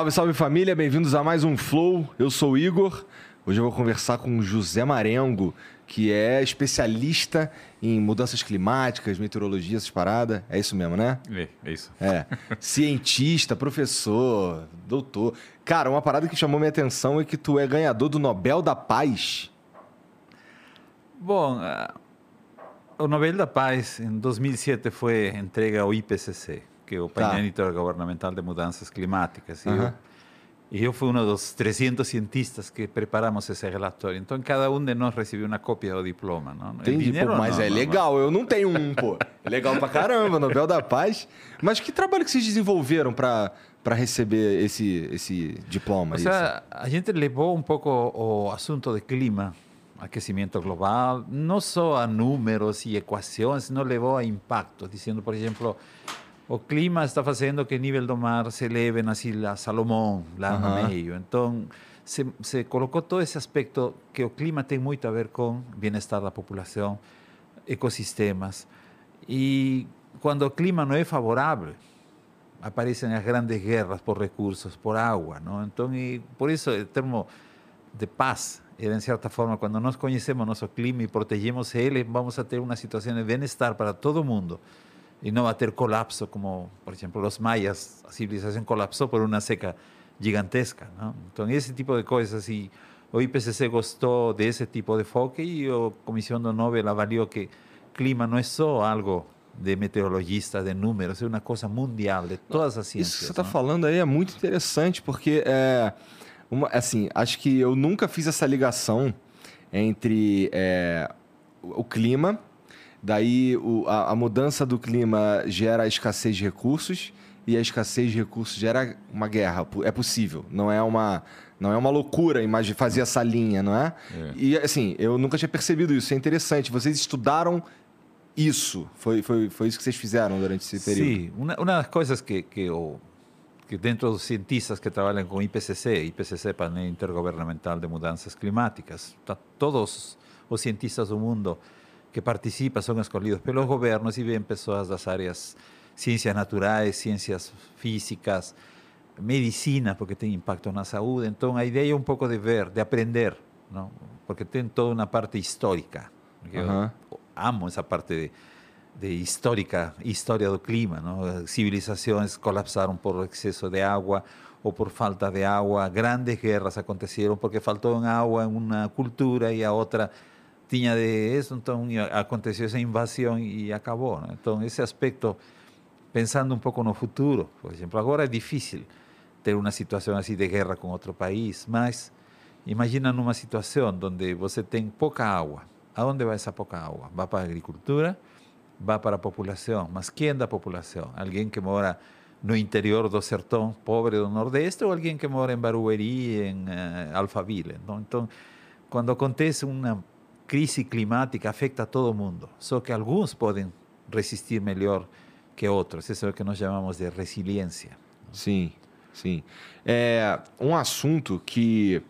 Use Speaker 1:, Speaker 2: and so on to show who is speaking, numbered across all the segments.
Speaker 1: Salve, salve família, bem-vindos a mais um Flow. Eu sou o Igor. Hoje eu vou conversar com o José Marengo, que é especialista em mudanças climáticas, meteorologia, essas paradas. É isso mesmo, né?
Speaker 2: É, é isso.
Speaker 1: É. Cientista, professor, doutor. Cara, uma parada que chamou minha atenção é que tu é ganhador do Nobel da Paz.
Speaker 2: Bom, uh, o Nobel da Paz em 2007 foi entregue ao IPCC. Que é o painel tá. intergovernamental de mudanças climáticas. E, eu, e eu fui um dos 300 cientistas que preparamos esse relatório. Então, cada um de nós recebeu uma cópia do diploma. Não?
Speaker 1: Entendi, dinheiro, pô, mas não, é não, legal. Eu não tenho um, pô. É legal pra caramba, Nobel da Paz. Mas que trabalho que vocês desenvolveram para para receber esse, esse diploma?
Speaker 2: Ou seja, a gente levou um pouco o assunto de clima, aquecimento global, não só a números e equações, não levou a impacto, dizendo, por exemplo, o clima está fazendo que nível do mar se eleve nas Ilhas Salomão, lá no meio. Então, se, se colocou todo esse aspecto que o clima tem muito a ver com bem-estar da população, ecossistemas. E quando o clima não é favorável, aparecem as grandes guerras por recursos, por água. Não? Então, e por isso, o termo de paz era, em certa forma, quando nós conhecemos nosso clima e protegemos ele, vamos a ter uma situação de bem-estar para todo mundo y no va a tener colapso como, por ejemplo, los mayas, la civilización colapsó por una seca gigantesca. ¿no? Entonces, ese tipo de cosas. Y o IPCC gustó de ese tipo de enfoque y la Comisión de Nobel avalió que clima no es solo algo de meteorologista, de números, é uma coisa mundial, de todas as ciências.
Speaker 1: Isso que você está falando aí é muito interessante, porque, é, uma, assim, acho que eu nunca fiz essa ligação entre é, o clima Daí o, a, a, mudança do clima gera a escassez de recursos e a escassez de recursos gera uma guerra. É possível, não é uma, não é uma loucura imaginar fazer essa linha, não é? é? E assim, eu nunca tinha percebido isso. É interessante. Vocês estudaram isso? Foi, foi, foi isso que vocês fizeram durante esse período?
Speaker 2: Sim, uma, uma das coisas que, que, o, que dentro dos cientistas que trabalham com IPCC, IPCC, Painel Intergovernamental de Mudanças Climáticas, tá, todos os cientistas do mundo que participan son escogidos por los gobiernos y ven personas las áreas ciencias naturales, ciencias físicas, medicina, porque tiene impacto en la salud. Entonces, la idea es un poco de ver, de aprender, ¿no? porque tiene toda una parte histórica. Yo amo esa parte de, histórica, historia del clima. ¿no? Civilizaciones colapsaron por exceso de agua o por falta de agua. Grandes guerras acontecieron porque faltó agua en una cultura y a otra tinha de isso, então aconteceu essa invasão e acabou. Né? Então, esse aspecto, pensando um pouco no futuro, por exemplo, agora é difícil ter uma situação assim de guerra com outro país, mas imagina numa situação onde você tem pouca água. Aonde vai essa pouca água? Vai para a agricultura, vai para a população. Mas quem da população? Alguém que mora no interior do sertão pobre do Nordeste ou alguém que mora em Barueri, em uh, Alphaville? Então, então, quando acontece uma crise climática afeta a todo mundo, só que alguns podem resistir melhor que outros. Isso é o que nós chamamos de resiliência.
Speaker 1: Sim, sim. É um assunto que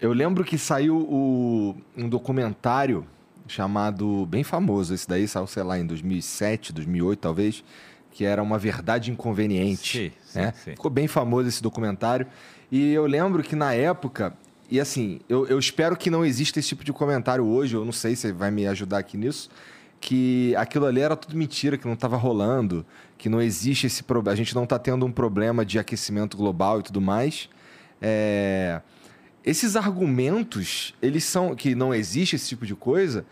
Speaker 1: eu lembro que saiu o, um documentário chamado, bem famoso, esse daí saiu, sei lá, em 2007, 2008 talvez, que era Uma Verdade Inconveniente. Sim, sim, né? sim. Ficou bem famoso esse documentário. E eu lembro que na época e assim, eu, eu espero que não exista esse tipo de comentário hoje, eu não sei se vai me ajudar aqui nisso, que aquilo ali era tudo mentira, que não estava rolando, que não existe esse problema, a gente não está tendo um problema de aquecimento global e tudo mais. É, esses argumentos, eles são que não existe esse tipo de coisa,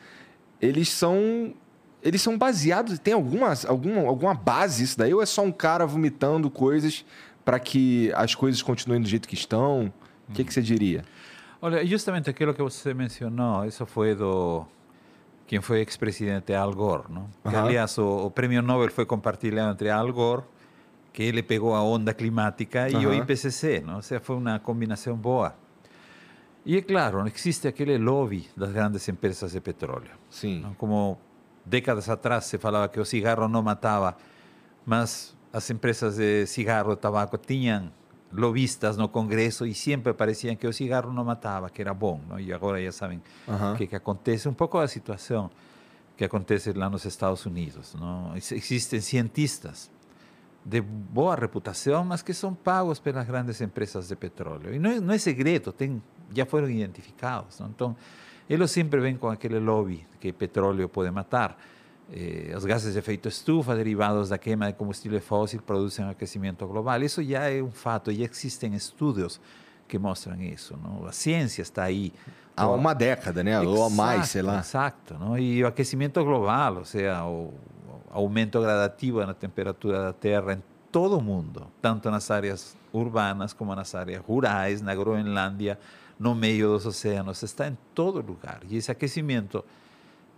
Speaker 1: eles são eles são baseados, tem alguma, alguma, alguma base isso daí ou é só um cara vomitando coisas para que as coisas continuem do jeito que estão? O que, que você diria?
Speaker 2: Olha, justamente aquilo que você mencionou, isso foi do quem foi ex-presidente Al Gore, não? Que, aliás, o, o, prêmio Nobel foi compartilhado entre Al Gore, que ele pegou a onda climática, e o IPCC, não? Ou seja, foi uma combinação boa. E é claro, existe aquele lobby das grandes empresas de petróleo.
Speaker 1: Sim.
Speaker 2: Não? Como décadas atrás se falava que o cigarro não matava, mas as empresas de cigarro, tabaco tinham lobistas no Congresso e sempre pareciam que o cigarro não matava, que era bom. Não? E agora já sabem o que, que acontece. Um pouco a situação que acontece lá nos Estados Unidos. Não? Existem cientistas de boa reputação, mas que são pagos pelas grandes empresas de petróleo. E não é, não é segredo, tem, já foram identificados. Não? Então, eles sempre vêm com aquele lobby que petróleo pode matar. Eh, os gases de efeito estufa derivados da queima de combustível fóssil produzem aquecimento global. Isso já é um fato, já existem estudos que mostram isso. Não? A ciência está aí.
Speaker 1: Há uma década, né? Exato, ou mais, sei lá.
Speaker 2: Exato. Não? E o aquecimento global, ou seja, o aumento gradativo na temperatura da Terra em todo o mundo, tanto nas áreas urbanas como nas áreas rurais, na Groenlândia, no meio dos oceanos, está em todo lugar. E esse aquecimento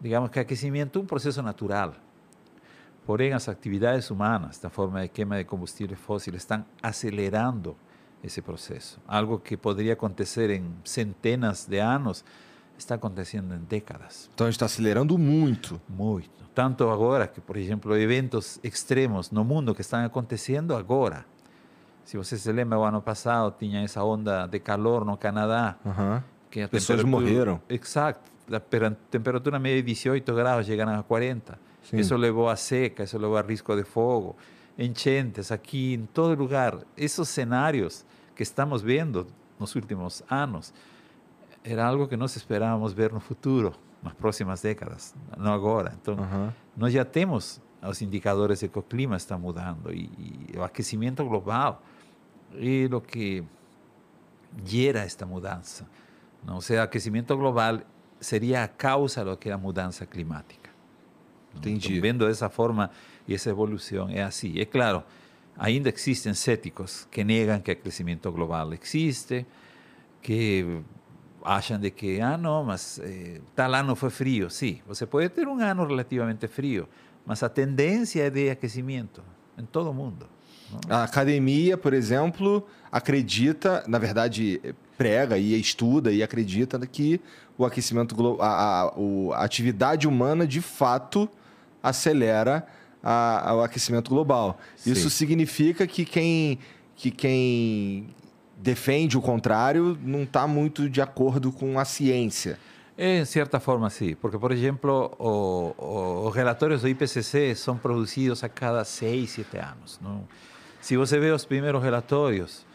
Speaker 2: digamos que aquecimiento es un proceso natural. Porém, las actividades humanas, esta forma de quema de combustible fósil, están acelerando ese proceso. Algo que podría acontecer en centenas de años, está aconteciendo en décadas.
Speaker 1: Entonces está acelerando mucho.
Speaker 2: Muito. Tanto ahora que, por ejemplo, eventos extremos no mundo que están aconteciendo ahora. Si você se lembra, o ano passado tinha essa onda de calor no Canadá.
Speaker 1: Uhum. Que Pessoas morreram.
Speaker 2: Exacto la temperatura media de 18 grados llegan a 40. Eso llevó a seca, eso llevó a riesgo de fuego, enchentes aquí, en todo lugar. Esos escenarios que estamos viendo en los últimos años era algo que nos esperábamos ver en el futuro, en las próximas décadas, no ahora. Entonces, uh ya tenemos los indicadores de que clima está mudando y, el aquecimiento global es lo que hiera esta mudanza. ¿no? O sea, aquecimiento global seria a causa do que é a mudança climática.
Speaker 1: Entendi.
Speaker 2: Então, vendo dessa forma e essa evolução é assim. É claro, ainda existem céticos que negam que o crescimento global existe, que acham de que, ah, não, mas eh, tal ano foi frio. Sim, você pode ter um ano relativamente frio, mas a tendência é de aquecimento em todo o mundo.
Speaker 1: Não? A academia, por exemplo, acredita, na verdade, prega e estuda e acredita que o aquecimento global, a, a, a, atividade humana de fato acelera a, o aquecimento global. Sim. Isso significa que quem, que quem defende o contrário não está muito de acordo com a ciência.
Speaker 2: Em certa forma, sim. Porque, por exemplo, o, o, os relatórios do IPCC são produzidos a cada seis, sete anos. Não? Se você vê os primeiros relatórios,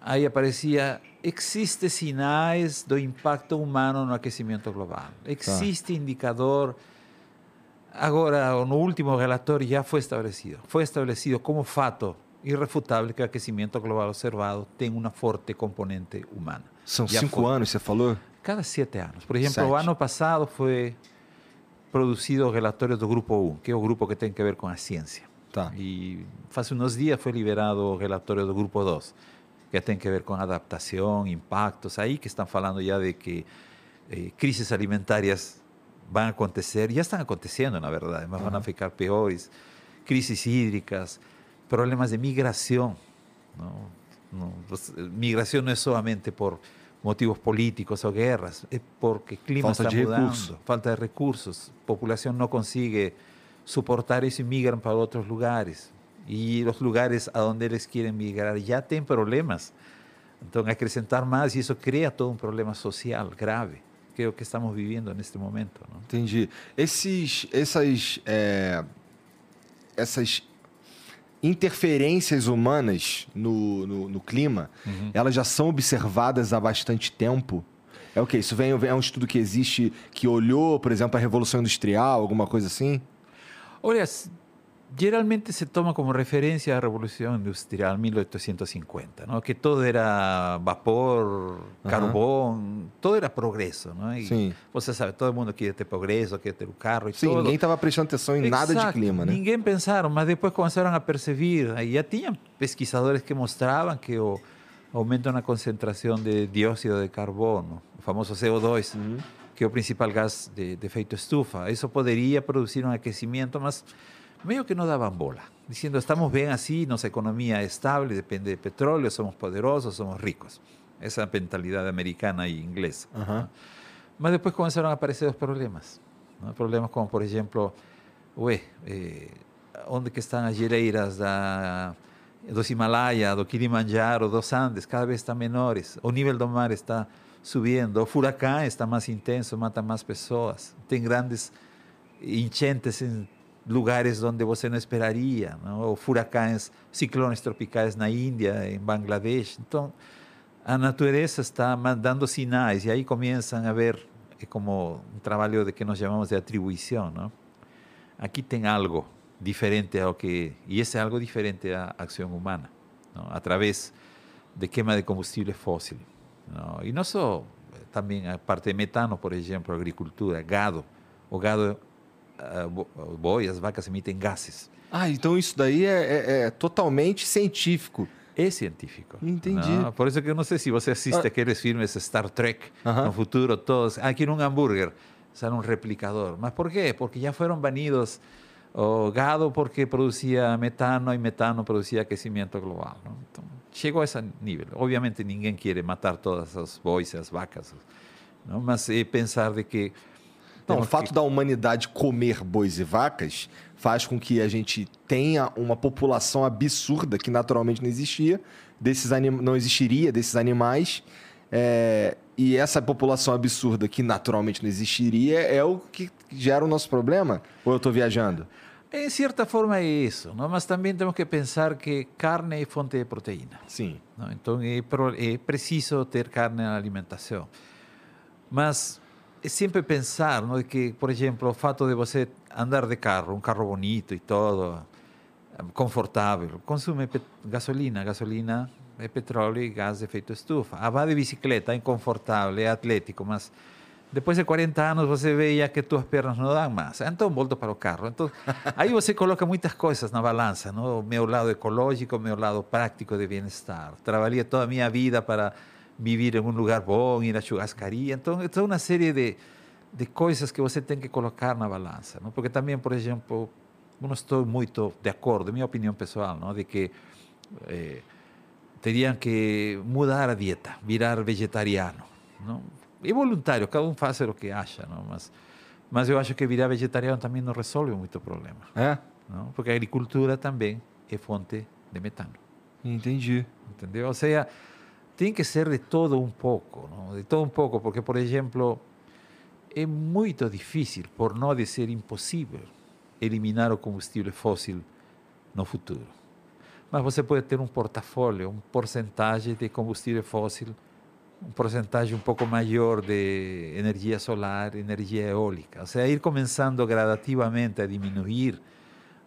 Speaker 2: aí aparecia existe sinais do impacto humano no aquecimento global. Existe indicador. Agora, no último relatório já foi estabelecido. Foi estabelecido como fato irrefutável que o aquecimento global observado tem uma forte componente humana.
Speaker 1: São já cinco foi. anos, você falou?
Speaker 2: Cada sete anos. Por exemplo, Sete. o ano passado foi produzido o relatório do Grupo 1, que é o grupo que tem que ver com a ciência.
Speaker 1: Tá.
Speaker 2: E faz uns dias foi liberado o relatório do Grupo 2 que tienen que ver con adaptación, impactos, ahí que están hablando ya de que eh, crisis alimentarias van a acontecer, ya están aconteciendo, la verdad, además van a ficar peores, crisis hídricas, problemas de migración. ¿no? Pues, migración no es solamente por motivos políticos o guerras, es porque el clima está mudando, falta de recursos, población no consigue soportar eso y migran para otros lugares y los lugares a donde eles quieren migrar ya tienen problemas. Entonces, acrescentar más y eso crea todo un problema social grave, que es lo que estamos viviendo en este momento. ¿no?
Speaker 1: Entendi. Esses, essas, é, essas interferências humanas no, no, no clima, elas já são observadas há bastante tempo. É o que? Isso vem, é um estudo que existe que olhou, por exemplo, a Revolução Industrial, alguma coisa assim?
Speaker 2: Olha, geralmente se toma como referencia a Revolución Industrial 1850, ¿no? que todo era vapor,
Speaker 1: Ajá.
Speaker 2: carbón, todo era progreso. ¿no? Y
Speaker 1: Sim.
Speaker 2: Você sabe, todo mundo queria ter progresso, queria ter o carro e
Speaker 1: Sim,
Speaker 2: todo.
Speaker 1: ninguém estava prestando atenção em nada de clima, né?
Speaker 2: Ninguém pensaram, mas depois começaram a perceber. Aí já tinha pesquisadores que mostravam que o aumento na concentração de dióxido de carbono, o famoso CO2, que é o principal gás de, de efeito estufa, isso poderia produzir um aquecimento, mas meio que não davam bola. Dizendo, estamos bem assim, nossa economia é estável, depende de petróleo, somos poderosos, somos ricos. Essa é a mentalidade americana e inglesa.
Speaker 1: Aham.
Speaker 2: Mas depois começaram a aparecer os problemas. Problemas como, por exemplo, ué, eh, onde que estão as geleiras da, dos Himalaia, do Kilimanjaro, dos Andes, cada vez estão menores. O nível do mar está subindo. O furacão está mais intenso, mata mais pessoas. Tem grandes enchentes em lugares onde você não esperaria. Não? Ou furacões, ciclones tropicais na Índia, em Bangladesh. Então, a natureza está mandando sinais e aí começam a ver é como um trabalho de que nós chamamos de atribuição, não? Aqui tem algo diferente ao que e esse é algo diferente à ação humana, não? através de queima de combustível fóssil, não? E não só também a parte de metano, por exemplo, agricultura, gado, o gado, o boi, as vacas emitem gases.
Speaker 1: Ah, então isso daí é, é- é totalmente científico.
Speaker 2: É científico.
Speaker 1: Entendi.
Speaker 2: não? Por isso que eu não sei se você assiste
Speaker 1: Ah.
Speaker 2: aqueles filmes Star Trek,
Speaker 1: Aham.
Speaker 2: no futuro todos, ah, quiero un hambúrguer, sale un replicador. ¿Mas por qué? Porque ya fueron banidos o gado porque producía metano y metano producía aquecimiento global. ¿no? Entonces, llegó a ese nivel. Obviamente ninguém quiere matar todas as bois e as vacas, não? mas é pensar de que...
Speaker 1: Não, o
Speaker 2: temos
Speaker 1: fato
Speaker 2: que-
Speaker 1: da humanidade comer bois e vacas faz com que a gente tenha uma população absurda que naturalmente não existia, desses anim... não existiria desses animais. é, E essa população absurda que naturalmente não existiria é o que gera o nosso problema? Ou eu estou viajando?
Speaker 2: En cierta forma é isso, não? mas também temos que pensar que carne é fonte de proteína.
Speaker 1: Sim.
Speaker 2: Não? Então é, pro- é preciso ter carne na alimentação. Mas é sempre pensar não, de que, por exemplo, o fato de você andar de carro, um carro bonito e todo, eh, confortável, consome gasolina. Gasolina é petróleo e gás de efeito estufa. Ah, vai de bicicleta, é confortável, é atlético, mas depois de 40 anos você já que tuas pernas não dão mais. Então volta para o carro. Então, aí você coloca muitas coisas na balança, não? O meu lado ecológico, o meu lado prático de bem-estar. Trabalhei toda a minha vida para viver em um lugar bom, ir à churrascaria. Então, é toda uma série de, de coisas que você tem que colocar na balança, não? Porque também, por exemplo, eu não estou muito de acordo, minha opinião pessoal, não? De que eh, teriam que mudar a dieta, virar vegetariano. Não? É voluntário, cada um faz o que acha, não? Mas, mas eu acho que virar vegetariano também não resolve muito problema,
Speaker 1: É?
Speaker 2: não? porque a agricultura também é fonte de metano.
Speaker 1: Entendi.
Speaker 2: Entendeu? Ou seja, tem que ser de todo pouco, não? de todo um pouco, porque, por exemplo, é muito difícil, por não dizer impossível, eliminar o combustível fóssil no futuro. Mas você pode ter um portafólio, um porcentagem de combustível fóssil, um porcentagem um pouco maior de energia solar, energia eólica. Ou seja, ir começando gradativamente a diminuir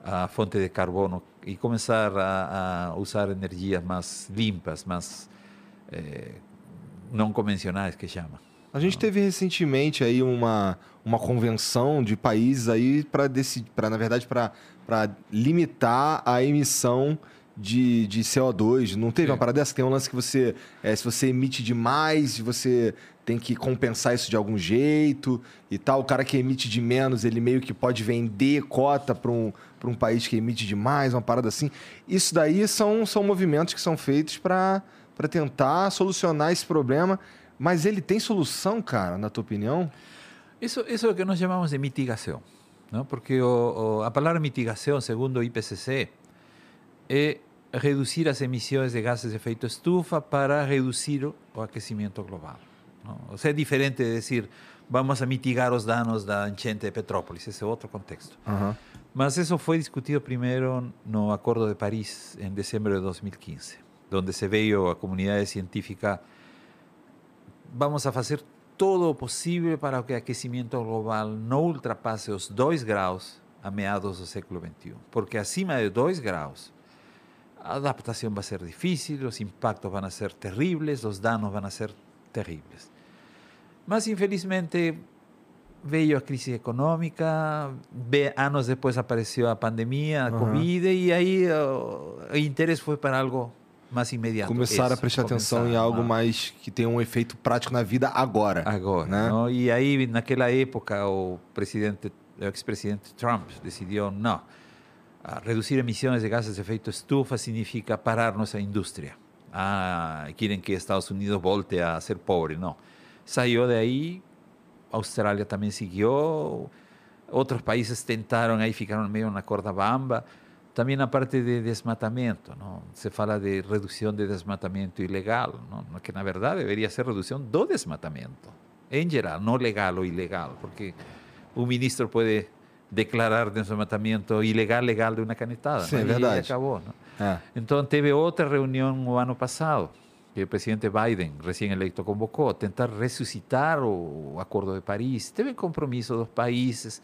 Speaker 2: a fonte de carbono e começar a, usar energias mais limpas, mais eh, não convencionais que chama.
Speaker 1: A gente teve recentemente aí uma, uma convenção de países aí para decidir, para na verdade para limitar a emissão de, de CO2. Não teve
Speaker 2: Sim.
Speaker 1: uma parada dessa? Tem um lance que você, é, se você emite demais, você tem que compensar isso de algum jeito e tal. O cara que emite de menos, ele meio que pode vender cota para um, para um país que emite demais, uma parada assim. Isso daí são, são movimentos que são feitos para tentar solucionar esse problema. Mas ele tem solução, cara, na tua opinião?
Speaker 2: Isso, isso é o que nós chamamos de mitigação, não? porque o, o, a palavra mitigação, segundo o IPCC, é reduzir as emissões de gases de efeito estufa para reduzir o, aquecimento global. Não? Ou seja, é diferente de dizer vamos a mitigar os danos da enchente de Petrópolis, esse é outro contexto.
Speaker 1: Aham.
Speaker 2: Mas isso foi discutido primeiro no Acordo de Paris, em dezembro de 2015, onde se veio a comunidade científica vamos a fazer todo o possível para que o aquecimento global não ultrapasse os 2 graus a meados do século XXI. Porque acima de 2 graus, a adaptação vai ser difícil, os impactos vão ser terríveis, os danos vão ser terríveis. Mas, infelizmente, veio a crise econômica, ve- anos depois apareceu a pandemia, a
Speaker 1: Aham.
Speaker 2: Covid, e aí o, o interesse foi para algo mais imediato.
Speaker 1: Começaram a
Speaker 2: Isso,
Speaker 1: prestar atenção em algo
Speaker 2: a-
Speaker 1: mais que tem um efeito prático na vida agora.
Speaker 2: agora.
Speaker 1: né?
Speaker 2: não? E aí, naquela época, o presidente, o ex-presidente Trump decidiu não. a reduzir emissões de gases de efeito estufa significa parar nossa indústria. Ah, querem que Estados Unidos volte a ser pobre. Não. Saiu daí, a Austrália também seguiu, outros países tentaram, aí ficaram meio na corda bamba. Também na parte de desmatamento, não? se fala de redução de desmatamento ilegal, não? que na verdade deveria ser redução do desmatamento, em geral, não legal ou ilegal, porque o ministro pode declarar desmatamento ilegal, legal de uma canetada.
Speaker 1: Sim, é
Speaker 2: E
Speaker 1: verdade.
Speaker 2: acabou. Não?
Speaker 1: É.
Speaker 2: Então teve outra reunião no ano passado, que o presidente Biden, recém-eleito, convocou, tentar ressuscitar o Acordo de Paris. Teve compromisso dos países,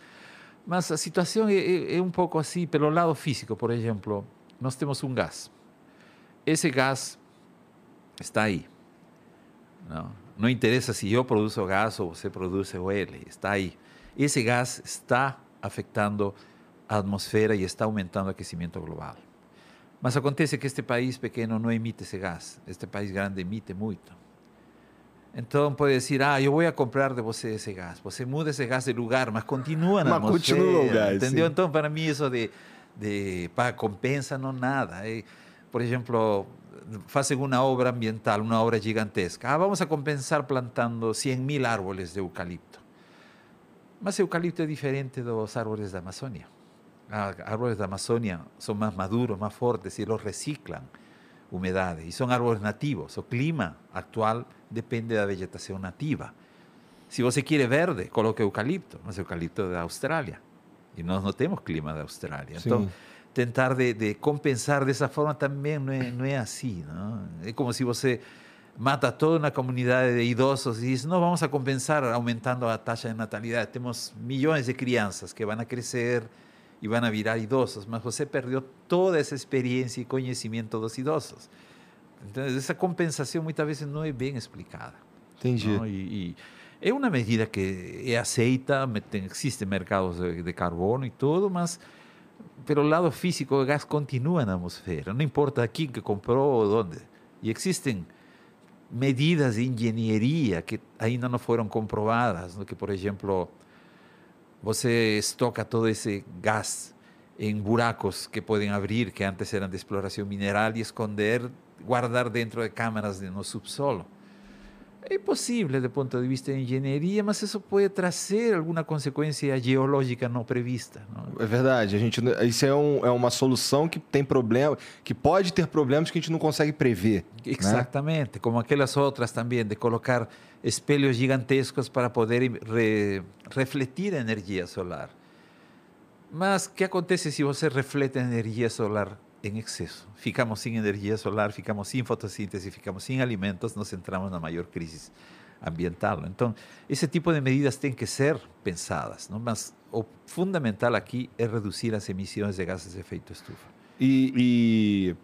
Speaker 2: mas a situação é, é- é um pouco assim, pelo lado físico, por exemplo, nós temos um gás. Esse gás está aí. Não, não interessa se eu produzo gás ou você produz o ele, está aí. Esse gás está afetando a atmosfera e está aumentando o aquecimento global. Mas acontece que este país pequeno não emite esse gás, este país grande emite muito. Então pode dizer, ah, eu vou a comprar de você esse gás. Você muda esse gás de lugar, mas continua na
Speaker 1: Mas
Speaker 2: atmosfera.
Speaker 1: continua o gás,
Speaker 2: entendeu?
Speaker 1: sim.
Speaker 2: Então para mim isso de, de pá, compensa não nada. Eh, por exemplo, fazem uma obra ambiental, uma obra gigantesca. Ah, vamos a compensar plantando 100 mil árboles de eucalipto. Mas eucalipto é diferente dos árboles da Amazônia. Ah, árboles da Amazônia são mais maduros, mais fortes e eles reciclam umidade. E são árboles nativos. O clima atual depende da vegetação nativa. Se você quer verde, coloque eucalipto, mas eucalipto é da Austrália. E nós não temos clima da Austrália. Então,
Speaker 1: Sim.
Speaker 2: tentar de, de compensar dessa forma também não é, não é assim. Não? É como se você mata toda uma comunidade de idosos e diz, não, vamos a compensar aumentando a taxa de natalidade. Temos milhões de crianças que vão a crescer e vão a virar idosos, mas você perdeu toda essa experiência e conhecimento dos idosos. Então, essa compensação muitas vezes não é bem explicada.
Speaker 1: Entendi.
Speaker 2: ¿no? Y, y es una medida que es aceita, me- te- existen mercados de, de carbono y todo, mas pero el lado físico del gas continúa en la atmósfera, no importa quién que compró o dónde. Y existen medidas de ingeniería que ainda no fueron comprobadas, ¿no? que por ejemplo, você estoca todo ese gas en buracos que pueden abrir, que antes eran de exploración mineral, y esconder, guardar dentro de cámaras de no subsolo. É possível do ponto de vista de engenharia, mas isso pode trazer alguma consequência geológica não prevista. Não?
Speaker 1: É verdade. A gente, isso é, um- é uma solução que tem problema, que pode ter problemas que a gente não consegue prever. né?
Speaker 2: Exatamente, como aquelas outras também, de colocar espelhos gigantescos para poder re- refletir a energia solar. Mas que acontece se você reflete a energia solar em excesso? Ficamos sem energia solar, ficamos sem fotossíntese, ficamos sem alimentos, nos entramos na maior crise ambiental. Então, esse tipo de medidas têm que ser pensadas, não? mas fundamental aqui é reduzir as emissões de gases de efeito estufa.
Speaker 1: E,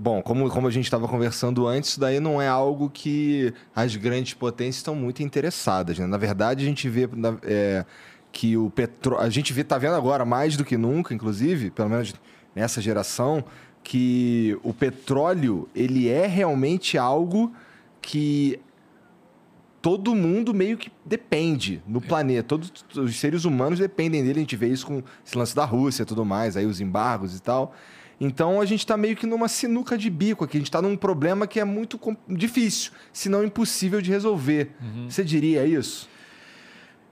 Speaker 1: bom, como, como a gente estava conversando antes, isso daí não é algo que as grandes potências estão muito interessadas. Né? Na verdade, a gente vê é, que o petróleo. A gente vê, tá vendo agora mais do que nunca, inclusive, pelo menos nessa geração, que o petróleo ele é realmente algo que todo mundo meio que depende no planeta. Todos os seres humanos dependem dele. A gente vê isso com esse lance da Rússia e tudo mais, aí os embargos e tal. Então a gente está meio que numa sinuca de bico aqui. A gente está num problema que é muito difícil, se não impossível de resolver. Você diria isso?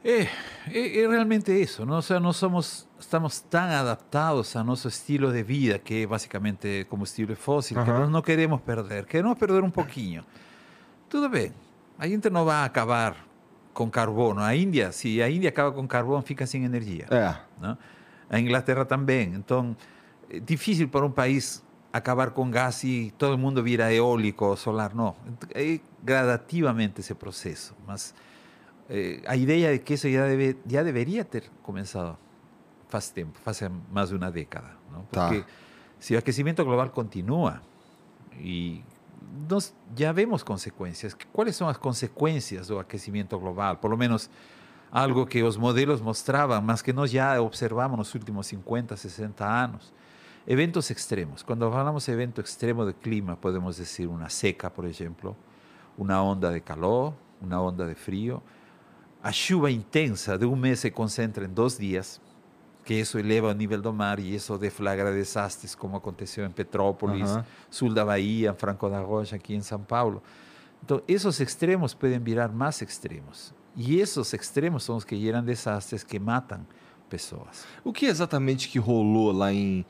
Speaker 2: É, é, é realmente isso. Não? Seja, nós somos, estamos tão adaptados a nosso estilo de vida, que é basicamente combustível fóssil, que
Speaker 1: Aham.
Speaker 2: nós não queremos perder. Queremos perder um pouquinho. Tudo bem, a gente não vai acabar com carbono. A Índia, se a Índia acaba com carbono, fica sem energia.
Speaker 1: É.
Speaker 2: Não? A Inglaterra também. Então, é difícil para um país acabar com gás e todo mundo vira eólico ou solar. Não. É gradativamente esse processo. Mas eh, a ideia de que isso já, deve, já deveria ter começado faz tempo, faz mais de uma década.
Speaker 1: Tá.
Speaker 2: Porque se o aquecimento global continua e nós já vemos consequências. Quais são as consequências do aquecimento global? Por lo menos algo que os modelos mostravam, mas que nós já observamos nos últimos 50, 60 anos. Eventos extremos. Quando falamos de evento extremo de clima, podemos dizer uma seca, por exemplo, uma onda de calor, uma onda de frio. A chuva intensa de um mês se concentra em dois dias, que isso eleva o nível do mar e isso deflagra desastres, como aconteceu em Petrópolis,
Speaker 1: Aham.
Speaker 2: sul da Bahia, Franco da Rocha, aqui em São Paulo. Então, esses extremos podem virar mais extremos. E esses extremos são os que geram desastres que matam pessoas.
Speaker 1: O que exatamente que rolou lá em.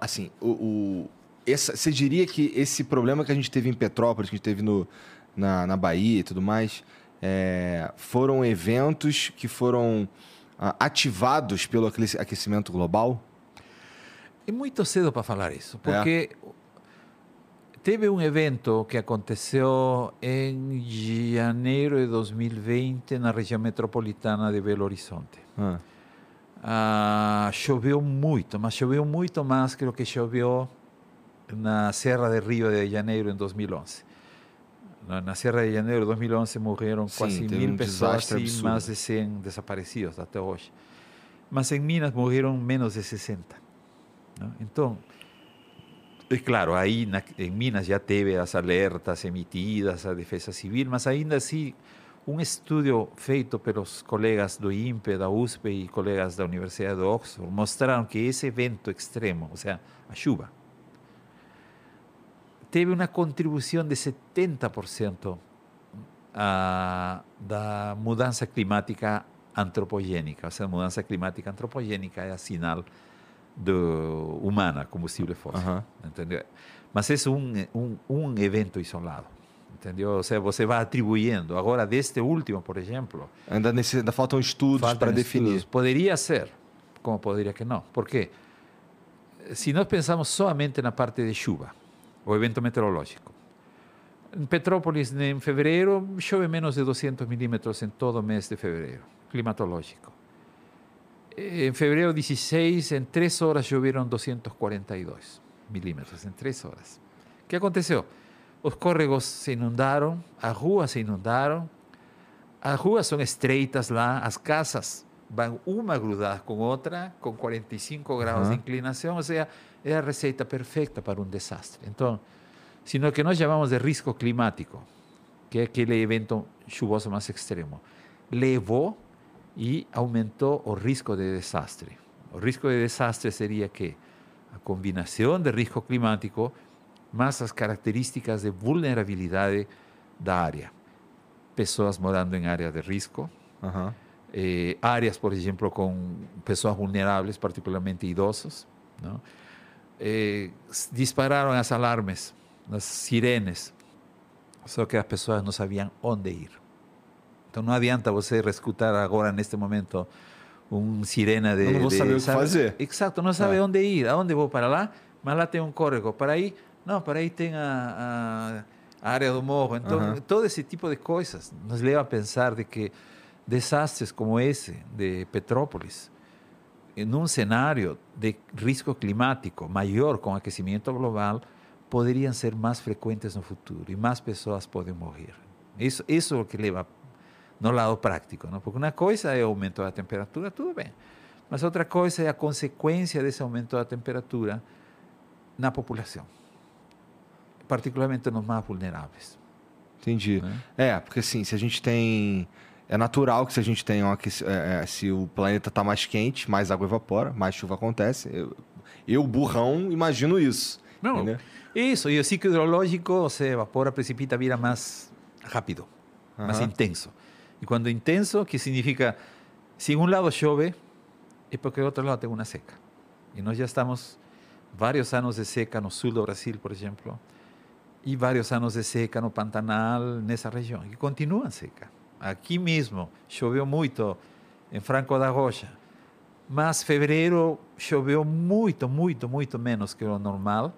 Speaker 1: Assim, o. o- essa, você diria que esse problema que a gente teve em Petrópolis, que a gente teve no, na, na Bahia e tudo mais, é, foram eventos que foram ah, ativados pelo aquecimento global?
Speaker 2: É muito cedo para falar isso, porque teve um evento que aconteceu em janeiro de 2020 na região metropolitana de Belo Horizonte.
Speaker 1: Ah,
Speaker 2: Ah, choveu muito, mas choveu muito mais que o que choveu na Serra de Rio de Janeiro em 2011. Na, Serra de Janeiro de 2011 morreram
Speaker 1: Sim,
Speaker 2: quase mil
Speaker 1: um
Speaker 2: pessoas e mais de 100 desaparecidos até hoje. Mas em Minas morreram menos de 60. não? Então, claro, aí na, em Minas já teve as alertas emitidas a Defesa Civil, mas ainda assim, um estudo feito pelos colegas do INPE, da USP e colegas da Universidade de Oxford mostraram que esse evento extremo, ou seja, a chuva, teve uma contribuição de 70% a, da mudança climática antropogênica. Ou seja, a mudança climática antropogênica é a sinal do, humana, combustível fóssil.
Speaker 1: Aham.
Speaker 2: Entendeu? Mas é um, um, um evento isolado. Entendeu? Ou seja, você vai atribuindo. Agora, deste último, por exemplo,
Speaker 1: ainda, nesse, ainda faltam estudos
Speaker 2: faltam
Speaker 1: para definir.
Speaker 2: estudos. Poderia ser, como poderia que não. Por quê? Se nós pensamos somente na parte de chuva, o evento meteorológico. Em Petrópolis, em fevereiro, chove menos de 200 milímetros em todo o mês de fevereiro, climatológico. Em fevereiro 16, em três horas choveram 242 milímetros, em três horas. O que aconteceu? Os córregos se inundaram, as ruas se inundaram, as ruas são estreitas lá, as casas vão uma grudada com outra, com 45 graus de
Speaker 1: Aham.
Speaker 2: inclinação, ou seja, é a receita perfeita para um desastre. Então, se no que nós chamamos de risco climático, que é aquele evento chuvoso mais extremo, levou e aumentou o risco de desastre. O risco de desastre seria que a combinação de risco climático mais as características de vulnerabilidade da área. Pessoas morando em áreas de risco, eh, áreas, por exemplo, com pessoas vulneráveis, particularmente idosos. Não? Eh, s- dispararam as alarmes, as sirenes, só que as pessoas não sabiam onde ir. Então não adianta você escutar agora, neste momento, um sirena de...
Speaker 1: Eu não vou
Speaker 2: de-
Speaker 1: saber o que fazer.
Speaker 2: Exato, não sabe
Speaker 1: É.
Speaker 2: onde ir. Aonde vou para lá? Mas lá tem um córrego. Para aí, não, para aí tem a, área do morro. Então, todo esse tipo de coisas nos leva a pensar de que desastres como esse de Petrópolis, em um cenário de risco climático maior com aquecimento global, poderiam ser mais frequentes no futuro e mais pessoas podem morrer. Isso, isso é o que leva no lado prático, não? porque uma coisa é o aumento da temperatura, tudo bem, mas outra coisa é a consequência desse aumento da temperatura na população, particularmente nos mais vulneráveis.
Speaker 1: Entendi.
Speaker 2: né?
Speaker 1: É, porque assim, se a gente tem. É natural que se a gente tem um aqueci- é, é, se o planeta está mais quente, mais água evapora, mais chuva acontece. Eu, eu, burrão, imagino isso.
Speaker 2: Não,
Speaker 1: entendeu?
Speaker 2: Isso, e o ciclo hidrológico se evapora, precipita, vira mais rápido, mais intenso. E quando intenso, que significa, se um lado chove, é porque o outro lado tem uma seca. E nós já estamos vários anos de seca no sul do Brasil, por exemplo, e vários anos de seca no Pantanal, nessa região, que continua seca. Aqui mesmo choveu muito em Franco da Rocha, mas fevereiro choveu muito, muito, muito menos que o normal.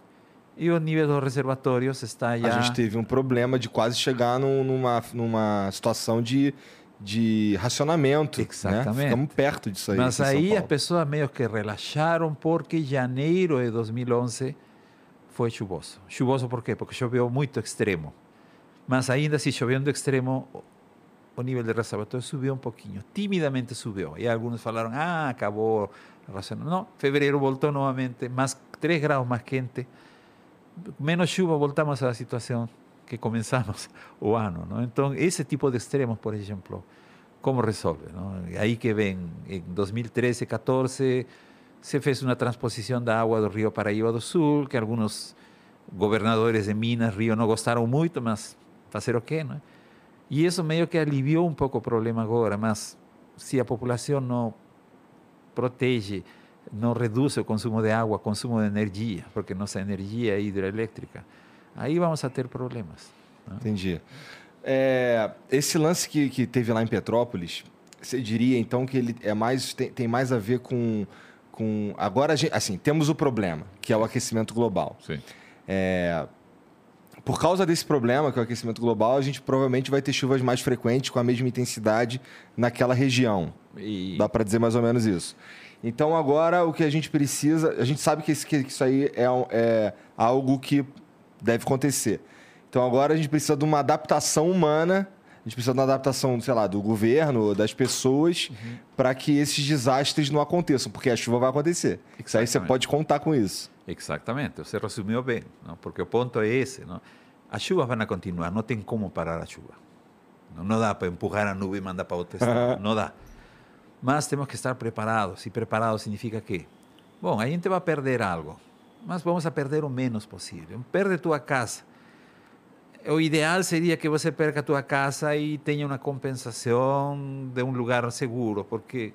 Speaker 2: E o nível dos reservatórios está já.
Speaker 1: A gente teve um problema de quase chegar num- numa, numa situação de, de racionamento. Né?
Speaker 2: Exatamente.
Speaker 1: Ficamos perto disso aí.
Speaker 2: Mas aí as pessoas meio que relaxaram porque janeiro de 2011 foi chuvoso. Chuvoso por quê? Porque choveu muito extremo. Mas ainda assim, chovendo extremo, o- nível de reservatório subiu um pouquinho. Timidamente subiu. E alguns falaram, ah, acabou. Não, fevereiro voltou novamente, mais 3 graus mais quente. Menos chuva, voltamos à situação que começamos o ano. Não? Então, esse tipo de extremos, por exemplo, como resolve? não? Aí que vem, em 2013, 14, se fez uma transposição da água do Rio Paraíba do Sul, que alguns governadores de Minas, Rio, não gostaram muito, mas fazer o quê? Não? E isso meio que aliviou um pouco o problema agora, mas se a população não protege, não reduz o consumo de água, consumo de energia, porque nossa energia é hidroelétrica, aí vamos a ter problemas. não?
Speaker 1: Entendi. É, esse lance que, que teve lá em Petrópolis, você diria então que ele é mais tem, tem mais a ver com, com agora a gente, assim temos o problema que é o aquecimento global.
Speaker 2: Sim.
Speaker 1: É, por causa desse problema, que é o aquecimento global, a gente provavelmente vai ter chuvas mais frequentes com a mesma intensidade naquela região.
Speaker 2: E,
Speaker 1: Dá para dizer mais ou menos isso. Então agora o que a gente precisa, a gente sabe que, esse- que isso aí é, é algo que deve acontecer. Então agora a gente precisa de uma adaptação humana, a gente precisa uma adaptação, sei lá, do governo, das pessoas, para que esses desastres não aconteçam, porque a chuva vai acontecer. Isso aí você pode contar com isso.
Speaker 2: Exatamente, você resumiu bem, não? porque o ponto é esse. Não? As chuvas vão continuar, não tem como parar a chuva. Não, não dá para empurrar a nuvem e mandar para outro estado, não dá. Mas temos que estar preparados, e preparado significa que, bom, a gente vai perder algo, mas vamos a perder o menos possível. Perde tua casa. O ideal seria que você perca a tua casa e tenha uma compensação de um lugar seguro, porque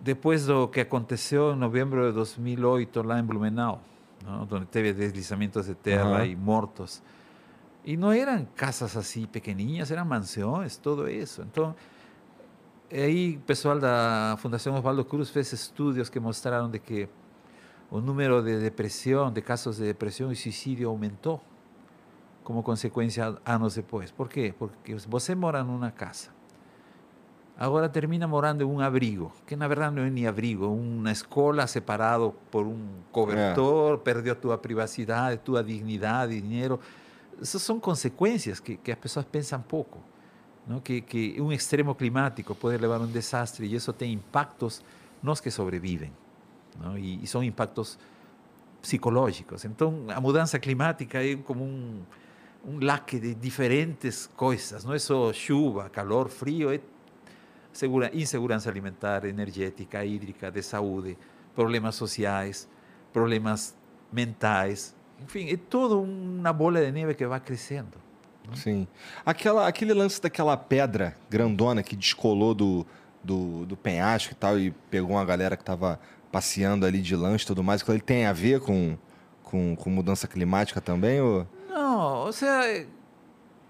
Speaker 2: depois do que aconteceu em novembro de 2008 lá em Blumenau, não? onde teve deslizamentos de terra
Speaker 1: Aham.
Speaker 2: e mortos, e não eram casas assim pequenininhas, eram mansões, tudo isso. Então, aí o pessoal da Fundação Oswaldo Cruz fez estudos que mostraram de que o número de depressão, de casos de depressão e suicídio aumentou como consequência anos depois. Por quê? Porque você mora numa casa, agora termina morando em um abrigo, que na verdade não é nem abrigo, é uma escola separado por um cobertor, perdeu tua privacidade, tua dignidade, dinheiro. Essas são consequências que, que as pessoas pensam pouco. ¿no? Que, que um extremo climático pode levar a um desastre e isso tem impactos nos que sobrevivem. ¿no? E, e são impactos psicológicos. Então, a mudança climática é como um, um laque de diferentes coisas. Não é só chuva, calor, frio, é segura, insegurança alimentar, energética, hídrica, de saúde, problemas sociais, problemas mentais. Enfim, é toda uma bola de neve que vai crescendo.
Speaker 1: Sim. Aquela, aquele lance daquela pedra grandona que descolou do, do, do penhasco e tal e pegou uma galera que estava passeando ali de lanche e tudo mais, ali tem a ver com, com, com mudança climática também? Ou...
Speaker 2: Não, ou seja,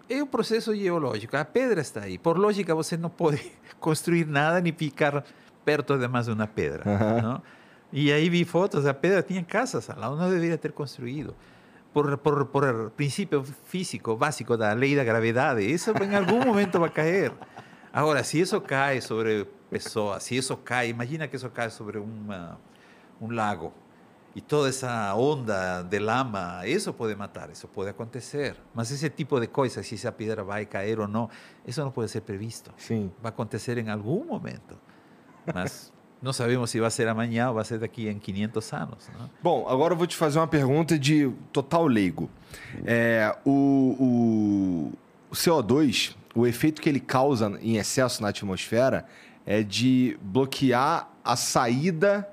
Speaker 2: é um processo geológico. A pedra está aí. Por lógica, você não pode construir nada nem ficar perto de mais uma pedra. Não? E aí vi fotos, a pedra tinha casas lá, não deveria ter construído. Por, por, por princípio físico básico da lei da gravidade, isso em algum momento vai cair. Agora, se isso cai sobre pessoas, se isso cai, imagina que isso cai sobre uma, um lago e toda essa onda de lama, isso pode matar, isso pode acontecer. Mas esse tipo de coisa, se essa pedra vai cair ou não, isso não pode ser previsto.
Speaker 1: Sim.
Speaker 2: Vai acontecer em algum momento. Mas não sabemos se vai ser amanhã ou vai ser daqui em 500 anos.
Speaker 1: Bom, agora eu vou te fazer uma pergunta de total leigo. É, o, o- o CO2, o efeito que ele causa em excesso na atmosfera é de bloquear a saída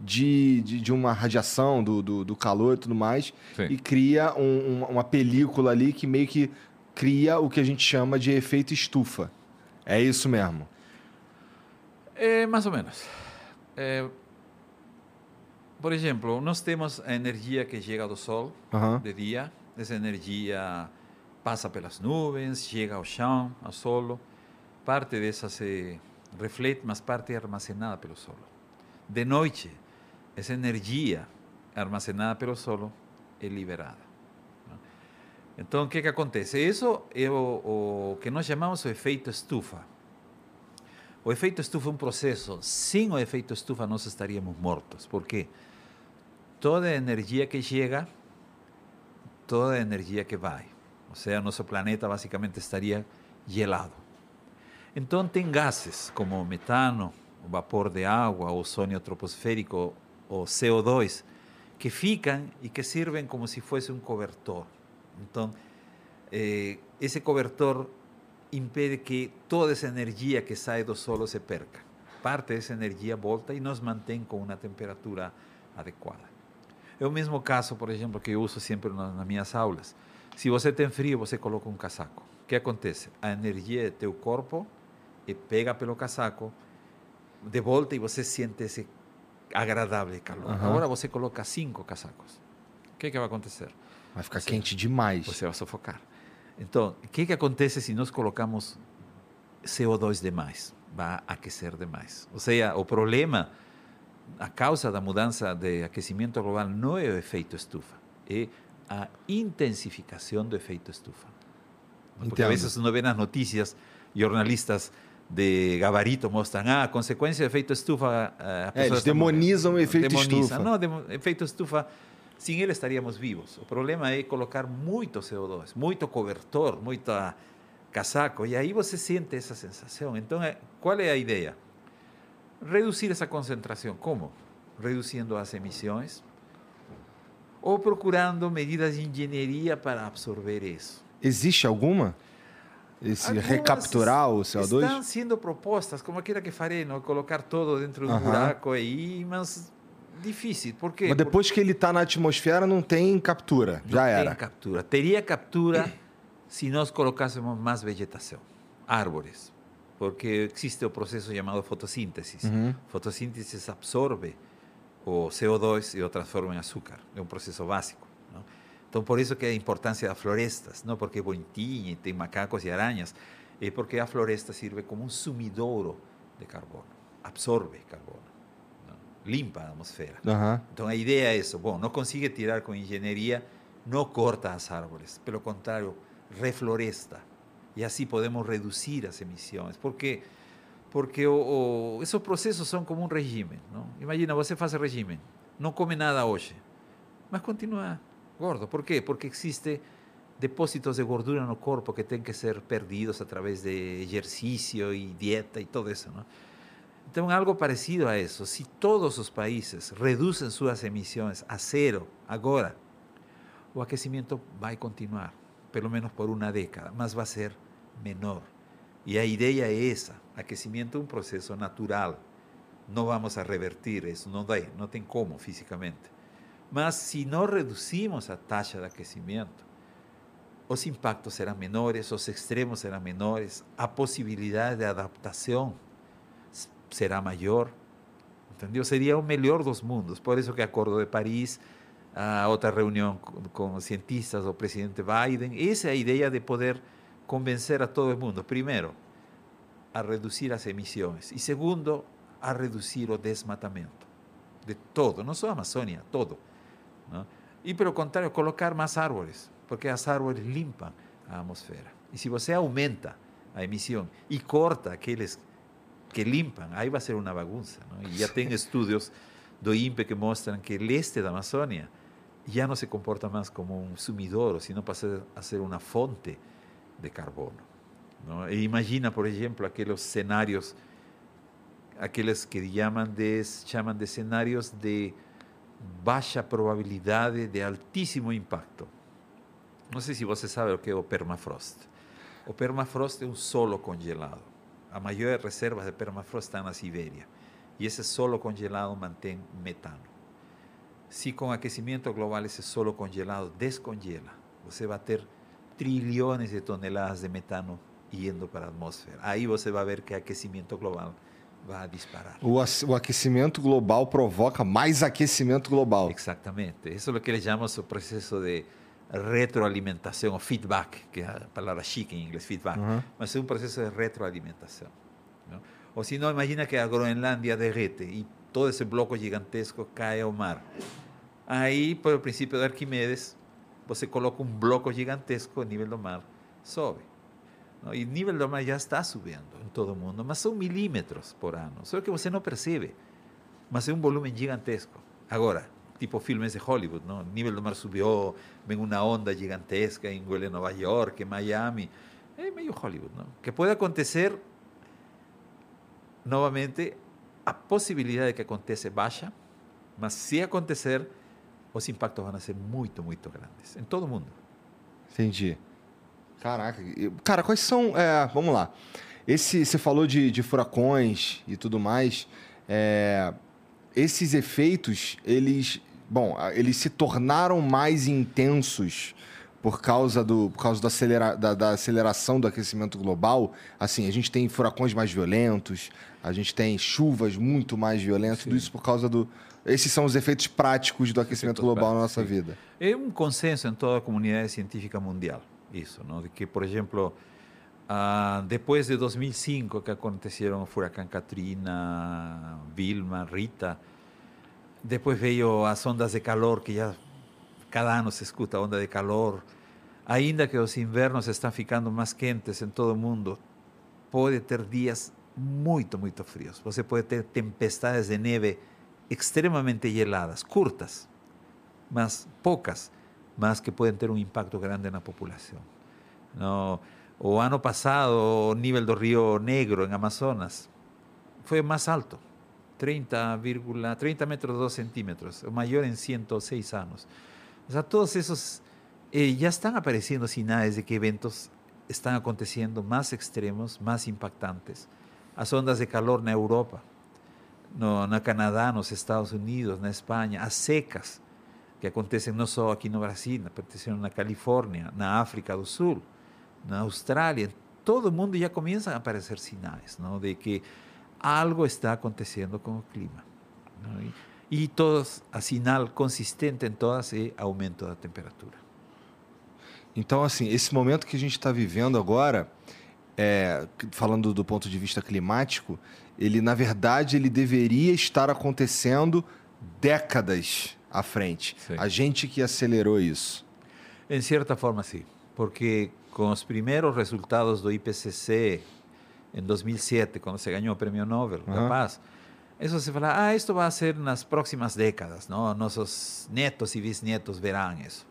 Speaker 1: de, de, de uma radiação, do, do, do calor e tudo mais,
Speaker 2: Sim.
Speaker 1: e cria um- uma, película ali que meio que cria o que a gente chama de efeito estufa. É isso mesmo.
Speaker 2: É, mais ou menos. É, por exemplo, nós temos a energia que chega do Sol
Speaker 1: Aham.
Speaker 2: de dia. Essa energia passa pelas nuvens, chega ao chão, ao solo. parte dessa se reflete, mas parte é armazenada pelo solo. De noite, essa energia armazenada pelo solo é liberada. Então, o que, acontece? Isso é o, o que nós chamamos o efeito estufa. O efeito estufa é um processo. Sem o efeito estufa, nós estaríamos mortos. Por quê? Toda a energia que chega, toda a energia que vai. Ou seja, nosso planeta basicamente estaria gelado. Então, tem gases como o metano, o vapor de água, o troposférico, o CO2, que ficam e que servem como se fosse um cobertor. Então, eh, cobertor impede que toda essa energia que sai do solo se perca. Parte dessa energia volta e nos mantém com uma temperatura adequada. É o mesmo caso, por exemplo, que eu uso sempre na- nas minhas aulas. Se você tem frio, você coloca um casaco. O que acontece? A energia do teu corpo e pega pelo casaco, de volta e você sente esse agradável calor.
Speaker 1: Aham.
Speaker 2: Agora você coloca cinco casacos. O que, que vai acontecer?
Speaker 1: Vai ficar quente demais.
Speaker 2: Você vai sufocar. Então, o que, que acontece se nós colocamos CO2 demais? Vai aquecer demais. Ou seja, o problema, a causa da mudança de aquecimento global não é o efeito estufa, é a intensificação do efeito estufa. Porque
Speaker 1: Entendo.
Speaker 2: vezes uno vê nas notícias, jornalistas de gabarito mostram, ah, a consequência do efeito estufa...
Speaker 1: É, eles
Speaker 2: está morrendo."
Speaker 1: demonizam o efeito
Speaker 2: Demoniza.
Speaker 1: estufa.
Speaker 2: Não, demo- efeito estufa, sem ele estaríamos vivos. O problema é colocar muito CO2, muito cobertor, muito casaco, e aí você sente essa sensação. Então, eh, qual é a ideia? Reduzir essa concentração. Como? Reduzindo as emissões ou procurando medidas de engenharia para absorver isso.
Speaker 1: Existe alguma? Esse
Speaker 2: Algumas
Speaker 1: recapturar o CO2?
Speaker 2: Estão sendo propostas, como aquela que farei, não? colocar todo dentro de um
Speaker 1: Aham.
Speaker 2: buraco aí, mas difícil. Por quê?
Speaker 1: Mas depois que ele está na atmosfera, não tem captura.
Speaker 2: Não
Speaker 1: Já
Speaker 2: tem
Speaker 1: era.
Speaker 2: captura. Teria captura se nós colocássemos mais vegetação, árvores, porque existe o processo chamado fotossíntese.
Speaker 1: Uhum.
Speaker 2: Fotossíntese absorve o CO2 e o transforma em açúcar. É um processo básico. Então, por isso que a importância das florestas, não porque é bonitinho, tem macacos e aranhas, é porque a floresta serve como um sumidouro de carbono, absorve carbono, não? limpa a atmosfera.
Speaker 1: Aham.
Speaker 2: Então a ideia é isso. Bom, não consegue tirar com engenharia, não corta as árvores. Pelo contrário, refloresta. E assim podemos reduzir as emissões. Por quê? Porque o, o, esses processos são como um regime. Não? Imagina, você faz regime, não come nada hoje, mas continua gordo. Por quê? Porque existe depósitos de gordura no corpo que têm que ser perdidos através de exercício e dieta e tudo isso. Não? Então, algo parecido a isso. Se todos os países reduzem suas emissões a zero agora, o aquecimento vai continuar, pelo menos por uma década, mas vai ser menor. E a ideia é essa: aquecimento é um processo natural. Não vamos a revertir isso, não dá, não tem como fisicamente. Mas se nós reduzimos a taxa de aquecimento, os impactos serão menores, os extremos serão menores, a possibilidade de adaptação s- será maior. Entendeu? Seria o melhor dos mundos. Por isso que Acordo de Paris, a outra reunião com, com cientistas, o presidente Biden, essa é a ideia de poder convencer a todo mundo, primeiro, a reduzir as emissões e segundo, a reduzir o desmatamento de todo, não só a Amazônia, todo. Não? E, pelo contrário, colocar mais árvores, porque as árvores limpam a atmosfera. E se você aumenta a emissão e corta aqueles que limpam, aí vai ser uma bagunça. não? E já tem estudos do INPE que mostram que o leste da Amazônia já não se comporta mais como um sumidouro, sino passa a ser uma fonte de carbono. não? E imagina, por exemplo, aqueles cenários, aqueles que chamam de, chamam de cenários de baixa probabilidade de altíssimo impacto. Não sei se você sabe o que é o permafrost. O permafrost é um solo congelado. A maior reserva de permafrost está na Sibéria. E esse solo congelado mantém metano. Se com aquecimento global esse solo congelado descongela, você vai ter trilhões de toneladas de metano indo para a atmosfera. Aí você vai ver que o aquecimento global vai disparar.
Speaker 1: O, o aquecimento global provoca mais aquecimento global.
Speaker 2: Exactamente. Eso es lo que le llamamos el proceso de retroalimentação, ou feedback, que é a palavra chique em inglês, feedback,
Speaker 1: Uhum.
Speaker 2: mas é um processo de retroalimentação. não? Ou se não, imagina que a Groenlândia derrete e todo esse bloco gigantesco cai ao mar. Aí, por o princípio de Arquimedes, você coloca um bloco gigantesco, o nível do mar sobe. Não? E nível do mar já está subindo em todo o mundo, mas são milímetros por ano. Só que você não percebe, mas é um volume gigantesco. Agora, tipo filmes de Hollywood, não? o nível do mar subiu, vem uma onda gigantesca em Nova York, em Miami. É meio Hollywood, não? Que pode acontecer, novamente, a possibilidade de que aconteça baixa, mas se acontecer, os impactos vão ser muito, muito grandes, em todo o mundo.
Speaker 1: Entendi. Caraca. Cara, quais são. é, vamos lá. Esse, você falou de, de furacões e tudo mais. é, esses efeitos, eles. Bom, eles se tornaram mais intensos por causa, do, por causa do acelera, da, da aceleração do aquecimento global. Assim, a gente tem furacões mais violentos, a gente tem chuvas muito mais violentas, tudo
Speaker 2: Sim.
Speaker 1: isso por causa do. Esses são os efeitos práticos do aquecimento
Speaker 2: Efeitos
Speaker 1: global na
Speaker 2: práticos,
Speaker 1: nossa
Speaker 2: sim.
Speaker 1: vida.
Speaker 2: É um consenso em toda a comunidade científica mundial, isso, não? de que, por exemplo, ah, depois de 2005, que aconteceram o furacão Katrina, Vilma, Rita, depois veio as ondas de calor, que já cada ano se escuta onda de calor, ainda que os invernos estão ficando mais quentes em todo o mundo, pode ter dias muito, muito frios. Você pode ter tempestades de neve extremamente geladas, curtas, mas poucas, mas que podem ter um impacto grande na população. No, o ano passado, o nível do Rio Negro, em Amazonas, foi mais alto, 30, 30 metros 2 centímetros, o maior em 106 anos. O sea, todos esos eh, ya están apareciendo sinais de que eventos están aconteciendo más extremos, más impactantes. As ondas de calor na Europa, no, na Canadá, nos Estados Unidos, na Espanha, as secas, que acontecem não só aqui no Brasil, aconteceram na Califórnia, na África do Sul, na Austrália, todo mundo já começa a aparecer sinais não, de que algo está acontecendo com o clima. não? E, e todos, a sinal consistente em todas é aumento da temperatura.
Speaker 1: Então, assim, esse momento que a gente está vivendo agora, é, falando do ponto de vista climático, ele, na verdade, ele deveria estar acontecendo décadas à frente.
Speaker 2: Sim.
Speaker 1: A gente que acelerou isso.
Speaker 2: Em certa forma, sim, porque com os primeiros resultados do IPCC em 2007, quando se ganhou o Prêmio Nobel da
Speaker 1: Aham.
Speaker 2: Paz, isso se fala, ah, isto vai ser nas próximas décadas, não? nossos netos e bisnetos verão isso.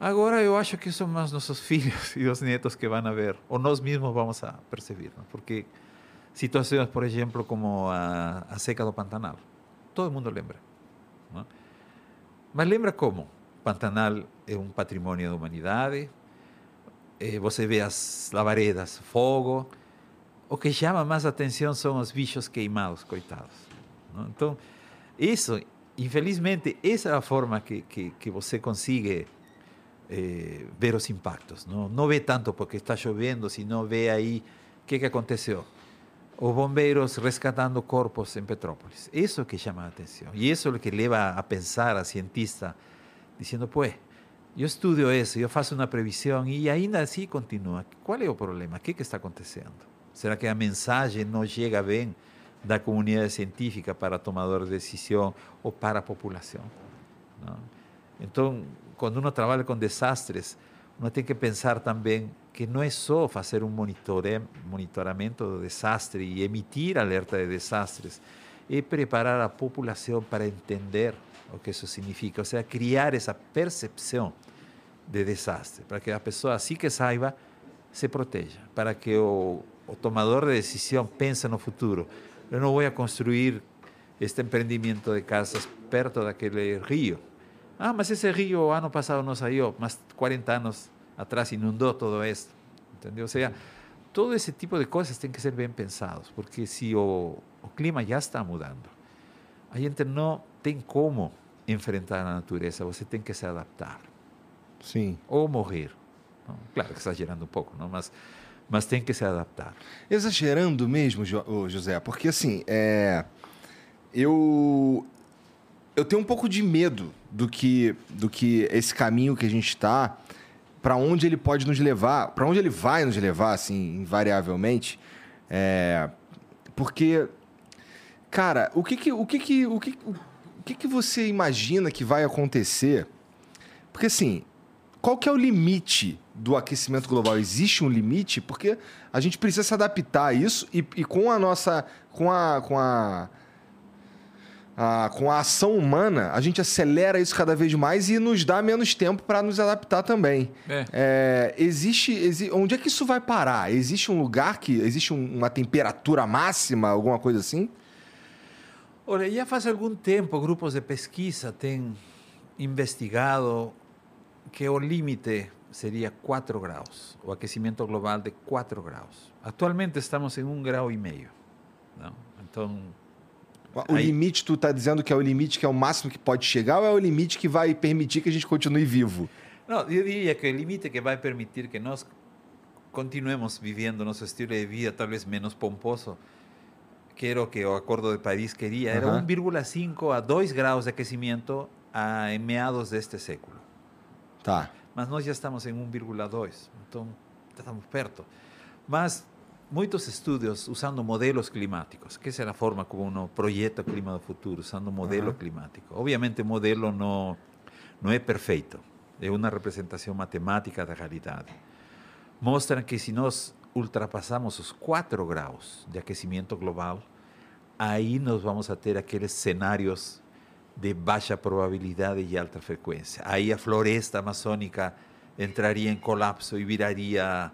Speaker 2: Agora eu acho que são mais nossos filhos e os netos que vão ver, ou nós mesmos vamos a perceber, não? porque situações, por exemplo, como a, a seca do Pantanal, todo mundo lembra. não? Mas lembra como? Pantanal é um patrimônio da humanidade, eh, você vê as lavaredas, fogo. O que chama mais atenção são os bichos queimados, coitados. não? Então, isso, infelizmente, essa é a forma que, que, que você consegue eh, ver os impactos. Não, não vê tanto porque está chovendo, sino vê aí o que, que aconteceu. Os bombeiros rescatando corpos em Petrópolis. Isso é o que chama a atenção. E isso é o que leva a pensar a cientista, dizendo, pues, eu estudo isso, eu faço uma previsão e ainda assim continua. Qual é o problema? O que, está acontecendo? Será que a mensagem não chega bem da comunidade científica para tomadores de decisão ou para a população? Não? Então, quando uno trabalha com desastres, uno tem que pensar também que não é só fazer um monitore, monitoramento do desastre e emitir alerta de desastres, é preparar a população para entender o que isso significa, ou seja, criar essa percepção de desastre, para que a pessoa, assim que saiba, se proteja, para que o, o tomador de decisão pense no futuro. Eu não vou construir este empreendimento de casas perto daquele rio. Ah, mas esse rio ano passado não saiu, mas 40 anos atrás inundou todo esto. Entendeu? Ou seja, todo esse tipo de coisas tem que ser bem pensados, porque se o, o clima já está mudando, a gente não tem como enfrentar a natureza, você tem que se adaptar
Speaker 1: Sim.
Speaker 2: ou morrer. Claro que exagerando um pouco, não? Mas, mas tem que se adaptar.
Speaker 1: Exagerando mesmo, ô, José, porque assim, é, eu, eu tenho um pouco de medo do que, do que esse caminho que a gente está, para onde ele pode nos levar, para onde ele vai nos levar, assim, invariavelmente. É, porque, cara, o que que, o que, que, o que, o que que você imagina que vai acontecer? Porque, assim, qual que é o limite do aquecimento global? Existe um limite? Porque a gente precisa se adaptar a isso e, e com a nossa... Com a, com a a, com a ação humana, a gente acelera isso cada vez mais e nos dá menos tempo para nos adaptar também.
Speaker 2: É.
Speaker 1: É, existe, exi- Onde é que isso vai parar? Existe um lugar que. Existe um- uma temperatura máxima, alguma coisa assim?
Speaker 2: Olha, já faz algum tempo grupos de pesquisa têm investigado que o limite seria 4 graus, o aquecimento global de 4 graus. Atualmente estamos em 1 grau e meio. Não? Então,
Speaker 1: O
Speaker 2: Aí-
Speaker 1: limite, tu tá dizendo que é o limite que é o máximo que pode chegar ou é o limite que vai permitir que a gente continue vivo?
Speaker 2: não, eu diria que o limite que vai permitir que nós continuemos vivendo nosso estilo de vida talvez menos pomposo, que era o que o Acordo de Paris queria, era
Speaker 1: Aham.
Speaker 2: 1,5 a 2 graus de aquecimento a, em meados deste século.
Speaker 1: Tá.
Speaker 2: mas nós já estamos em 1,2, então estamos perto. Mas muitos estudos usando modelos climáticos, que é a forma como uno projeta o clima do futuro, usando modelo
Speaker 1: Aham.
Speaker 2: climático. Obviamente modelo não, não é perfeito, é uma representação matemática da realidade. Mostram que se nós ultrapassamos os 4 graus de aquecimento global, aí nós vamos a ter aqueles cenários de baixa probabilidade e alta frequência. Aí a floresta amazônica entraria em colapso e viraria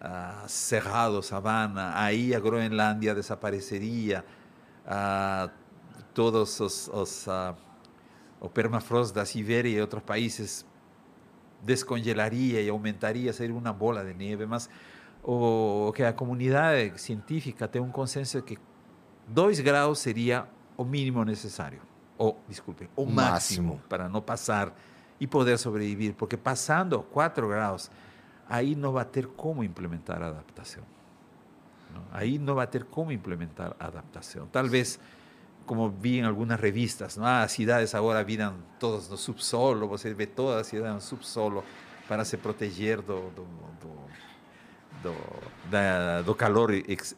Speaker 2: ah, cerrado, savana. Aí a Groenlândia desapareceria. ah, todos os, os ah, o permafrost da Sibéria e outros países descongelaria e aumentaria, seria uma bola de neve. Mas o, que a comunidade científica tem um consenso que 2 graus seria o mínimo necessário. O, desculpe, o
Speaker 1: Máximo.
Speaker 2: máximo para não passar e poder sobreviver. Porque passando 4 graus, aí não vai ter como implementar a adaptação. não? Aí não vai ter como implementar a adaptação. Talvez, como vi em algumas revistas, não? Ah, as cidades agora viram todos no subsolo, você vê todas as cidades no subsolo para se proteger do, do, do, do, da- do calor ex,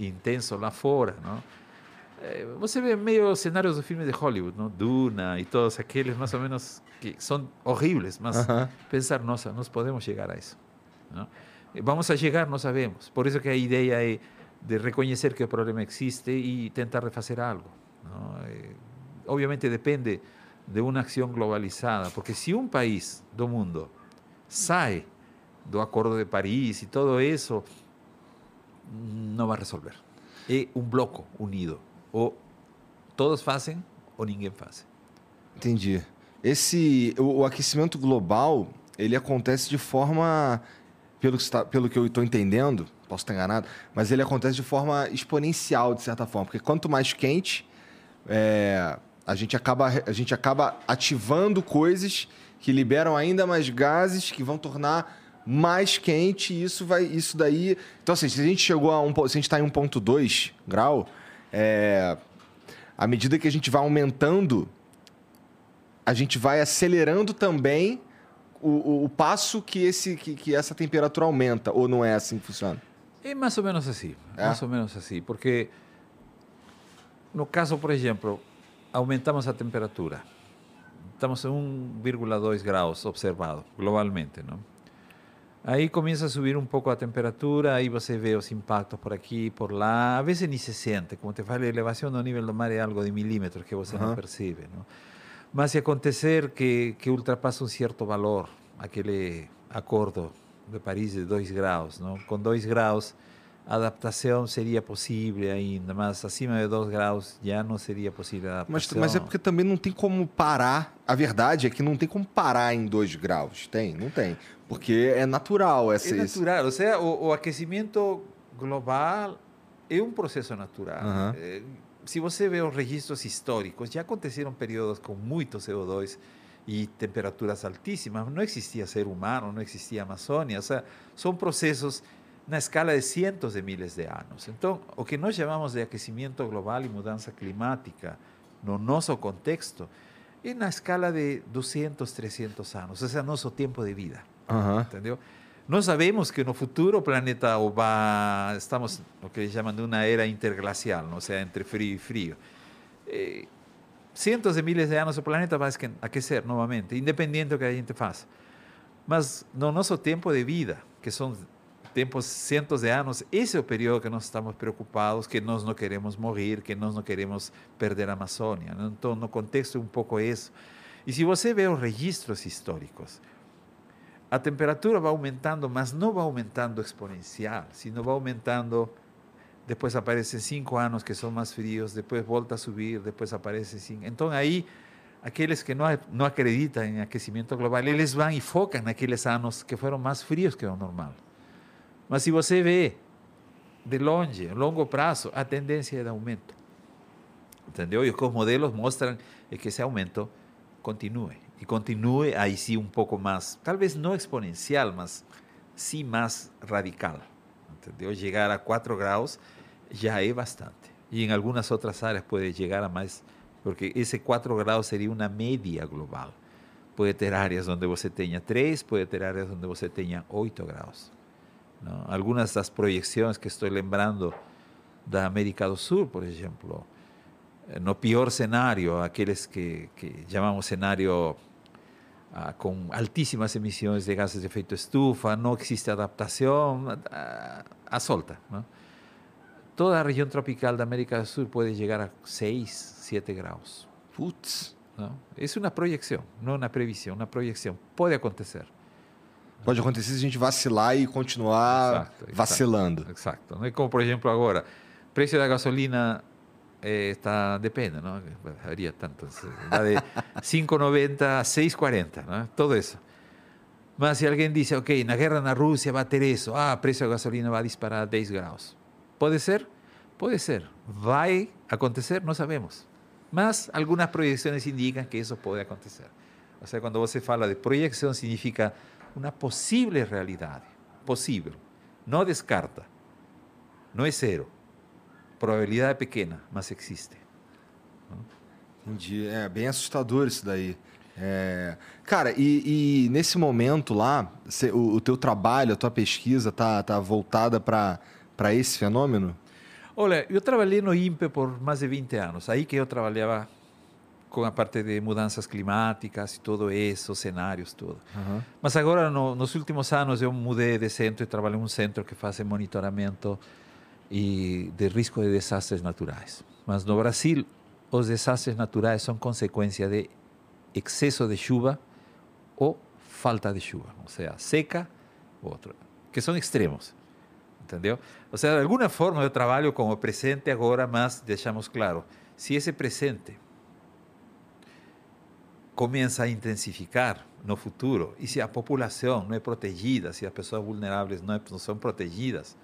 Speaker 2: intenso lá fora, não? Eh, você vê meio cenários do filme de Hollywood, não? Duna e todos aqueles mais ou menos que são horríveis, mas
Speaker 1: Aham.
Speaker 2: pensar, nossa, nós podemos chegar a isso. não? E Vamos a chegar, não sabemos. Por isso que a ideia é de reconhecer que o problema existe e tentar refazer algo. não? Eh, Obviamente depende de uma ação globalizada, porque se um país do mundo sai do Acordo de Paris e todo isso, não vai resolver. É um bloco unido. Ou todos fazem ou ninguém faz.
Speaker 1: Entendi. Esse, o, o aquecimento global, ele acontece de forma, pelo que, você tá- pelo que eu estou entendendo, posso estar enganado, mas ele acontece de forma exponencial, de certa forma. Porque quanto mais quente, é, a, gente acaba, a gente acaba ativando coisas que liberam ainda mais gases, que vão tornar mais quente, e isso vai. Isso daí. Então, assim, se a gente chegou a um. Se a gente está em 1,2 grau, é, à medida que a gente vai aumentando a gente vai acelerando também o, o- o passo que, esse, que, que essa temperatura aumenta, ou não é assim que funciona?
Speaker 2: É mais ou menos assim,
Speaker 1: É?
Speaker 2: mais ou menos assim, porque no caso, por exemplo, aumentamos a temperatura, estamos em 1,2 graus observado globalmente, não? Aí começa a subir um pouco a temperatura, aí você vê os impactos por aqui, por lá, a vezes nem se sente, como te falei, a elevação do nível do mar é algo de milímetros que você
Speaker 1: Aham.
Speaker 2: não percebe, não? Mas se acontecer que, que ultrapassa um certo valor, aquele acordo de Paris de 2 graus, não? com 2 graus a adaptação seria possível ainda, mas acima de 2 graus já não seria possível a
Speaker 1: Mas,
Speaker 2: adaptação.
Speaker 1: mas é porque também não tem como parar. A verdade é que não tem como parar em 2 graus. Tem? Não tem. Porque é natural essa.
Speaker 2: É natural, ou seja, o, o aquecimento global é um processo natural. Eh, se você vê os registros históricos, já aconteceram períodos com muito CO2 e temperaturas altíssimas. Não existia ser humano, não existia Amazônia. Ou seja, são processos na escala de cientos de miles de anos. Então, o que nós chamamos de aquecimento global e mudança climática no nosso contexto, é na escala de 200, 300 anos. Esse é nosso tempo de vida. Entendeu? Nós sabemos que no futuro o planeta o va, estamos no que chamam de uma era interglacial, ou seja, entre frio e frio. Eh, cientos de miles de anos o planeta vai aquecer novamente, independente do que a gente faça. Mas no nosso tempo de vida, que são tempos cientos de anos, esse é o período que nós estamos preocupados, que nós não queremos morrer, que nós não queremos perder a Amazônia. né? Então, no contexto, um pouco isso. E se você vê os registros históricos, a temperatura vai aumentando, mas não vai aumentando exponencial, sino vai aumentando. Depois aparecem cinco anos que são mais frios, depois volta a subir, depois aparece cinco. Então aí, aqueles que não, não acreditam em aquecimento global, eles vão e focam naqueles anos que foram mais frios que o normal. Mas se você vê de longe, a longo prazo, a tendência é de aumento. Entendeu? E os modelos mostram é que esse aumento continue. E continue aí sim um pouco mais, talvez não exponencial, mas sim mais radical. Entendeu? Chegar a 4 graus já é bastante. E em algumas outras áreas pode chegar a mais, porque esse 4 graus seria uma média global. Pode ter áreas onde você tenha 3, pode ter áreas onde você tenha 8 graus. Não? Algumas das projeções que estou lembrando da América do Sul, por exemplo, eh, no pior cenário, aqueles que, que chamamos cenário ah, com altíssimas emissões de gases de efeito estufa, não existe adaptação, ah, a solta. não? Toda a região tropical da América do Sul pode chegar a 6, 7 graus.
Speaker 1: Putz.
Speaker 2: não? É uma projeção, não uma previsão, uma projeção. Pode acontecer.
Speaker 1: Pode acontecer se a gente vacilar e continuar
Speaker 2: Exato, exato.
Speaker 1: vacilando.
Speaker 2: Exacto. Não é como, por exemplo, agora, o preço da gasolina eh, está, depende, não? Varia tanto. Va de 5,90 a 6,40, não? Todo isso. Mas se alguém diz, ok, na guerra na Rússia vai ter isso, ah, o preço da gasolina vai disparar a 10 graus. Pode ser? Pode ser. Vai acontecer? Não sabemos. Mas algumas projeções indicam que isso pode acontecer. Ou seja, quando você fala de projeção, significa uma possível realidade. Possível. Não descarta. Não é zero. Probabilidade é pequena, mas existe.
Speaker 1: Entendi. É bem assustador isso daí. É, Cara, e, e nesse momento lá, cê- o, o teu trabalho, a tua pesquisa tá, tá voltada para esse fenômeno?
Speaker 2: Olha, eu trabalhei no INPE por mais de 20 anos. Aí que eu trabalhava com a parte de mudanças climáticas e tudo isso, cenários, tudo. Mas agora, no, nos últimos anos, eu mudei de centro e trabalho em um centro que faz monitoramento e de risco de desastres naturais. Mas no Brasil, os desastres naturais são consequência de excesso de chuva ou falta de chuva, ou seja, seca ou outro, que são extremos. Entendeu? Ou seja, de alguma forma eu trabalho com o presente agora, mas deixamos claro, se esse presente começa a intensificar no futuro, e se a população não é protegida, se as pessoas vulneráveis não, é- não são protegidas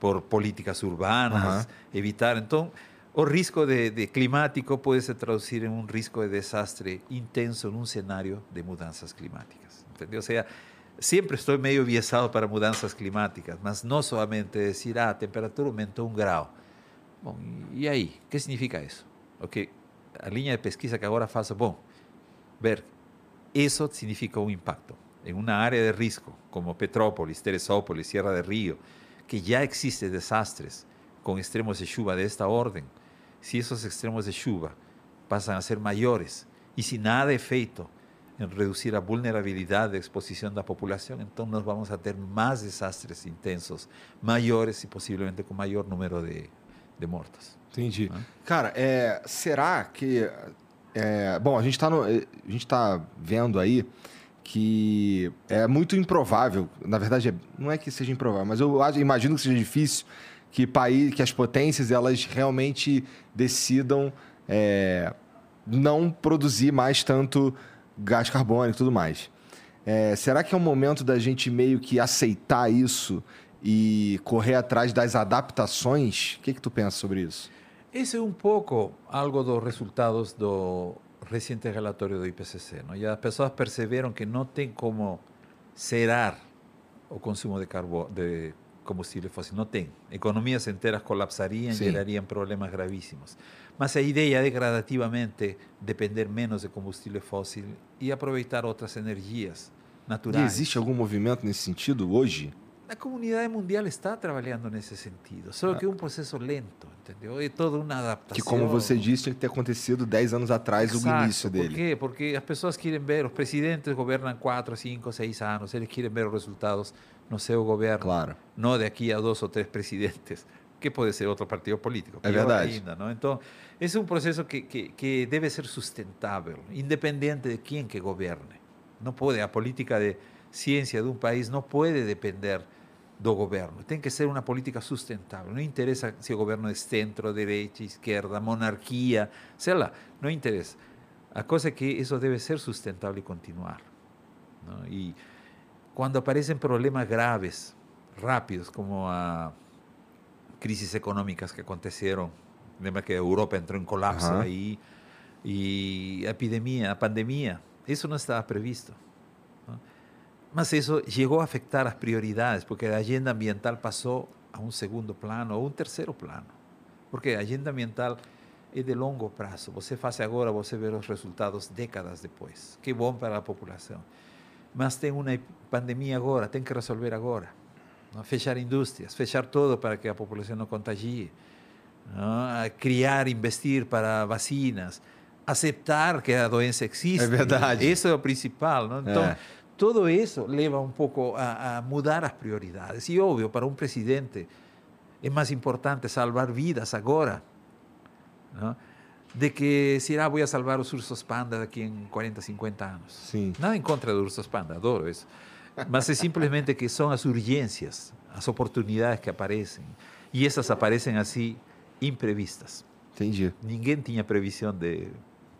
Speaker 2: por políticas urbanas, evitar, então o risco de, de climático pode se traduzir em um risco de desastre intenso num cenário de mudanças climáticas. Entendeu? Ou seja, sempre estou meio viesado para mudanças climáticas, mas não somente dizer, ah, a temperatura aumentou um grau. Bom, e aí? O que significa isso? Ok, a linha de pesquisa que agora faço, bom, ver, isso significa um impacto em uma área de risco, como Petrópolis, Teresópolis, Sierra de Rio, que já existe desastres com extremos de chuva desta ordem. Se esses extremos de chuva passam a ser maiores e se nada é feito em reduzir a vulnerabilidade de exposição da população, então nós vamos a ter mais desastres intensos, maiores e possivelmente com maior número de, de mortos.
Speaker 1: Entendi.
Speaker 2: Hã?
Speaker 1: Cara, é, será que. É, bom, a gente está gente tá vendo aí que é muito improvável. Na verdade, é- não é que seja improvável, mas eu imagino que seja difícil que, país, que as potências elas realmente decidam é, não produzir mais tanto gás carbônico e tudo mais. É, será que é o momento da gente meio que aceitar isso e correr atrás das adaptações? O que, que tu pensa sobre isso?
Speaker 2: Esse é um pouco algo dos resultados do recente relatório do IPCC. Não? E as pessoas perceberam que não tem como zerar o consumo de, carbo de combustible fósil. No tem. Economías enteras colapsariam,
Speaker 1: Sim.
Speaker 2: gerariam problemas gravíssimos. Mas a ideia é gradativamente depender menos de combustível fóssil e aproveitar outras energias
Speaker 1: E
Speaker 2: naturais.
Speaker 1: existe algum movimento nesse sentido hoje?
Speaker 2: A comunidade mundial está trabalhando nesse sentido, só que é um processo lento, entendeu? É toda uma adaptação.
Speaker 1: Que, como você disse, tinha que ter acontecido 10 anos atrás o
Speaker 2: Exato.
Speaker 1: início
Speaker 2: Por
Speaker 1: dele.
Speaker 2: quê? Porque as pessoas querem ver, os presidentes governam 4, 5, 6 anos, eles querem ver os resultados no seu governo,
Speaker 1: Claro.
Speaker 2: não daqui a dois ou três presidentes, que pode ser outro partido político.
Speaker 1: É verdade.
Speaker 2: Ainda, não? Então, esse é um processo que, que, que deve ser sustentável, independente de quem que governe. Não pode, a política de ciência de um país não pode depender do governo. Tem que ser uma política sustentável. Não interessa se o governo é centro, direita, esquerda, monarquia, sei lá, não interessa. A coisa é que isso deve ser sustentável e continuar. não? E quando aparecem problemas graves, rápidos, como a crises econômicas que aconteceram, lembra que a Europa entrou em colapso
Speaker 1: Aham.
Speaker 2: aí, e a epidemia, a pandemia, isso não estava previsto. Mas isso chegou a afectar as prioridades, porque a agenda ambiental passou a um segundo plano ou um terceiro plano. Porque a agenda ambiental é de longo prazo. Você faz agora, você vê os resultados décadas depois. Que bom para a população. Mas tem uma pandemia agora, tem que resolver agora. não? Fechar indústrias, fechar tudo para que a população não contagie. não? A Criar, investir para vacinas, aceitar que a doença existe.
Speaker 1: É verdade.
Speaker 2: Isso é o principal. Não? Então,
Speaker 1: É.
Speaker 2: tudo isso leva um pouco a, a mudar as prioridades. E, óbvio, para um presidente é mais importante salvar vidas agora não? de que se ah, vou salvar os ursos panda daqui em 40, 50 anos.
Speaker 1: Sim.
Speaker 2: Nada em contra dos ursos panda, adoro isso. Mas é simplesmente que são as urgências, as oportunidades que aparecem. E essas aparecem assim, imprevistas.
Speaker 1: Entendi.
Speaker 2: Ninguém tinha previsão de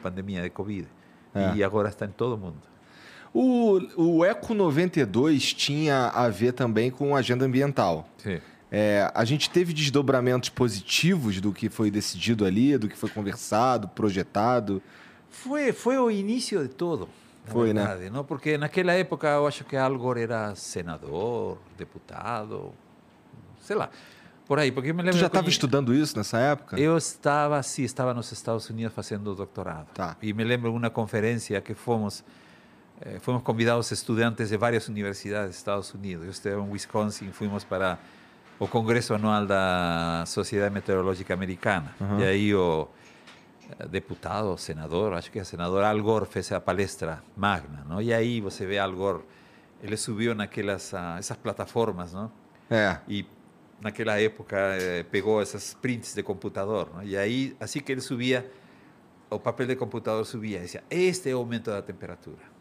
Speaker 2: pandemia de Covid.
Speaker 1: É.
Speaker 2: E agora está em todo mundo.
Speaker 1: O, o Eco 92 tinha a ver também com agenda ambiental.
Speaker 2: Sim.
Speaker 1: É, a gente teve desdobramentos positivos do que foi decidido ali, do que foi conversado, projetado.
Speaker 2: Foi, foi o início de tudo. na
Speaker 1: Foi, né?
Speaker 2: verdade, não? Porque naquela época eu acho que Al Gore era senador, deputado, sei lá, por aí. Porque eu me
Speaker 1: Tu
Speaker 2: lembro
Speaker 1: já
Speaker 2: que eu
Speaker 1: estava estudando isso nessa época?
Speaker 2: Eu estava, sim, estava nos Estados Unidos fazendo doutorado.
Speaker 1: Tá.
Speaker 2: E me lembro de uma conferência que fomos, eh, fomos convidados estudantes de várias universidades dos Estados Unidos. Eu estava em Wisconsin, fomos para o congresso anual da Sociedade Meteorológica Americana.
Speaker 1: Uhum.
Speaker 2: E aí o eh, deputado, senador, acho que é senador Al Gore fez a palestra magna, não? E aí você vê Al Gore, ele subiu naquelas ah, essas plataformas, não?
Speaker 1: É.
Speaker 2: e naquela época eh, pegou essas prints de computador, não? e aí, assim que ele subia, o papel de computador subia e dizia, este é o aumento da temperatura.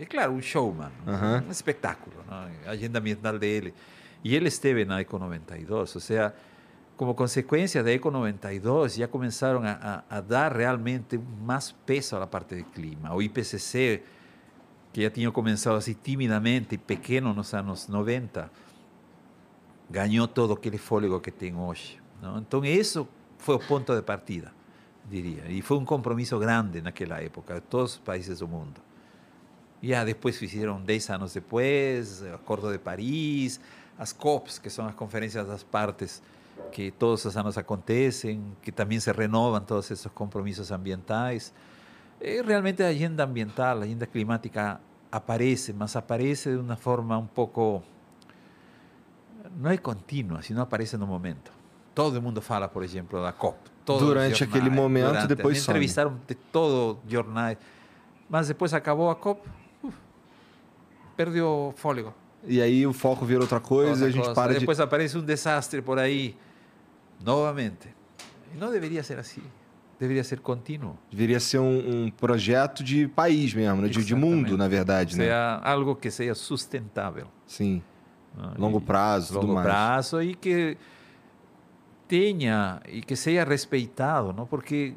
Speaker 2: E claro, um showman?
Speaker 1: Aham.
Speaker 2: um espetáculo, a agenda ambiental dele. E ele esteve na Eco 92, ou seja, como consequência da Eco 92, já começaram a, a, a dar realmente mais peso à parte de clima. O IPCC, que já tinha começado assim timidamente, pequeno nos anos 90, ganhou todo aquele fôlego que tem hoje. Não? Então, isso foi o ponto de partida, diria. E foi um compromisso grande naquela época, de todos os países do mundo. Ah, depois fizeram 10 anos depois, o Acordo de Paris, as COPs, que são as conferências das partes, que todos os anos acontecem, que também se renovam todos esses compromissos ambientais. E realmente a agenda ambiental, a agenda climática aparece, mas aparece de uma forma um pouco não é contínua, sino aparece no momento. Todo mundo fala, por exemplo, da COP.
Speaker 1: Durante aquele momento,
Speaker 2: durante-
Speaker 1: depois
Speaker 2: me
Speaker 1: some.
Speaker 2: entrevistaram de todo jornais, mas depois acabou a COP, uf, perdeu o fôlego.
Speaker 1: E aí o foco vira outra coisa
Speaker 2: Outra
Speaker 1: e a gente
Speaker 2: coisa.
Speaker 1: para de.
Speaker 2: Depois aparece um desastre por aí, novamente. E não deveria ser assim. Deveria ser contínuo.
Speaker 1: Deveria ser um, um projeto de país mesmo, né? de, de mundo, na verdade, né?
Speaker 2: Algo que seja sustentável.
Speaker 1: Sim.
Speaker 2: não?
Speaker 1: Longo prazo, tudo
Speaker 2: longo
Speaker 1: mais.
Speaker 2: prazo e que tenha e que seja respeitado, não? Porque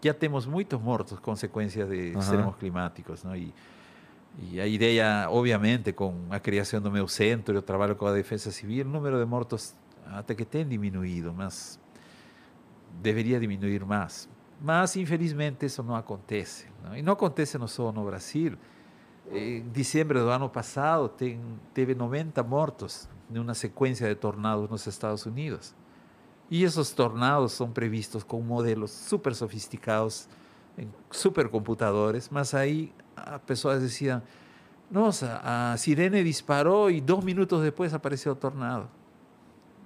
Speaker 2: já temos muitos mortos consequência de extremos climáticos, não? E, e a ideia, obviamente, com a criação do meu centro, eu trabalho com a defesa civil, o número de mortos até que tem diminuído, mas deveria diminuir mais. Mas, infelizmente, isso não acontece. não? E acontece não só no Brasil. Em dezembro do ano passado, tem, teve 90 mortos de una secuencia de tornados en los Estados Unidos. Y esos tornados son previstos con modelos súper sofisticados, en supercomputadores, más ahí a personas decían, no, a Sirene disparó y dos minutos después apareció el tornado.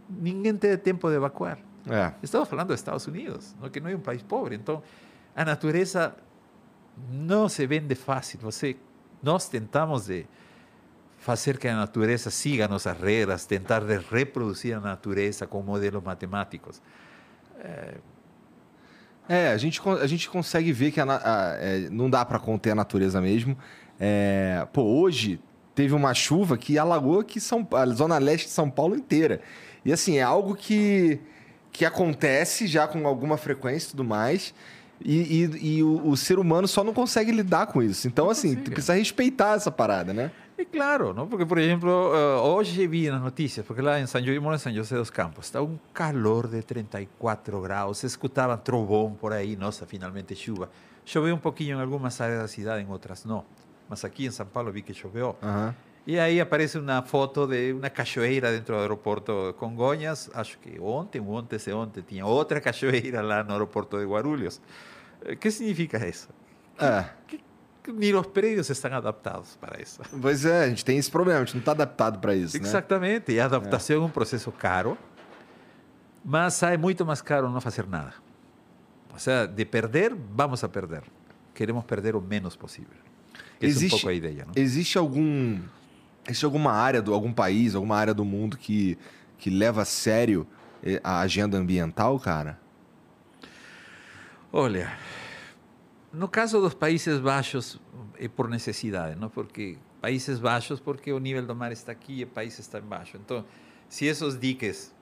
Speaker 2: Ninguém tiene tiempo de evacuar.
Speaker 1: É.
Speaker 2: Estamos falando de Estados Unidos, ¿no? que não é um país pobre. Então, a natureza não se vende fácil. Você, nós tentamos de fazer que a natureza siga nossas regras, tentar de reproduzir a natureza com modelos matemáticos.
Speaker 1: É, a gente, a gente consegue ver que a a- é, não dá pra conter a natureza mesmo. É, pô, hoje teve uma chuva que alagou aqui São, a zona leste de São Paulo inteira. E assim, é algo que, que acontece já com alguma frequência e tudo mais. E, e- e o, o ser humano só não consegue lidar com isso. Então, assim, precisa respeitar essa parada, né?
Speaker 2: Claro, ¿no? porque por exemplo, eh, hoje vi nas notícias, porque lá em São José, eu moro em São José dos Campos, está um calor de 34 graus, se escutava trovão por aí, nossa, finalmente chuva. Choveu um pouquinho em algumas áreas da cidade, em outras não. Mas aqui em São Paulo vi que.
Speaker 1: Aham.
Speaker 2: E aí aparece uma foto de uma cachoeira dentro do aeroporto de Congonhas, acho que ontem, ontem, se ontem, tinha outra cachoeira lá no aeroporto de Guarulhos. O que significa isso?
Speaker 1: É.
Speaker 2: Que, que nem os prédios estão adaptados para isso.
Speaker 1: Pois é, a gente tem esse problema, a gente não tá adaptado pra isso, né?
Speaker 2: Exatamente, e a adaptação é um processo caro, mas sai muito mais caro não fazer nada. Ou seja, de perder, vamos a perder. Queremos perder o menos possível. Essa é um
Speaker 1: Existe-
Speaker 2: pouco a ideia, não?
Speaker 1: Existe algum. Existe alguma área, do, algum país, alguma área do mundo que, que leva a sério eh, a agenda ambiental, cara?
Speaker 2: Olha, no caso dos Países Baixos é por necessidade, não? Porque Países Baixos porque o nível do mar está aqui e o país está embaixo. Então, se esses diques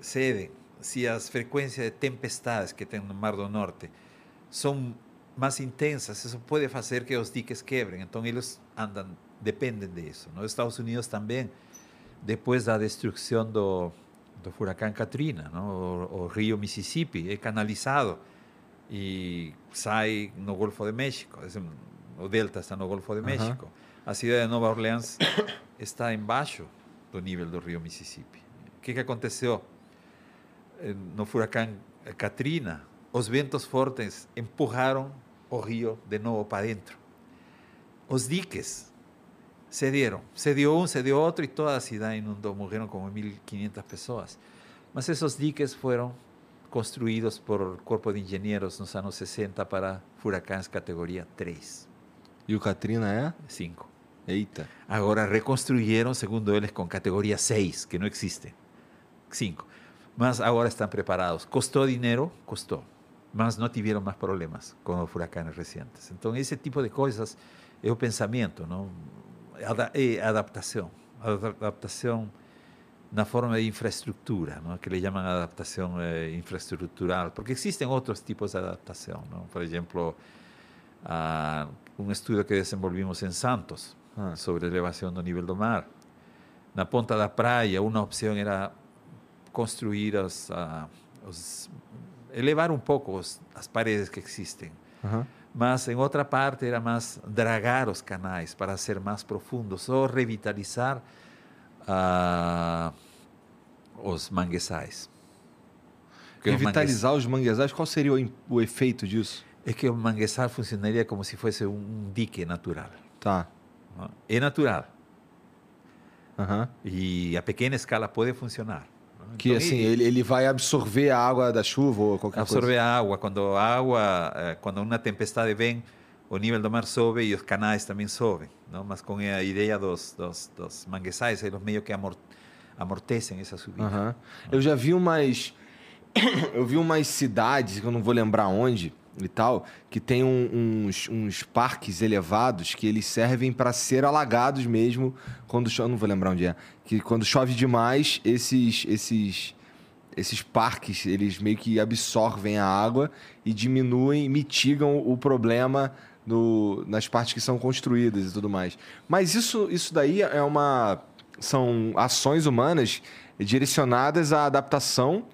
Speaker 2: cedem, se as frequências de tempestades que tem no Mar do Norte são mais intensas, isso pode fazer que os diques quebrem. Então, eles andam, dependem disso. Nos Estados Unidos também, depois da destruição do, do furacão Katrina, não? O, o rio Mississippi é canalizado e sai no Golfo de México. Es un- o delta está no Golfo de
Speaker 1: Ajá.
Speaker 2: México. A cidade de Nova Orleans está embaixo do nível do rio Mississippi. O que, que aconteceu? Eh, No furacão Katrina, os ventos fortes empurraram o rio de novo para dentro. Os diques cedieron. Cedió un, cedió otro y toda la ciudad inundó. Murieron como 1.500 personas. Mas esos diques fueron construídos por el Cuerpo de Ingenieros nos anos 60 para furacões categoria 3,
Speaker 1: E o Katrina é?
Speaker 2: 5.
Speaker 1: Eita.
Speaker 2: Agora reconstruyeron, segundo eles, con categoría 6, que no existe. 5. Mas agora están preparados. Costó dinero, costó. Mas no tuvieron más problemas con los furacanes recientes. Entonces, ese tipo de cosas es o pensamento, não? Ada é adaptação. Ada- Adaptação na forma de infraestrutura, não? que le llaman adaptação eh, infraestrutural, porque existen outros tipos de adaptação. não? Por exemplo, ah, um estudo que desenvolvimos em Santos
Speaker 1: Ah.
Speaker 2: sobre elevação do nível do mar. Na ponta da praia, uma opção era construir as, ah, os, elevar um pouco os, as paredes que existem.
Speaker 1: Aham.
Speaker 2: Mas em outra parte era mais dragar os canais para ser mais profundos ou revitalizar ah, os manguezais.
Speaker 1: Revitalizar os manguezais, qual seria o, o efeito disso?
Speaker 2: É que o manguezal funcionaria como se fosse um dique natural.
Speaker 1: Tá.
Speaker 2: É natural
Speaker 1: Aham.
Speaker 2: e a pequena escala pode funcionar.
Speaker 1: Que
Speaker 2: Então,
Speaker 1: assim, ele, ele vai absorver a água da chuva ou qualquer
Speaker 2: absorve a água. Quando a água, eh, quando uma tempestade vem, o nível do mar sobe e os canais também sobem. Não? Mas com a ideia dos, dos, dos manguezais, eles meio que amor, amortecem essa subida.
Speaker 1: Aham. Eu já vi umas. Eu vi umas cidades, que eu não vou lembrar onde e tal, que tem um- uns, uns parques elevados que eles servem para ser alagados mesmo quando chove. Não vou lembrar onde é. Que quando chove demais, esses. esses esses parques, eles meio que absorvem a água e diminuem, mitigam o problema no, nas partes que são construídas e tudo mais. Mas isso, isso daí é uma. São ações humanas direcionadas à adaptação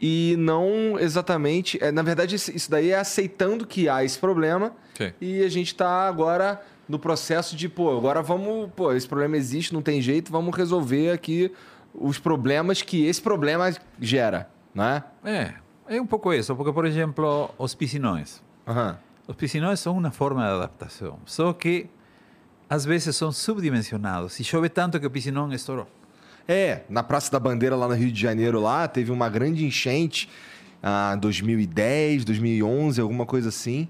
Speaker 1: e não exatamente. É, na verdade, isso daí é aceitando que há esse problema
Speaker 2: Sim.
Speaker 1: e a gente está agora no processo de, pô, agora vamos. Pô, esse problema existe, não tem jeito, vamos resolver aqui os problemas que esse problema gera, né?
Speaker 2: É, é um pouco isso, porque, por exemplo, os piscinões.
Speaker 1: Aham.
Speaker 2: Os piscinões são uma forma de adaptação, só que às vezes são subdimensionados. E chove tanto que o piscinão estourou.
Speaker 1: É, na Praça da Bandeira, lá no Rio de Janeiro, lá, teve uma grande enchente, ah, 2010, 2011, alguma coisa assim.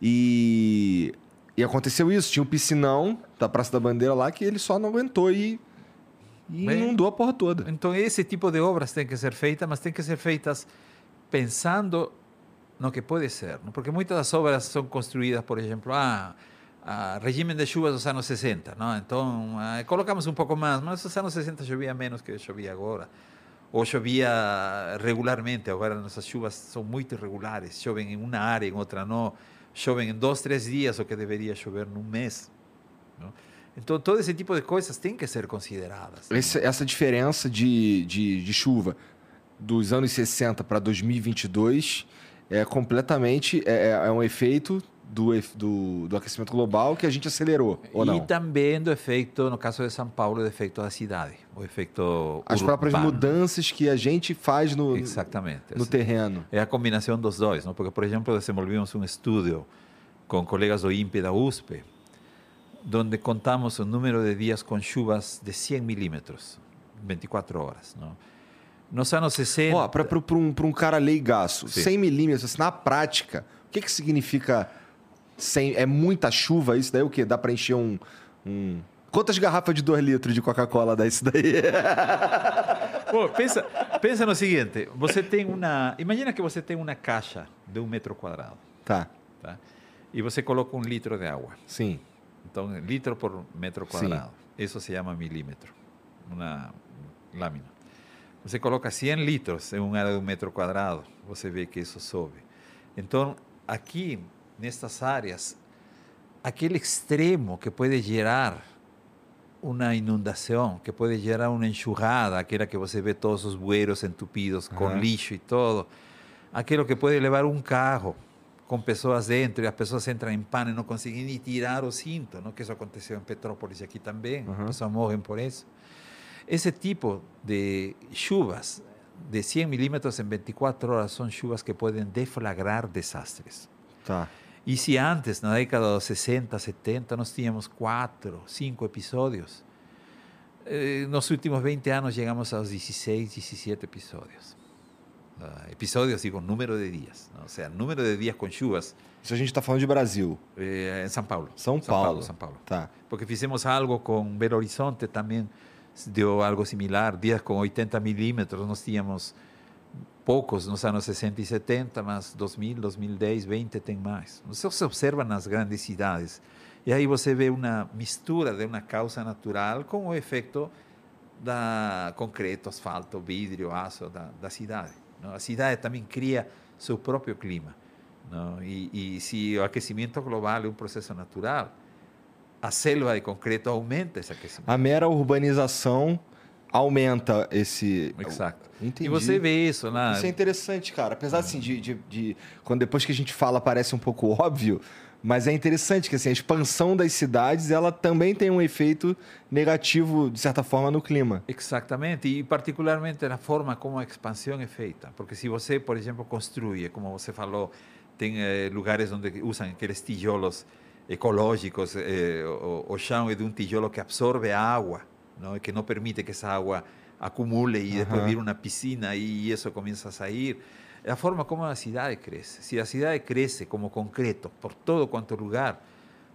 Speaker 1: E, e aconteceu isso, tinha um piscinão da Praça da Bandeira lá que ele só não aguentou e, e
Speaker 2: Bem,
Speaker 1: inundou a porra toda.
Speaker 2: Então, esse tipo de obras têm que ser feitas, mas têm que ser feitas pensando no que pode ser, porque muitas das obras são construídas por exemplo a, a de chuvas dos anos 60, então colocamos um pouco mais mas nos anos 60 chovia menos que chovia agora ou chovia regularmente, agora nossas chuvas são muito irregulares, chovem em uma área, em outra não chovem em dois três dias o que deveria chover num mês mes. Então, todo esse tipo de coisas tem que ser consideradas.
Speaker 1: Essa, essa diferença de, de, de, chuva dos anos 60 para 2022 é completamente é, é- é um efeito do, do, do aquecimento global que a gente acelerou, ou
Speaker 2: E
Speaker 1: não?
Speaker 2: também do efeito, no caso de São Paulo, do efeito da cidade, o efeito
Speaker 1: As próprias
Speaker 2: urbano.
Speaker 1: mudanças que a gente faz no,
Speaker 2: Exatamente.
Speaker 1: no terreno.
Speaker 2: É a combinação dos dois, não? porque, por exemplo, desenvolvimos um estudo com colegas do INPE da USP, onde contamos o número de dias com chuvas de 100 milímetros, 24 horas. Não? Nos anos 60...
Speaker 1: Ó, para um, pra um cara leigaço,
Speaker 2: Sim.
Speaker 1: 100 milímetros, assim, na prática, o que, que significa 100? É muita chuva? Isso daí o quê? Dá para encher um, um... Quantas garrafas de 2 litros de Coca-Cola dá isso daí?
Speaker 2: Pô, pensa, pensa no seguinte, você tem uma... Imagina que você tem uma caixa de um metro quadrado,
Speaker 1: tá,
Speaker 2: tá? e você coloca um litro de água.
Speaker 1: sim.
Speaker 2: Então, litro por metro
Speaker 1: Sim.
Speaker 2: cuadrado. Eso se llama milímetro, una lámina. Você coloca 100 litros em uma área de um metro quadrado, você vê que isso sobe. Então, aqui, nestas áreas, aquele extremo que pode gerar uma inundação, que pode gerar uma enxurrada, aquela que você vê todos os bueiros entupidos com
Speaker 1: Aham.
Speaker 2: lixo e todo, aquilo que pode levar um carro com pessoas dentro e as pessoas entram em pânico não conseguem nem tirar o cinto, não? que isso aconteceu em Petrópolis e aqui também,
Speaker 1: Uhum.
Speaker 2: as pessoas morrem por isso. Esse tipo de chuvas de 100 milímetros em 24 horas são chuvas que podem deflagrar desastres.
Speaker 1: Tá.
Speaker 2: E se antes, na década dos 60, 70, nós tínhamos quatro, cinco episódios, eh, nos últimos 20 anos chegamos aos 16, 17 episódios. Ah, episódios, digo, número de dias. ¿no? O sea, número de dias com chuvas
Speaker 1: Isso a gente tá falando de Brasil.
Speaker 2: eh, em São Paulo.
Speaker 1: São Paulo.
Speaker 2: São Paulo.
Speaker 1: Tá.
Speaker 2: Porque fizemos algo com Belo Horizonte também, deu algo similar. Dias com 80 milímetros, nós tínhamos poucos nos anos 60 e 70, mas 2000, 2010, 20 tem mais. Isso se observa nas grandes cidades. E aí você vê uma mistura de uma causa natural com o efeito da concreto, asfalto, vidro, aço da, da cidade. não? A cidade também cria seu próprio clima. não? E, e se o global é um processo natural, a selva de concreto aumenta esse aquecimento.
Speaker 1: A mera urbanização aumenta esse.
Speaker 2: Exato.
Speaker 1: Entendi.
Speaker 2: E você vê isso lá.
Speaker 1: Isso é interessante, cara. Apesar assim, de, de, de- Quando depois que a gente fala parece um pouco óbvio, mas é interessante que assim, a expansão das cidades ela também tem um efeito negativo, de certa forma, no clima.
Speaker 2: Exatamente, e particularmente na forma como a expansão é feita. Porque se você, por exemplo, construi, como você falou, tem eh, lugares onde usam aqueles tijolos ecológicos, eh, o, o chão é de um tijolo que absorve a água, não? que não permite que essa água acumule e depois vira uma piscina e isso começa a sair. É a forma como a cidade cresce. Se a cidade cresce como concreto por todo quanto lugar,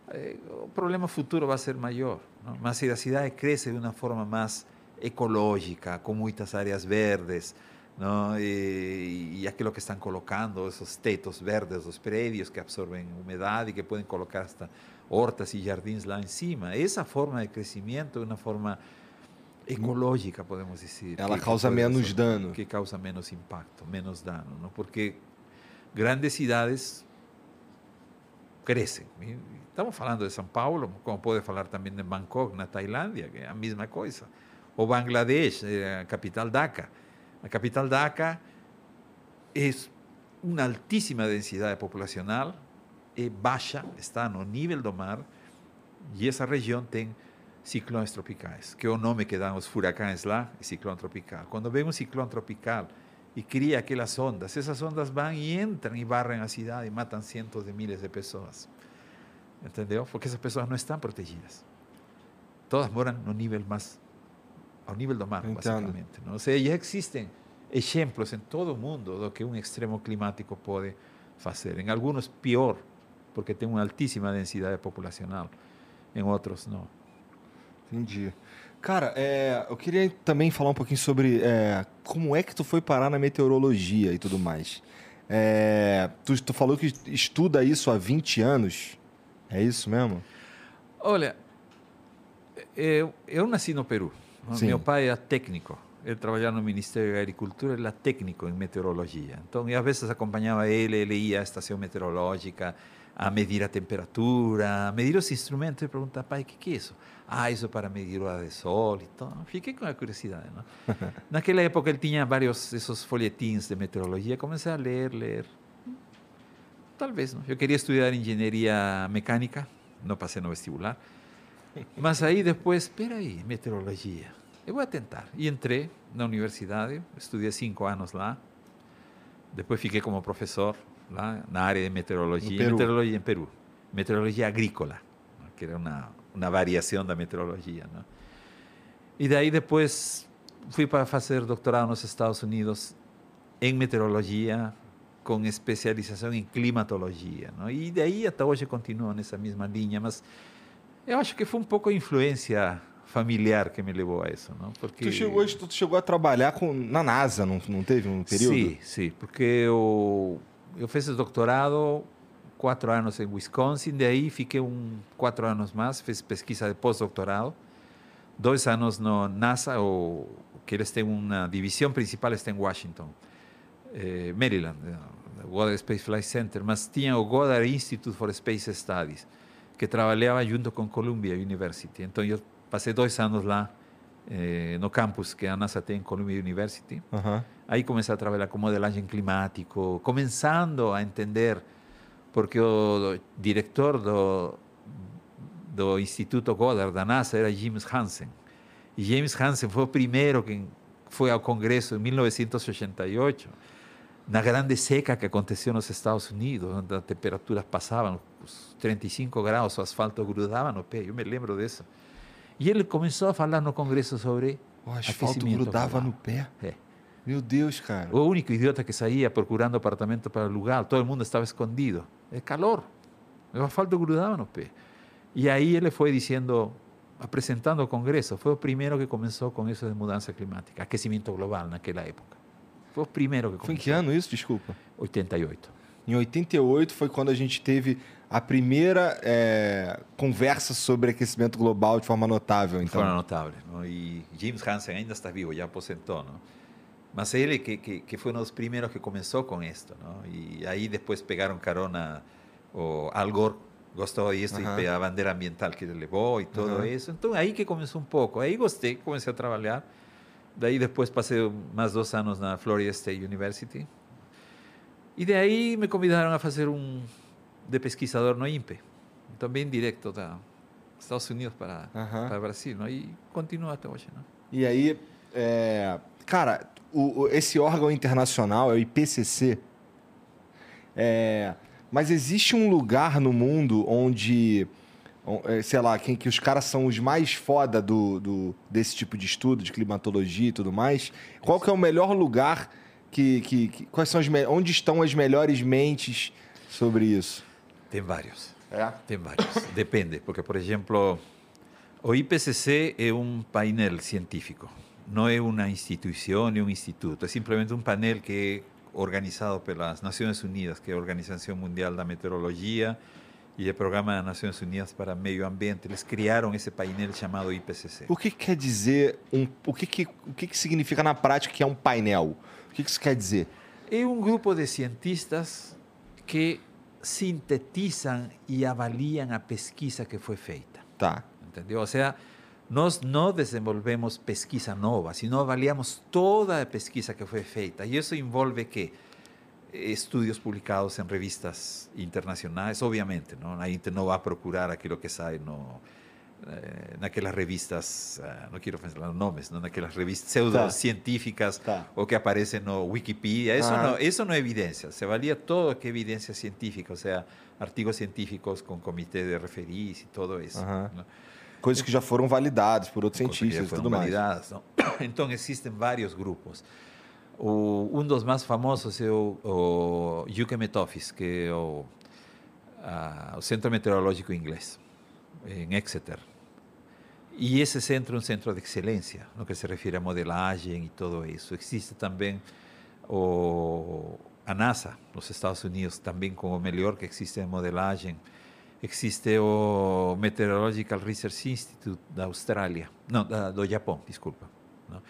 Speaker 2: eh, o problema futuro vai ser maior. Não? Mas se a cidade cresce de uma forma mais ecológica, com muitas áreas verdes, não? E, e aquilo que estão colocando, esses tetos verdes dos prédios que absorvem umidade e que podem colocar hasta hortas e jardins lá em cima. Essa forma de crescimento é uma forma ecológica, podemos dizer.
Speaker 1: Ela
Speaker 2: que-
Speaker 1: causa
Speaker 2: que
Speaker 1: menos dano.
Speaker 2: Que causa menos impacto, menos dano, não? Porque grandes cidades crescem. E Estamos falando de São Paulo, como pode falar também de Bangkok, na Tailândia, que é a mesma coisa. Ou Bangladesh, eh, a capital Dhaka. A capital Dhaka é uma altíssima densidade populacional, é baixa, está no nível do mar, e essa região tem ciclones tropicais, que é o nome que dão os furacões lá, é tropical. Quando vem um ciclone tropical e cria aquelas ondas, essas ondas vão e entram e barrem a cidade e matam cientos de miles de pessoas. Entendeu? Porque essas pessoas não estão protegidas. Todas moram no nível mais ao nível do mar,
Speaker 1: Entendo.
Speaker 2: basicamente. Não? Ou seja, já existem exemplos em todo o mundo do que um extremo climático pode fazer. Em alguns, pior, porque tem uma altíssima densidade populacional. Em outros, não.
Speaker 1: Entendi. Cara, é, eu queria também falar um pouquinho sobre é, como é que tu foi parar na meteorologia e tudo mais. É, tu, tu falou que estuda isso há 20 anos. É isso mesmo?
Speaker 2: Olha, eu, eu nasci no Peru.
Speaker 1: Sim.
Speaker 2: Meu pai era técnico. Ele trabalhava no Ministério da Agricultura, ele era técnico em meteorologia. Então, eu às vezes acompanhava ele, ele ia à estação meteorológica a medir a temperatura, a medir os instrumentos. E perguntava, pai, o que, que é isso? Ah, isso é para medir hora de sol e tal. Fiquei com a curiosidade. Não? Naquela época ele tinha vários esses folhetins de meteorologia. Comecei a ler, ler. Talvez, não? Eu queria estudar engenharia mecânica, não passei no vestibular. Mas aí depois, espera aí, meteorologia. Eu vou tentar. E entrei na universidade, estudei cinco anos lá. Depois fiquei como professor lá na área de meteorologia.
Speaker 1: Peru.
Speaker 2: Meteorologia em Peru. Meteorologia agrícola, que era uma, uma variação da meteorologia. Não? E daí depois fui para fazer doutorado nos Estados Unidos em meteorologia com especialização em climatologia. Não? E daí até hoje continuo nessa mesma linha, mas eu acho que foi um pouco a influência familiar que me levou a isso, não? Porque
Speaker 1: Tu chegou, tu chegou a trabalhar com, na NASA, não, não teve um período?
Speaker 2: Sim, sim, porque eu, eu fiz o doutorado quatro anos em Wisconsin, daí fiquei um quatro anos mais, fiz pesquisa de pós-doutorado, dois anos no NASA, o, que eles têm uma divisão principal está em Washington, eh, Maryland, eh, o Goddard Space Flight Center, mas tinha o Goddard Institute for Space Studies, que trabalhava junto com Columbia University. Então eu passei dois anos lá eh, no campus que a NASA tem em Columbia University. Aí comecei a trabalhar com modelagem climático, começando a entender, porque o diretor do, do Instituto Goddard da NASA era James Hansen. E James Hansen foi o primeiro que foi ao Congresso em 1988, na grande seca que aconteceu nos Estados Unidos, onde as temperaturas passavam os 35 graus, o asfalto grudava no pé. Eu me lembro disso. E ele começou a falar no Congresso sobre
Speaker 1: O asfalto grudava no pé.
Speaker 2: É.
Speaker 1: Meu Deus, cara.
Speaker 2: O único idiota que saía procurando apartamento para alugar, todo mundo estava escondido. É calor. O asfalto grudava no pé. E aí ele foi dizendo, apresentando ao Congresso, foi o primeiro que começou com isso de mudança climática, aquecimento global naquela época. Foi o primeiro que
Speaker 1: Foi
Speaker 2: começou.
Speaker 1: em que ano isso? Desculpa.
Speaker 2: 88.
Speaker 1: Em 88 foi quando a gente teve a primeira é, conversa sobre aquecimento global de forma notável.
Speaker 2: De
Speaker 1: Então.
Speaker 2: forma notável. não? E James Hansen ainda está vivo, já aposentou. Não? Mas ele que, que, que foi um dos primeiros que começou com isto. Não? E aí depois pegaram carona, o Al Gore gostou disso
Speaker 1: Aham.
Speaker 2: e a bandeira ambiental que ele levou e tudo isso. Então aí que começou um pouco. Aí gostei, comecei a trabalhar. Daí depois passei mais dois anos na Florida State University. E de aí me convidaram a fazer um de pesquisador no INPE. Também direto da Estados Unidos para,
Speaker 1: Aham.
Speaker 2: para Brasil. E continua até hoje. Não?
Speaker 1: E aí, é, cara, o- o- esse órgão internacional é o IPCC. É, mas existe um lugar no mundo onde, on- é, sei lá, quem, que os caras são os mais foda do, do- desse tipo de estudo, de climatologia e tudo mais. Qual que é o melhor lugar que, que, que- quais são as, onde estão as melhores mentes sobre isso?
Speaker 2: Tem vários.
Speaker 1: É.
Speaker 2: Tem vários. Depende, porque, por exemplo, o IPCC é um painel científico. Não é uma instituição nem um instituto. É simplesmente um painel que é organizado pelas Nações Unidas, que é a Organização Mundial da Meteorologia e o Programa das Nações Unidas para Meio Ambiente. Eles criaram esse painel chamado IPCC.
Speaker 1: O que, que quer dizer um, o que, que, o que, que significa na prática que é um painel? O que, que isso quer dizer?
Speaker 2: É um grupo de cientistas que sintetizam e avaliam a pesquisa que foi feita.
Speaker 1: Tá.
Speaker 2: Entendeu? Ou seja, nós não desenvolvemos pesquisa nova, sino avaliamos toda a pesquisa que foi feita. E isso envolve que estudos publicados em revistas internacionais, obviamente, não? a gente não vai procurar aquilo que sai no, eh, naquelas revistas, ah, não quero falar nomes, não, naquelas revistas pseudocientíficas ou que aparecem no Wikipedia. Isso,
Speaker 1: Aham.
Speaker 2: não, isso não é evidência. Se valia todo que é evidência científica, ou seja, artigos científicos com comitê de referência e tudo isso. Não?
Speaker 1: Coisas que já foram validadas por outros
Speaker 2: Coisas
Speaker 1: cientistas e tudo mais.
Speaker 2: validadas, não? Então existem vários grupos. O, um dos mais famosos é o, o UK Met Office, que é o, ah, o Centro Meteorológico Inglês, em Exeter. E esse centro é um centro de excelência, no que se refere a modelagem e tudo isso. Existe também o, a NASA, nos Estados Unidos, também com o melhor que existe em modelagem. Existe o Meteorological Research Institute da Austrália, não, da, do Japão, desculpa. não?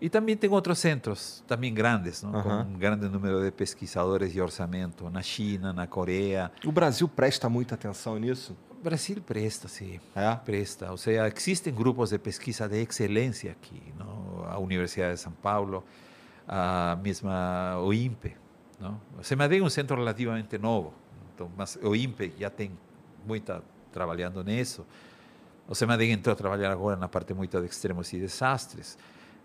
Speaker 2: E também tem outros centros, também grandes, com
Speaker 1: Aham.
Speaker 2: um grande número de pesquisadores e orçamento, na China, na Coreia.
Speaker 1: O Brasil presta muita atenção nisso?
Speaker 2: Brasil presta, sim.
Speaker 1: É?
Speaker 2: Presta. O sea, existen grupos de pesquisa de excelencia aquí, ¿no? A Universidad de São Paulo, a mesma o INPE, ¿no? O CEMADEM é um centro relativamente novo, então, mas o INPE já tem muita trabalhando nisso. O CEMADEM entrou a trabalhar agora na parte muito de extremos e desastres.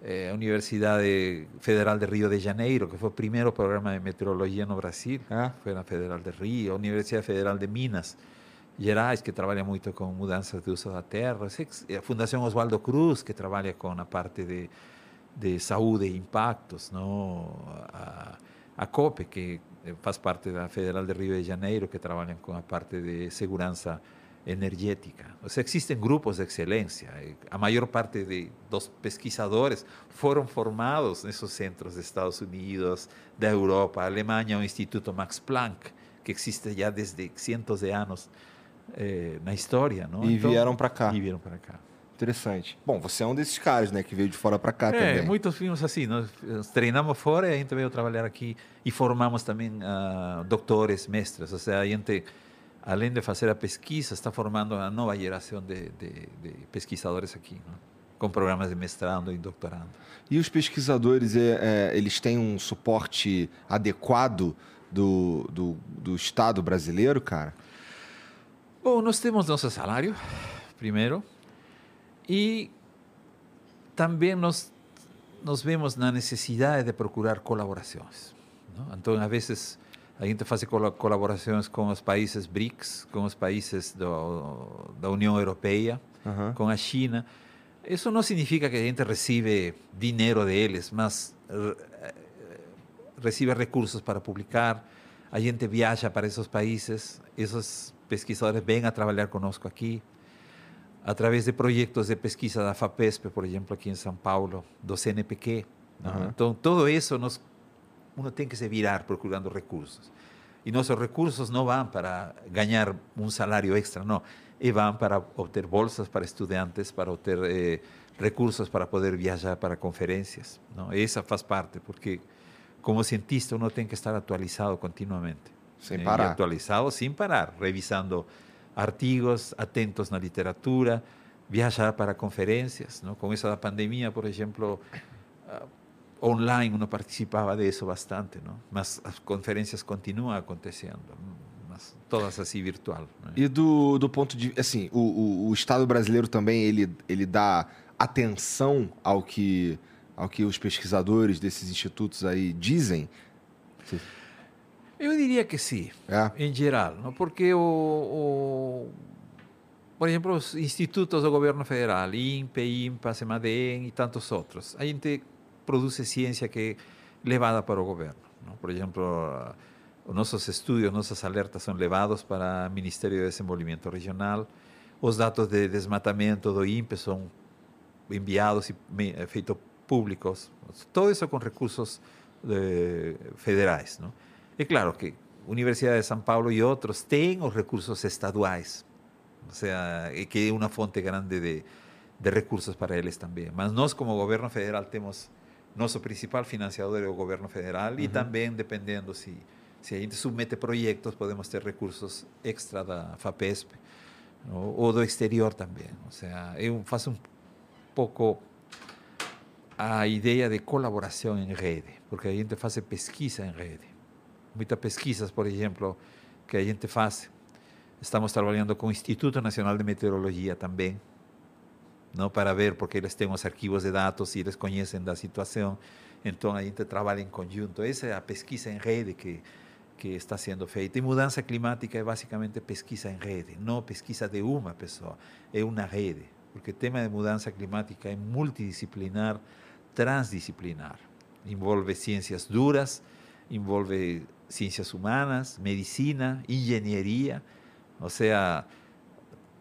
Speaker 2: Eh, Universidade Federal de Rio de Janeiro, que foi o primeiro programa de meteorologia no Brasil,
Speaker 1: É?
Speaker 2: foi na Federal de Rio, Universidade Federal de Minas Gerais, que trabalha muito com mudanças de uso da terra, a Fundação Oswaldo Cruz, que trabalha com a parte de, de saúde e impactos, não? A, a COPE, que eh, faz parte da Federal de Rio de Janeiro, que trabalham com a parte de segurança energética. Ou seja, existem grupos de excelência. e A maior parte de, dos pesquisadores foram formados nesses centros dos Estados Unidos, da Europa, a Alemanha, o Instituto Max Planck, que existe já desde cientos de anos eh, na história. Não?
Speaker 1: E vieram pra cá.
Speaker 2: E vieram para cá.
Speaker 1: Interessante. Bom, você é um desses caras, né? Que veio de fora pra cá
Speaker 2: É,
Speaker 1: também.
Speaker 2: muitos vimos assim, nós treinamos fora e a gente veio trabalhar aqui e formamos também ah, doutores, mestres, ou seja, a gente, além de fazer a pesquisa, está formando uma nova geração de, de, de pesquisadores aqui, com programas de mestrado e doutorado.
Speaker 1: E os pesquisadores, é, é, eles têm um suporte adequado do, do, do Estado brasileiro, cara?
Speaker 2: Bom, nós temos nosso salário, primeiro, e também nós, nós vemos na necessidade de procurar colaborações. não? Então, às vezes, a gente faz colaborações com os países BRICS, com os países do, da União Europeia,
Speaker 1: Aham.
Speaker 2: com a China. Isso não significa que a gente recebe dinheiro deles, mas eh, recebe recursos para publicar. A gente viaja para esses países, esses pesquisadores vêm a trabalhar conosco aqui, através de projetos de pesquisa da FAPESP, por exemplo, aqui em São Paulo, do CNPq.
Speaker 1: Aham.
Speaker 2: Então, tudo isso nós, uno tem que se virar procurando recursos. E nossos recursos não vão para ganhar um salário extra, não. E vão para obter bolsas para estudantes, para obter eh, recursos para poder viajar para conferências. Não? Essa faz parte, porque como cientista uno tem que estar atualizado continuamente.
Speaker 1: Sem
Speaker 2: Eh, e
Speaker 1: parar.
Speaker 2: atualizado sem parar, revisando artigos, atentos na literatura, viajar para conferências. Com essa da pandemia, por exemplo, ah, online uno participava disso bastante, mas as conferências continuam acontecendo, mas todas assim virtual. né?
Speaker 1: E do, do ponto de... Assim, o, o, o Estado brasileiro também, ele, ele dá atenção ao que, ao que os pesquisadores desses institutos aí dizem?
Speaker 2: Eu diria que sim.
Speaker 1: É?
Speaker 2: em geral, não? porque o, o- por exemplo, os institutos do governo federal, INPE, INPA, CEMADEM e tantos outros, a gente produz ciência que é levada para o governo. não? Por exemplo, os nossos estudos, nossas alertas são levados para o Ministério de Desenvolvimento Regional, os dados de desmatamento do INPE são enviados e eh, feitos públicos, todo isso com recursos eh, federais. Não? É claro que Universidade de São Paulo e outros têm os recursos estaduais, ou seja, e que é uma fonte grande de, de recursos para eles também. Mas nós, como governo federal, temos nosso principal financiador é o governo federal e também, dependendo se, se a gente submete projetos, podemos ter recursos extra da FAPESP não? ou do exterior também. Ou seja, eu faço um pouco a ideia de colaboração em rede, porque a gente faz pesquisa em rede. Muitas pesquisas, por exemplo, que a gente faz, estamos trabalhando com o Instituto Nacional de Meteorologia também, não para ver, porque eles têm os arquivos de dados e eles conhecem da situação. Então a gente trabalha em conjunto. Essa é a pesquisa em rede que que está sendo feita. E mudança climática é basicamente pesquisa em rede, não pesquisa de uma pessoa, é uma rede. Porque o tema de mudança climática é multidisciplinar, transdisciplinar. Envolve ciências duras, envolve ciências humanas, medicina, engenharia. Ou seja,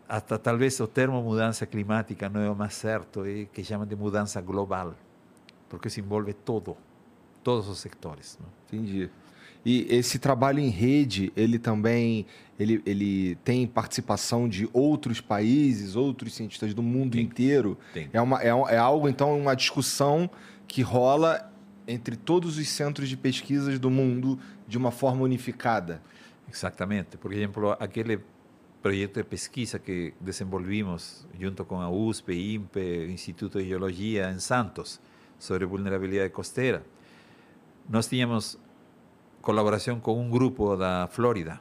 Speaker 2: hasta talvez o termo mudança climática não é o mais certo, é que chamam de mudança global, porque se envolve todo, todos os sectores. Não?
Speaker 1: Entendi. E esse trabalho em rede, ele também ele, ele tem participação de outros países, outros cientistas do mundo
Speaker 2: Tem.
Speaker 1: inteiro.
Speaker 2: Tem.
Speaker 1: É, uma, é, é algo, então, uma discussão que rola entre todos os centros de pesquisas do mundo de uma forma unificada.
Speaker 2: Exatamente. Por exemplo, aquele projeto de pesquisa que desenvolvimos junto com a USP, INPE, Instituto de Geologia em Santos, sobre vulnerabilidade costeira, nós tínhamos colaboração com um grupo da Flórida,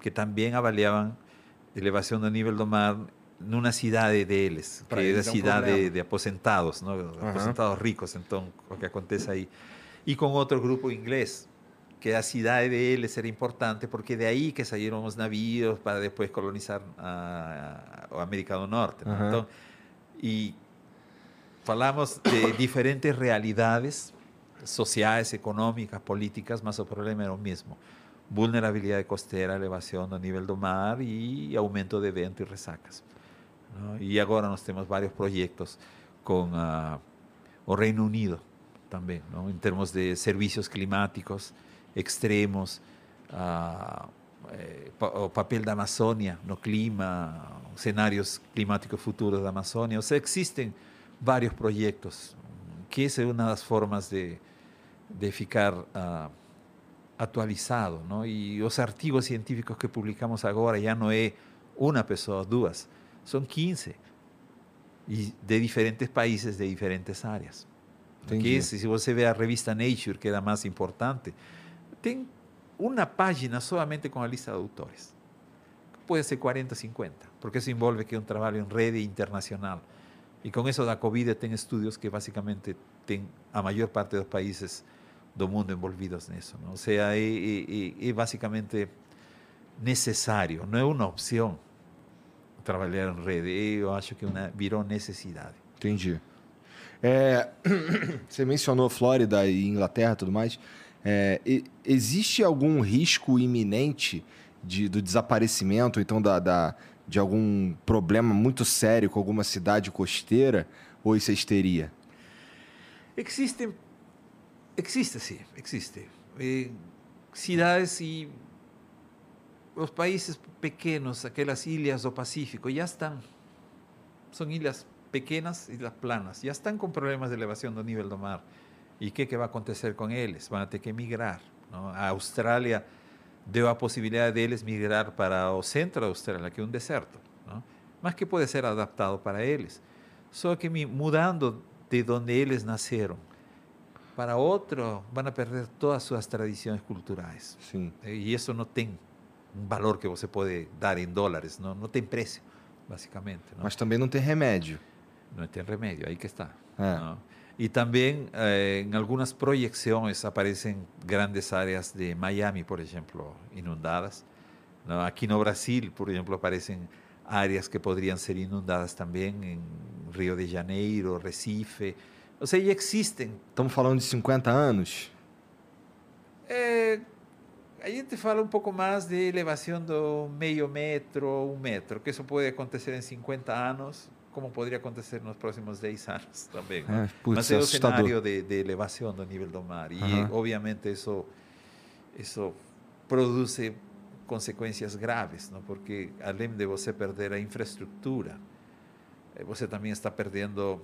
Speaker 2: que também avaliavam elevação do nível do mar numa cidade deles, que é a
Speaker 1: é um
Speaker 2: cidade
Speaker 1: problema.
Speaker 2: de aposentados, não? aposentados ricos, então, o que acontece aí. E com outro grupo inglês, que a cidade deles era importante, porque de aí que saíram os navios para depois colonizar a, a América do Norte.
Speaker 1: Aham.
Speaker 2: Então, e falamos de diferentes realidades sociais, econômicas, políticas, mas o problema era o mesmo. Vulnerabilidade costeira, elevação do nível do mar e aumento de vento e resacas. Não? E agora nós temos vários projetos com ah, o Reino Unido também, não? em termos de serviços climáticos extremos, ah, eh, o papel da Amazônia no clima, cenários climáticos futuros da Amazônia. Ou seja, existem vários projetos, que essa é uma das formas de, de ficar ah, atualizado. não? E os artigos científicos que publicamos agora já não é uma pessoa, duas, são 15. E de diferentes países, de diferentes áreas.
Speaker 1: Entendi.
Speaker 2: Esse, se você a revista Nature, que é a mais importante, tem uma página somente com a lista de autores. Pode ser 40, 50, porque isso envolve que é um trabalho em rede internacional. E com isso da Covid tem estudos que basicamente tem a maior parte dos países do mundo envolvidos nisso. não? Ou seja, é, é- é- é basicamente necessário, não é uma opção trabalhar em rede. Eu acho que uma, virou necessidade.
Speaker 1: Entendi. É, você mencionou Flórida e Inglaterra e tudo mais. É, e- existe algum risco iminente de, do desaparecimento, então, da, da- de algum problema muito sério com alguma cidade costeira? Ou isso é histeria?
Speaker 2: Existe, existe sim, existe. Eh, cidades e os países pequenos, aquelas ilhas do Pacífico, já estão. São ilhas pequenas, ilhas planas, já estão com problemas de elevação do nível do mar. E o que, que vai acontecer com eles? Vão ter que migrar. não? A Austrália deu a possibilidade deles migrar para o centro da Austrália, que é um deserto, não? mas que pode ser adaptado para eles. Só que mudando de onde eles nasceram para outro, vão a perder todas as suas tradições culturais.
Speaker 1: Sim.
Speaker 2: E isso não tem um valor que você pode dar em dólares, não, não tem preço, basicamente. Não?
Speaker 1: Mas também não tem remédio.
Speaker 2: Não tem remédio, aí que está.
Speaker 1: É.
Speaker 2: ¿no? Y también eh, en algunas proyecciones aparecen grandes áreas de Miami, por ejemplo, inundadas. ¿no? Aquí no Brasil, por ejemplo, aparecen áreas que podrían ser inundadas también en Río de Janeiro, Recife. O sea, ya existen.
Speaker 1: Estamos falando de 50 anos?
Speaker 2: Eh, a gente fala um pouco mais de elevação do meio metro, um metro, que isso pode acontecer em 50 anos, como poderia acontecer nos próximos 10 anos também.
Speaker 1: É, putz,
Speaker 2: Mas
Speaker 1: é
Speaker 2: o cenário de, de elevação do nível do mar. E,
Speaker 1: Aham.
Speaker 2: obviamente, isso, isso produz consequências graves, não? porque além de você perder a infraestrutura, eh, você também está perdendo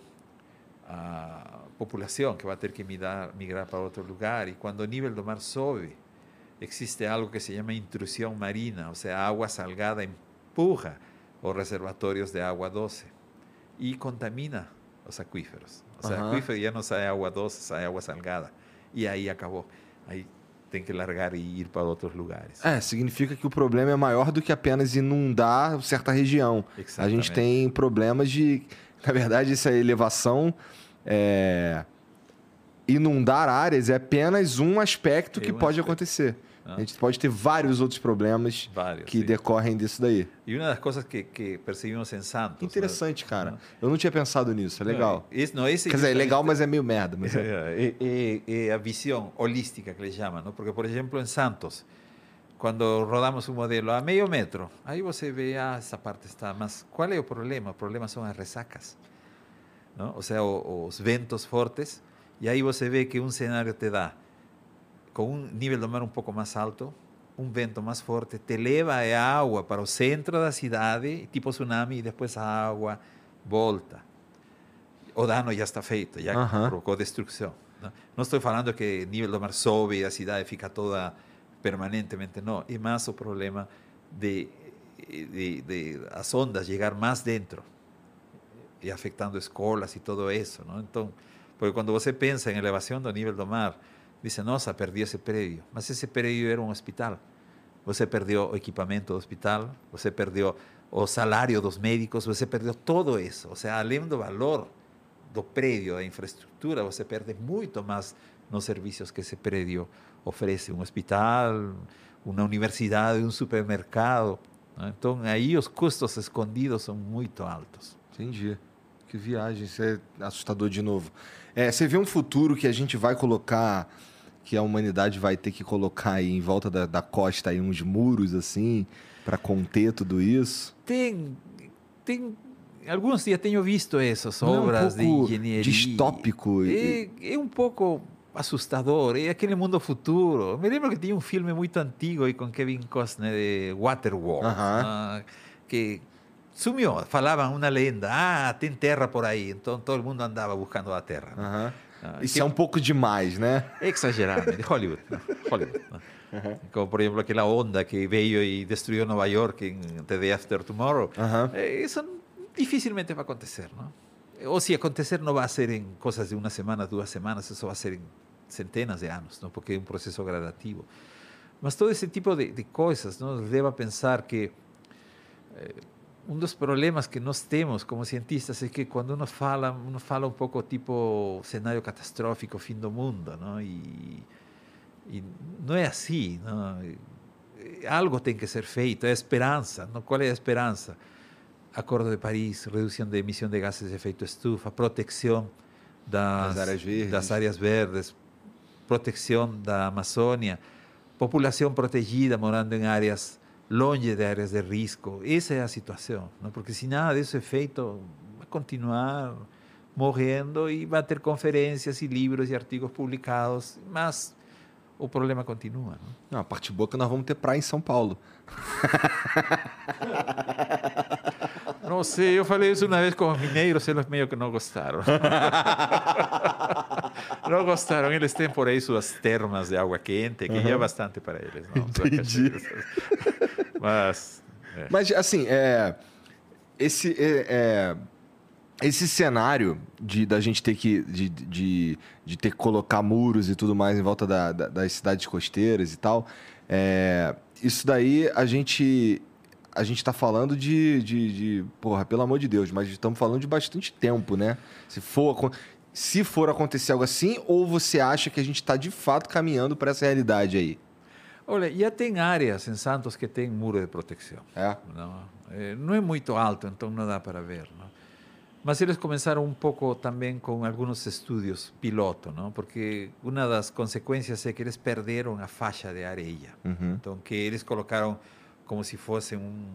Speaker 2: a população que vai ter que migrar, migrar para outro lugar. E quando o nível do mar sobe, existe algo que se chama intrusão marina, ou seja, a água salgada empurra os reservatórios de água doce e contamina os aquíferos. O sea,
Speaker 1: Ajá.
Speaker 2: aquífero ya no sai agua doce, sai agua salgada. E aí acabou. Aí tem que largar e ir para outros lugares.
Speaker 1: É, significa que o problema é maior do que apenas inundar certa região. A gente tem problemas de Na verdade, essa elevação, é, inundar áreas é apenas um aspecto
Speaker 2: É
Speaker 1: que pode acontecer.
Speaker 2: Ah.
Speaker 1: A gente pode ter vários outros problemas
Speaker 2: Vários,
Speaker 1: que
Speaker 2: sim.
Speaker 1: decorrem disso daí.
Speaker 2: Y una de las cosas que, que percibimos en Santos. ¿no?
Speaker 1: Interessante, cara.
Speaker 2: Ah.
Speaker 1: Eu não tinha pensado nisso. É legal.
Speaker 2: Es, no, ese
Speaker 1: Quer dizer, é legal, mas é meio merda. Mas é...
Speaker 2: É, é, é a visão holística que eles chamam, não? porque, por exemplo, em Santos, quando rodamos um modelo a meio metro, aí você vê, ah, essa parte está, mas qual é o problema? O problema são as ressacas, não? ou seja, os ventos fortes, e aí você vê que um cenário te dá, com um nível do mar um pouco mais alto, um vento mais forte, te leva a água para o centro da cidade, tipo tsunami, e depois a água volta o dano já está feito, já
Speaker 1: Aham.
Speaker 2: provocou destruição. Não, não estou falando que o nível do mar sobe e a cidade fica toda permanentemente, não. É mais o problema de, de, de as ondas chegar mais dentro e afetando escolas e todo isso. Não? Então, porque quando você pensa em elevação do nível do mar, diz, nossa, perdi esse prédio. Mas esse prédio era um hospital. Você perdeu o equipamento do hospital, você perdeu o salário dos médicos, você perdeu todo isso. Ou seja, além do valor do prédio, da infraestrutura, você perde muito mais nos serviços que esse prédio oferece. Um hospital, uma universidade, um supermercado. Então, aí os custos escondidos são muito altos.
Speaker 1: Entendi. Que viagem, isso é assustador de novo. É, você vê um futuro que a gente vai colocar, que a humanidade vai ter que colocar aí em volta da, da costa aí uns muros assim, para conter tudo isso?
Speaker 2: Tem, tem alguns dias tenho visto essas
Speaker 1: Não é um
Speaker 2: obras de
Speaker 1: pouco
Speaker 2: engenharia.
Speaker 1: distópico
Speaker 2: É, é um pouco assustador. É aquele mundo futuro. Me lembro que tinha um filme muito antigo aí com Kevin Costner de Waterworld,
Speaker 1: Aham.
Speaker 2: ah, que sumiu. Falavam uma lenda, ah, tem terra por aí. Então todo mundo andava buscando a terra. né?
Speaker 1: Aham.
Speaker 2: Ah,
Speaker 1: Isso
Speaker 2: que-
Speaker 1: é um pouco demais, né?
Speaker 2: Exageradamente, Hollywood. Hollywood ¿no? Como por ejemplo aquella onda que veio y destruyó Nueva York en The Day After Tomorrow.
Speaker 1: Ajá.
Speaker 2: Eh, eso difícilmente va a acontecer, ¿no? O si acontecer no va a ser en cosas de una semana, dos semanas, eso va a ser en centenas de años, ¿no? Porque es un proceso gradativo. Mas todo ese tipo de, de cosas, ¿no? Nos lleva a pensar que eh, um dos problemas que nós temos como cientistas é que quando uno fala, uno fala um pouco tipo cenário catastrófico, fim do mundo, não? E, e não é assim, não? Algo tem que ser feito, é esperança. Não? Qual é a esperança? Acordo de Paris, redução de emissão de gases de efeito estufa, proteção das,
Speaker 1: Das áreas verdes.
Speaker 2: das áreas verdes, proteção da Amazônia, população protegida morando em áreas longe de áreas de risco. Essa é a situação, não? porque se nada disso é feito, vai continuar morrendo e vai ter conferências e livros e artigos publicados, mas o problema continua. Não?
Speaker 1: Não, a parte boa é que nós vamos ter praia em São Paulo.
Speaker 2: Não sei, eu falei isso uma vez com os mineiros, eles meio que não gostaram. não gostaram, eles têm por aí suas termas de água quente, que já é bastante para eles. Não?
Speaker 1: Entendi.
Speaker 2: Mas, é.
Speaker 1: Mas, assim, é, esse, é, é, esse cenário de, da gente ter que, de, de, de ter que colocar muros e tudo mais em volta da, da- das cidades costeiras e tal, é, isso daí a gente a gente está falando de, de, de- Porra, pelo amor de Deus, mas estamos falando de bastante tempo, né? Se for, se for acontecer algo assim, ou você acha que a gente está de fato caminhando para essa realidade aí?
Speaker 2: Olha, já tem áreas em Santos que tem muro de proteção.
Speaker 1: É?
Speaker 2: Não, Eh, não é muito alto, então não dá para ver. Não? Mas eles começaram um pouco também com alguns estudos piloto, não? porque uma das consequências é que eles perderam a faixa de areia.
Speaker 1: Uhum.
Speaker 2: Então, que eles colocaram como se fosse um,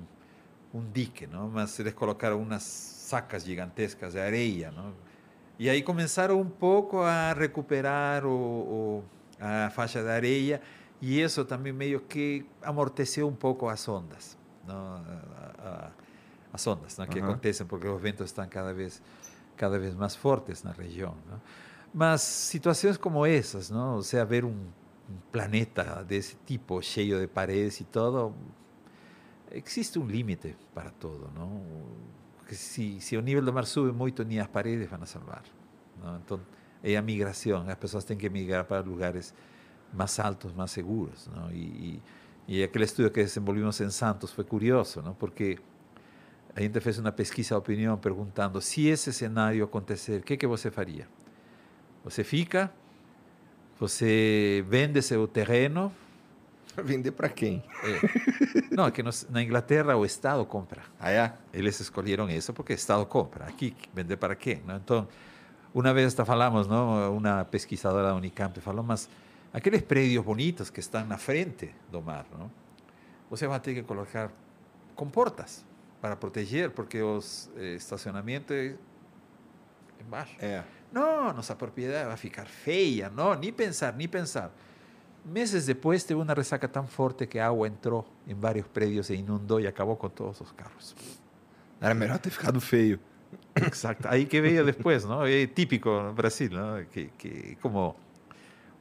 Speaker 2: um dique, não? mas eles colocaram umas sacas gigantescas de areia. Não? E aí começaram um pouco a recuperar o, o, a faixa de areia e isso também meio que amorteceu um pouco as ondas. Não? A- a- as ondas não? que
Speaker 1: Aham.
Speaker 2: acontecem porque os ventos estão cada vez, cada vez mais fortes na região. Não? Mas situações como essas, não? ou seja, ver um, um planeta desse tipo, cheio de paredes e todo, existe um limite para todo, não? Porque se, se o nível do mar sube muito, nem as paredes vão salvar. Não? Então, é a migração, as pessoas têm que migrar para lugares mais altos, mais seguros. Não? E, e, e aquele estudo que desenvolvimos em Santos foi curioso, não? porque a gente fez uma pesquisa de opinião perguntando se esse cenário acontecer, o que, que você faria? Você fica? Você vende seu terreno?
Speaker 1: Vender para quem?
Speaker 2: É. Não, é que nos, na Inglaterra o Estado compra.
Speaker 1: Ah, é?
Speaker 2: Eles escolheram isso porque o Estado compra. Aqui, vender para quê? Não? Então, uma vez hasta falamos, não? uma pesquisadora da Unicamp falou, mas aqueles prédios bonitos que estão na frente do mar, não? você vai ter que colocar comportas para proteger, porque os eh, estacionamentos é embaixo.
Speaker 1: É.
Speaker 2: Não, nossa propriedade vai ficar feia, não, nem pensar, nem pensar. Meses depois teve uma ressaca tão forte que a água entrou em vários prédios e inundou e acabou com todos os carros.
Speaker 1: Era melhor ter ficado feio.
Speaker 2: Exacto. Ahí que veía después, ¿no? Es típico en Brasil, ¿no? Que, que como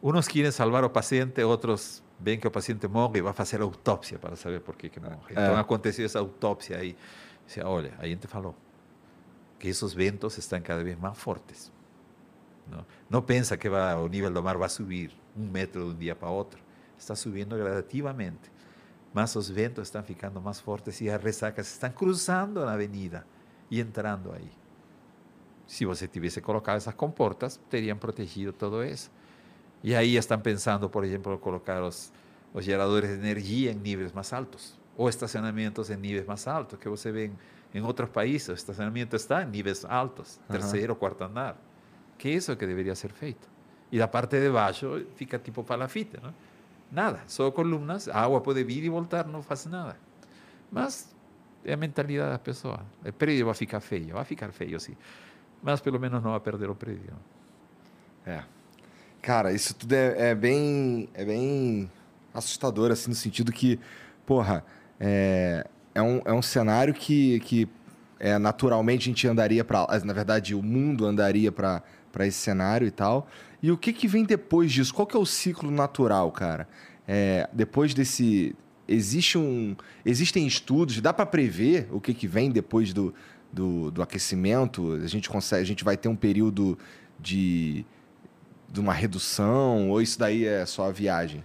Speaker 2: unos quieren salvar al paciente, otros ven que el paciente morre y va a hacer autopsia para saber por qué que morre. Entonces
Speaker 1: É.
Speaker 2: aconteceu essa autópsia aí. Dice, olha, a gente falou que esos ventos están cada vez más fuertes. ¿no? no pensa que va, o nível do mar va a subir un metro de un día para otro. Está subiendo gradativamente. Mas os ventos están ficando más fuertes y las resacas están cruzando la avenida y entrando ahí. Si você tivesse colocado essas comportas, teriam protegido todo isso. E aí estão pensando, por exemplo, colocar os, os geradores de energia em níveis mais altos, ou estacionamentos em níveis mais altos, que você vê em, em outros países, o estacionamento está em níveis altos,
Speaker 1: Aham.
Speaker 2: terceiro, quarto andar. Que é que deveria ser feito. E da parte de baixo fica tipo palafite, não? Nada, só columnas, a água pode vir e voltar, não faz nada. Mas é a mentalidade da pessoa. O prédio vai ficar feio, vai ficar feio sim. Mas pelo menos não vai perder o prédio.
Speaker 1: É. Cara, isso tudo é, é bem. É bem assustador, assim, no sentido que, porra, é, é, um, é um cenário que, que é, naturalmente a gente andaria para Na verdade, o mundo andaria para esse cenário e tal. E o que, que vem depois disso? Qual que é o ciclo natural, cara? É, depois desse. Existe um, existem estudos, dá para prever o que, que vem depois do, do, do aquecimento? A gente consegue, a gente vai ter um período de, de uma redução ou isso daí é só a viagem?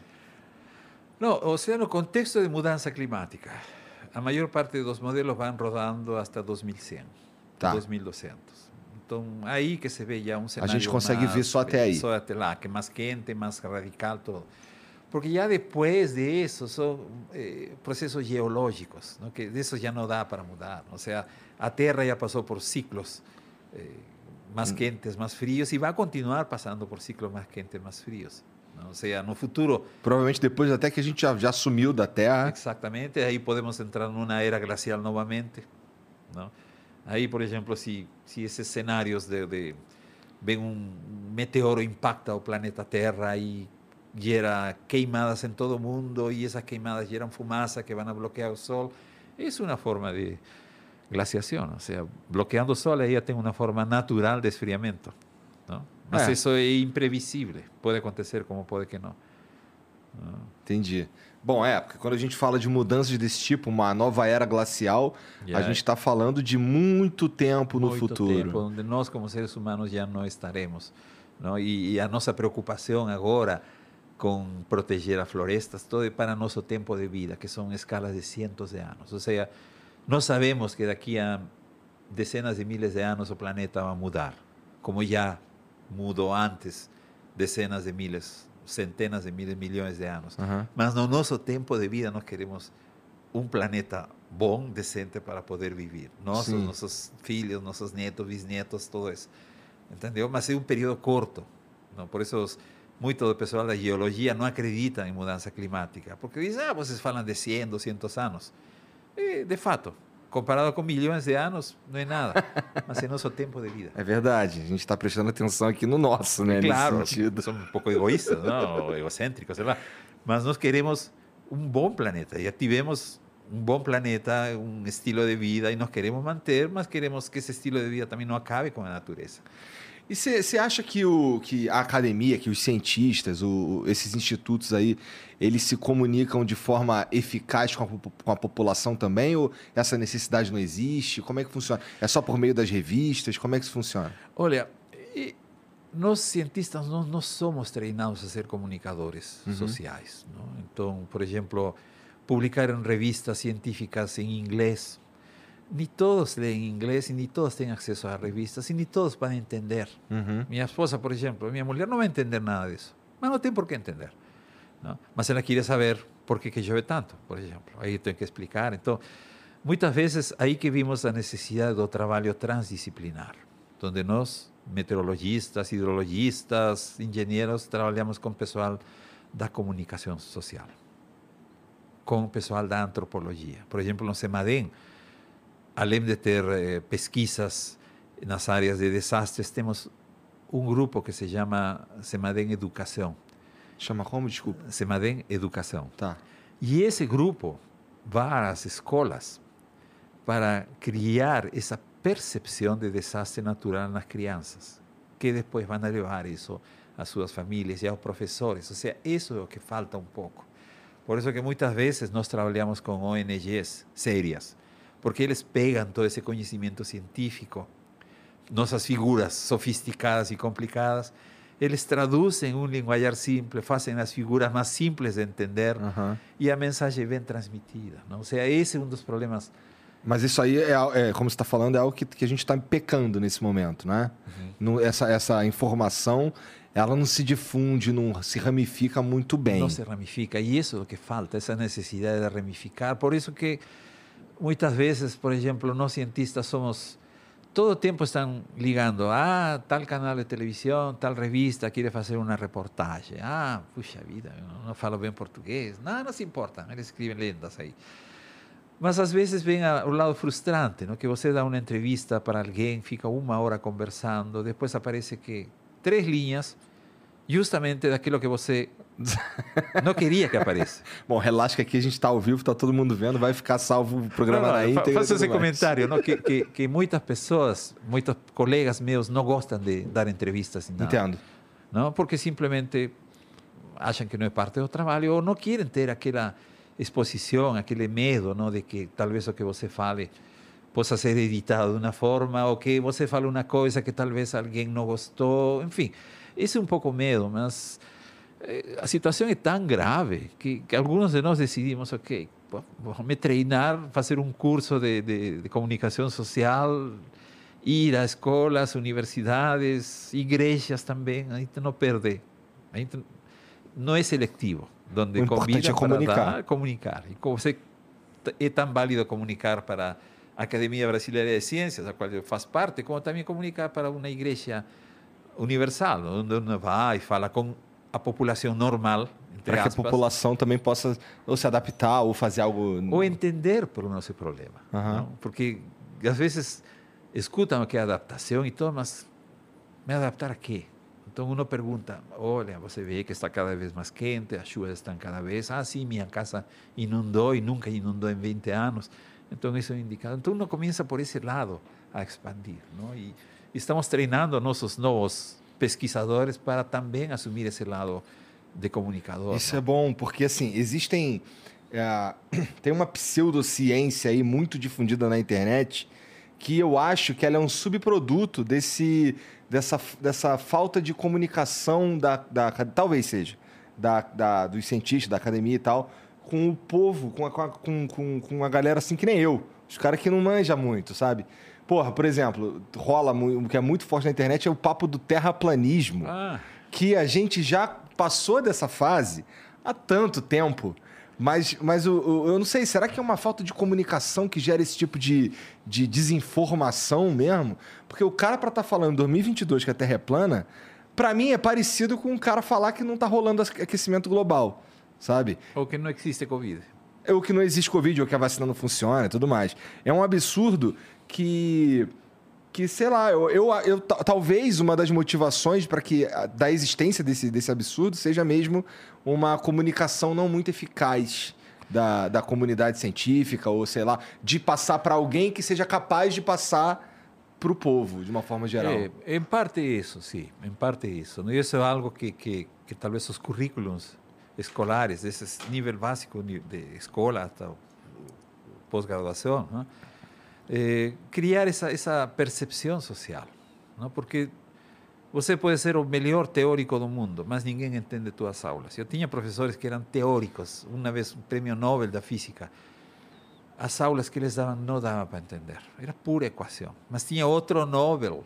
Speaker 2: Não, ou seja, no contexto de mudança climática, a maior parte dos modelos vão rodando até 2100,
Speaker 1: Tá.
Speaker 2: 2200. Então, aí que se vê já um cenário
Speaker 1: gente consegue
Speaker 2: mais-
Speaker 1: ver só até aí.
Speaker 2: Só até lá, que é mais quente, mais radical, tudo. Porque já depois disso são eh, processos geológicos, não? que disso já não dá para mudar. Ou seja, a Terra já passou por ciclos eh, mais
Speaker 1: Hum.
Speaker 2: quentes, mais frios, e vai continuar passando por ciclos mais quentes, mais frios. não? Ou seja, no futuro
Speaker 1: Provavelmente depois até que a gente já, já sumiu da Terra.
Speaker 2: Exactamente, ahí podemos entrar en una era glacial nuevamente. ¿no? Ahí, por ejemplo, si, si esos escenarios de, de ven un meteoro impacta o planeta Tierra y gera queimadas en todo el mundo y esas queimadas geran fumaza que van a bloquear el sol, es una forma de glaciación. O sea, bloqueando sol, ya tengo una forma natural de esfriamiento. ¿no? Mas
Speaker 1: É.
Speaker 2: eso es imprevisible, puede acontecer como puede que. ¿no?
Speaker 1: Entendi. Bom, é, porque quando a gente fala de mudanças desse tipo, uma nova era glacial, a
Speaker 2: Já
Speaker 1: gente está falando de muito tempo no
Speaker 2: muito
Speaker 1: futuro.
Speaker 2: tempo, onde nós como seres humanos já não estaremos, não? E, e a nossa preocupação agora com proteger as florestas, todo é para nosso tempo de vida, que são escalas de cientos de anos. Ou seja, nós sabemos que daqui a dezenas de miles de anos o planeta vai mudar, como já mudou antes, dezenas de miles, centenas de miles, milhões de anos.
Speaker 1: Aham.
Speaker 2: Mas no nosso tempo de vida nós queremos um planeta bom, decente para poder viver. Nós,
Speaker 1: Sim.
Speaker 2: nossos filhos, nossos netos, bisnetos, todo isso. Entendeu? Mas é um período curto. Não? Por isso, os- muito do pessoal da geologia não acredita em mudança climática. Porque diz, ah, vocês falam de 100, 200 anos. E, de fato, comparado com milhões de anos, não é nada. Mas é nosso tempo de vida.
Speaker 1: É verdade. A gente está prestando atenção aqui no nosso, né?
Speaker 2: Claro,
Speaker 1: Nesse sentido.
Speaker 2: somos um pouco egoístas, não? Egocêntricos, sei lá. Mas nós queremos um bom planeta. Já tivemos um bom planeta, um estilo de vida e nós queremos manter, mas queremos que esse estilo de vida também não acabe com a natureza.
Speaker 1: E você acha que, o, que a academia, que os cientistas, o- esses institutos aí, eles se comunicam de forma eficaz com a, com a população também? Ou essa necessidade não existe? Como é que funciona? É só por meio das revistas? Como é que isso funciona?
Speaker 2: Olha, nós cientistas nós não somos treinados a ser comunicadores
Speaker 1: Uhum.
Speaker 2: sociais. Não? Então, por exemplo, publicar em revistas científicas em inglês ni todos leen inglés y ni todos tienen acceso a revistas y ni todos van a entender. Mi esposa, por ejemplo, mi mujer no va a entender nada de eso. Mas no tiene por qué entender. ¿no? Mas ela quiere saber por qué que llueve tanto, por ejemplo. Ahí tengo que explicar. Entonces, muchas veces ahí que vimos la necesidad do trabalho transdisciplinar, donde nós, meteorologistas, hidrologistas, engenheiros, trabalhamos com pessoal da comunicação social, com pessoal da antropologia. Por exemplo, no CEMADEM, além de ter eh, pesquisas nas áreas de desastres, temos um grupo que se chama CEMADEM Educação.
Speaker 1: Chama como? Desculpa.
Speaker 2: CEMADEM Educação.
Speaker 1: Tá.
Speaker 2: E esse grupo vai às escolas para criar essa percepção de desastre natural nas crianças, que depois vão levar isso às suas famílias e aos professores. Ou seja, isso é o que falta um pouco. Por isso que muitas vezes nós trabalhamos com ONGs sérias, porque eles pegam todo esse conhecimento científico, nossas figuras sofisticadas e complicadas, eles traduzem um linguajar simples, fazem as figuras mais simples de entender
Speaker 1: Aham.
Speaker 2: e a mensagem vem transmitida. Não? Ou seja, esse é um dos problemas.
Speaker 1: Mas isso aí, é, é, como você está falando, é algo que, que a gente está pecando nesse momento, né? Não- essa, essa informação, ela não se difunde, não se ramifica muito bem.
Speaker 2: Não se ramifica. E isso é o que falta, essa necessidade de ramificar. Por isso que muitas vezes, por exemplo, nós cientistas somos todo o tempo estão ligando, ah, tal canal de televisão, tal revista quer fazer uma reportagem. Ah, puxa vida, eu não falo bem português. Não, não se importa, eles escrevem lendas aí. Mas às vezes vem o lado frustrante, não? que você dá uma entrevista para alguém, fica uma hora conversando, depois aparece que três linhas, justamente daquilo que você não queria que apareça.
Speaker 1: Bom, relaxa que aqui a gente está ao vivo, está todo mundo vendo, vai ficar salvo o programa
Speaker 2: Não,
Speaker 1: na
Speaker 2: não, fa-
Speaker 1: íntegra. tudo
Speaker 2: esse
Speaker 1: mais.
Speaker 2: comentário, não? Que, que, que muitas pessoas, muitos colegas meus não gostam de dar entrevistas. nada.
Speaker 1: Entendo.
Speaker 2: não? Porque simplesmente acham que não é parte do trabalho ou não querem ter aquela exposição, aquele medo, não, de que talvez o que você fale possa ser editado de uma forma ou que você fale uma coisa que talvez alguém não gostou, enfim, esse é um pouco medo, mas eh, a situação é tão grave que, que alguns de nós decidimos, ok, vou me treinar, fazer um curso de, de, de comunicação social, ir a escolas, universidades, igrejas também, a gente não perde. A gente não é seletivo, onde
Speaker 1: O importante é comunicar.
Speaker 2: dar, comunicar. E você é tão válido comunicar para a Academia Brasileira de Ciências, a qual eu faço parte, como também comunicar para uma igreja universal, onde uno vai e fala com a população normal,
Speaker 1: Para que a população também possa ou se adaptar ou fazer algo.
Speaker 2: ou entender por o nosso problema. Não? Porque às vezes escutam que é adaptação e tudo, mas me adaptar a quê? Então uno pergunta, olha, você vê que está cada vez mais quente, as chuvas estão cada vez, ah, sim, minha casa inundou e nunca inundou em 20 anos, então isso é um indicador. Então uno começa por esse lado a expandir, não? E estamos treinando nossos novos pesquisadores para também assumir esse lado de comunicador.
Speaker 1: Isso
Speaker 2: não?
Speaker 1: é bom, porque assim, existem. é, tem uma pseudociência aí muito difundida na internet que eu acho que ela é um subproduto desse, dessa, dessa falta de comunicação da, da talvez seja da, da- dos cientistas da academia e tal com o povo com, a- com, com, com a galera assim que nem eu os caras que não manja muito sabe porra por exemplo rola o que é muito forte na internet é o papo do terraplanismo
Speaker 2: Ah,
Speaker 1: que a gente já passou dessa fase há tanto tempo. Mas, mas o, o- eu não sei, será que é uma falta de comunicação que gera esse tipo de, de desinformação mesmo? Porque o cara, para estar falando em 2022 que a Terra é plana, para mim é parecido com um cara falar que não tá rolando aquecimento global, sabe?
Speaker 2: ou que não existe Covid.
Speaker 1: É o que não existe Covid, ou que a vacina não funciona e tudo mais. É um absurdo que, que sei lá, eu, eu, eu ta- talvez uma das motivações para que da existência desse, desse absurdo seja mesmo uma comunicação não muito eficaz da, da comunidade científica, ou sei lá, de passar para alguém que seja capaz de passar para o povo, de uma forma geral.
Speaker 2: Eh, en parte eso, sí, en parte eso. ¿no? Y eso es algo que, que, que tal vez los currículos escolares, de ese nivel básico de escuela hasta o- posgraduación, ¿no? Eh, criar esa, esa percepción social, ¿no? porque você pode ser o melhor teórico do mundo, mas ninguém entende tuas aulas. Eu tinha professores que eram teóricos, uma vez um prêmio Nobel da física, as aulas que eles davam não dava para entender. Era pura equação. Mas tinha outro Nobel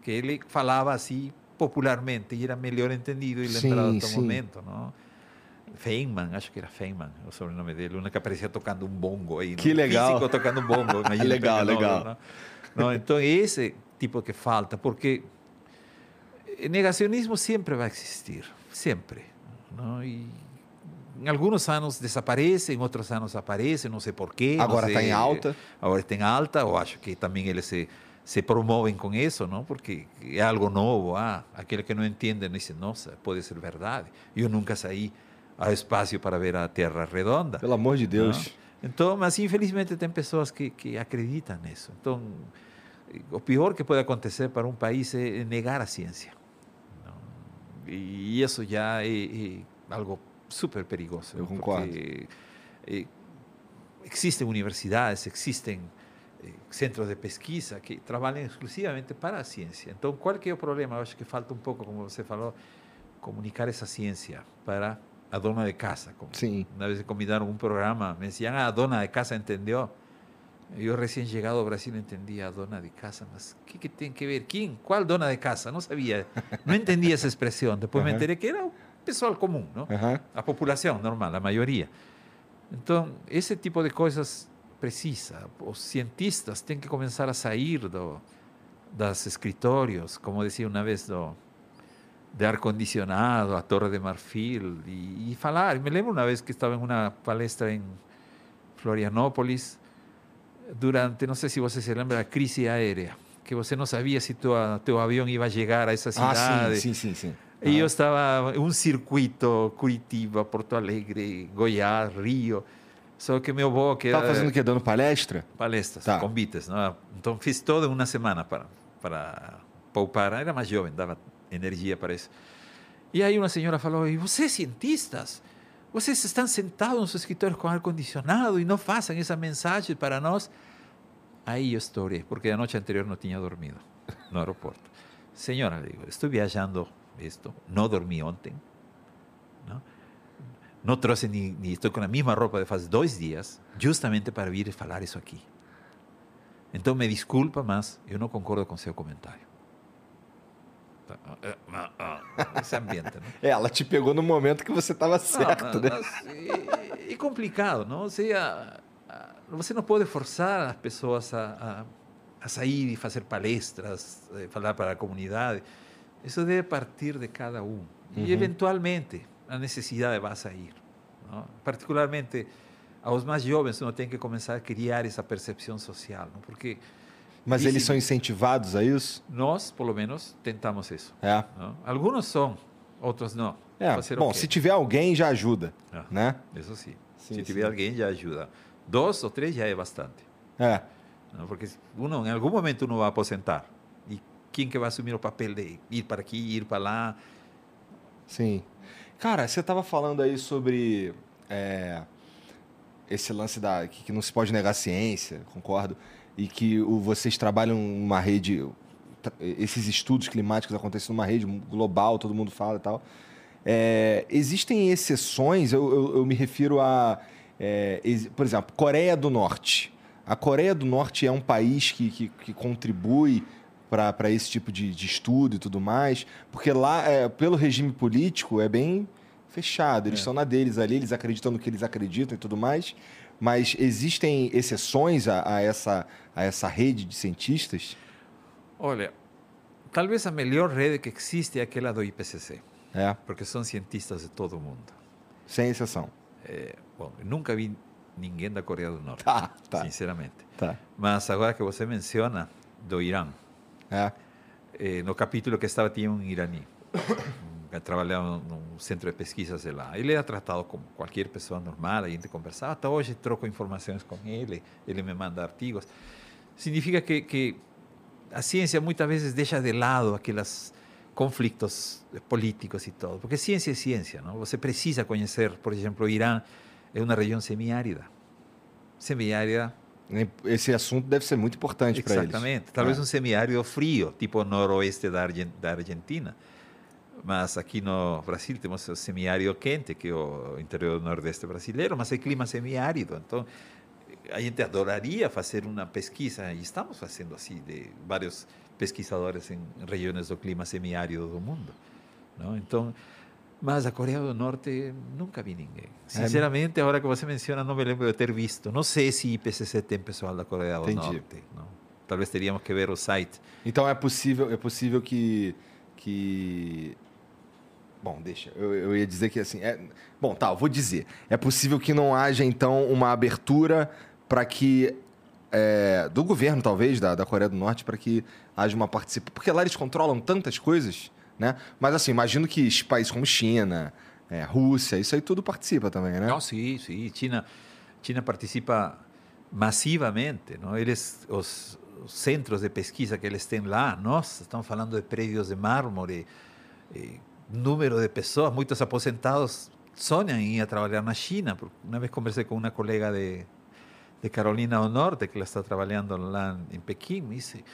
Speaker 2: que ele falava assim popularmente e era melhor entendido e lembrado
Speaker 1: Sim,
Speaker 2: do
Speaker 1: sim.
Speaker 2: momento, não? Feynman, acho que era Feynman o sobrenome dele, um que aparecia tocando um bongo aí.
Speaker 1: Que
Speaker 2: não?
Speaker 1: legal.
Speaker 2: Físico tocando bongo. imagina
Speaker 1: Legal, legal.
Speaker 2: não? Não, então esse tipo que falta, porque negacionismo siempre va a existir, siempre. ¿no? Y en algunos años desaparece, en otros años aparece, no sé por qué. no
Speaker 1: Agora está em alta.
Speaker 2: Ahora está en alta, o acho que también eles se, se promueven con eso, ¿no? Porque es algo nuevo. Ah, aquel que no entiende dice, no, puede ser verdad. Yo nunca saí ao espaço para ver a Terra redonda.
Speaker 1: Pelo amor de Deus.
Speaker 2: Não? Então, mas infelizmente tem pessoas que, que acreditam nisso. Então, o pior que pode acontecer para um país é negar a ciência. Não? E isso já é, é algo super perigoso.
Speaker 1: Eu concordo.
Speaker 2: Porque, é, existem universidades, existem eh, centros de pesquisa que trabalham exclusivamente para a ciência. Então, qual que é o problema? Eu acho que falta um pouco, como você falou, comunicar essa ciência para a dona de casa. Como
Speaker 1: Sim.
Speaker 2: Una vez combinaron un programa, me decían, ah, dona de casa entendió. Yo recién llegado a Brasil entendía a dona de casa, mas ¿qué, qué tiene que ver? ¿Quién? ¿Cuál dona de casa? No sabía, no entendía esa expresión. Después me
Speaker 1: Ajá.
Speaker 2: enteré que era un pessoal común, ¿no?
Speaker 1: Aham.
Speaker 2: A população normal, a maioria. Então, esse tipo de coisas precisa. Os cientistas têm que começar a sair do, dos escritórios, como dizia uma vez, do, de ar-condicionado, a Torre de Marfil, e, e falar. Me lembro uma vez que estava em uma palestra em Florianópolis, durante, não sei se você se lembra, a crise aérea, que você não sabia se teu, teu avião ia chegar a essa
Speaker 1: Ah,
Speaker 2: cidade.
Speaker 1: sim, sim, sim, sim.
Speaker 2: E eu estava em um circuito, Curitiba, Porto Alegre, Goiás, Rio. Só que meu avô, que
Speaker 1: Tava
Speaker 2: era
Speaker 1: fazendo o quê? Dando palestra?
Speaker 2: palestras,
Speaker 1: Tá.
Speaker 2: convites. Não? Então fiz toda uma semana para, para poupar. Era mais jovem, dava energia isso. E aí uma senhora falou, e vocês cientistas, vocês estão sentados nos escritórios com ar-condicionado e não fazem essa mensagem para nós? Aí eu estourei, porque a noite anterior não tinha dormido no aeroporto. Senhora, digo, estou viajando esto, não dormi ontem, não, não trouxe ni, ni estou com a mesma roupa de faz dois dias, justamente para vir falar isso aqui. Então me desculpa, mas eu não concordo com seu comentário. Ah, ah, ah, Esse ambiente, não?
Speaker 1: É, ela te pegou no momento que você estava
Speaker 2: Não,
Speaker 1: certo, né?
Speaker 2: mas é, é complicado, não? Ou seja, a- você não pode forçar as pessoas a, a, a sair e fazer palestras, eh, falar para a comunidade. Isso deve partir de cada um. E, eventualmente, a necessidade vai sair. não? Particularmente, aos mais jovens, uno tem que começar a criar essa percepção social, não? porque
Speaker 1: Mas
Speaker 2: Isso-
Speaker 1: eles são incentivados a isso?
Speaker 2: nós, pelo menos, tentamos isso.
Speaker 1: É.
Speaker 2: não? Alguns são, outros não.
Speaker 1: É, bom, se tiver alguém, já ajuda,
Speaker 2: Ah.
Speaker 1: né?
Speaker 2: Isso sim.
Speaker 1: Sim,
Speaker 2: Se tiver
Speaker 1: sim.
Speaker 2: alguém, já ajuda. Dois ou três já é bastante.
Speaker 1: É.
Speaker 2: não? Porque uno, em algum momento uno vai aposentar. E quem que vai assumir o papel de ir para aqui, ir para lá?
Speaker 1: Sim. Cara, você estava falando aí sobre é, esse lance da que, que não se pode negar a ciência, concordo, e que o, vocês trabalham numa rede, tra- esses estudos climáticos acontecem numa rede global, todo mundo fala e tal. É, existem exceções, eu, eu- eu me refiro a, é, por exemplo, Coreia do Norte. A Coreia do Norte é um país que, que, que contribui para esse tipo de, de estudo e tudo mais, porque lá, é, pelo regime político, é bem fechado. Eles
Speaker 2: É.
Speaker 1: estão na deles ali, eles acreditam no que eles acreditam e tudo mais. Mas existem exceções a, a essa, a essa rede de cientistas?
Speaker 2: Olha, talvez a melhor rede que existe é aquela do IPCC,
Speaker 1: É,
Speaker 2: porque são cientistas de todo o mundo.
Speaker 1: sem exceção.
Speaker 2: É, bom, nunca vi ninguém da Coreia do Norte,
Speaker 1: Tá, tá,
Speaker 2: sinceramente.
Speaker 1: tá.
Speaker 2: Mas agora que você menciona do Irã,
Speaker 1: É,
Speaker 2: eh, no capítulo que estava tinha um iraní trabalhava num centro de pesquisas de lá. Ele era tratado como qualquer pessoa normal, a gente conversava, até hoje troco informações com ele, ele me manda artigos. Significa que, que a ciência muitas vezes deixa de lado aqueles conflitos políticos e todo, porque ciência é ciência, não? Você precisa conhecer, por exemplo, o Irã é uma região semiárida. Semiárida
Speaker 1: esse assunto deve ser muito importante para eles.
Speaker 2: Exatamente. Talvez
Speaker 1: É.
Speaker 2: um semiárido frio, tipo noroeste da Argentina. Mas aqui no Brasil temos o semiárido quente, que é o interior do nordeste brasileiro, mas é clima semiárido. Então, a gente adoraria fazer uma pesquisa, e estamos fazendo assim, de vários pesquisadores em regiões do clima semiárido do mundo. Não? Então, mas a Coreia do Norte nunca vi ninguém. Sinceramente, agora que você menciona, não me lembro de ter visto. Não sei se IPCC tem pessoal da Coreia do
Speaker 1: Entendi.
Speaker 2: Norte. Não? Talvez teríamos que ver o site.
Speaker 1: Então é possível, é possível que. que... Bom, deixa. Eu, eu ia dizer que assim. É... Bom, tá, eu vou dizer. É possível que não haja, então, uma abertura para que. é, do governo, talvez, da, da Coreia do Norte, para que haja uma participação. Porque lá eles controlam tantas coisas, né? Mas assim, imagino que países como China, é, Rússia, isso aí tudo participa também, né?
Speaker 2: Não, sim, sim. China, China participa massivamente. Não? Eles, os, os centros de pesquisa que eles têm lá, nossa, estão falando de prédios de mármore, número de pessoas, muitos aposentados sonham em ir a trabalhar na China. Uma vez conversei com uma colega de, de Carolina do Norte, que ela está trabalhando lá em Pequim, me disse,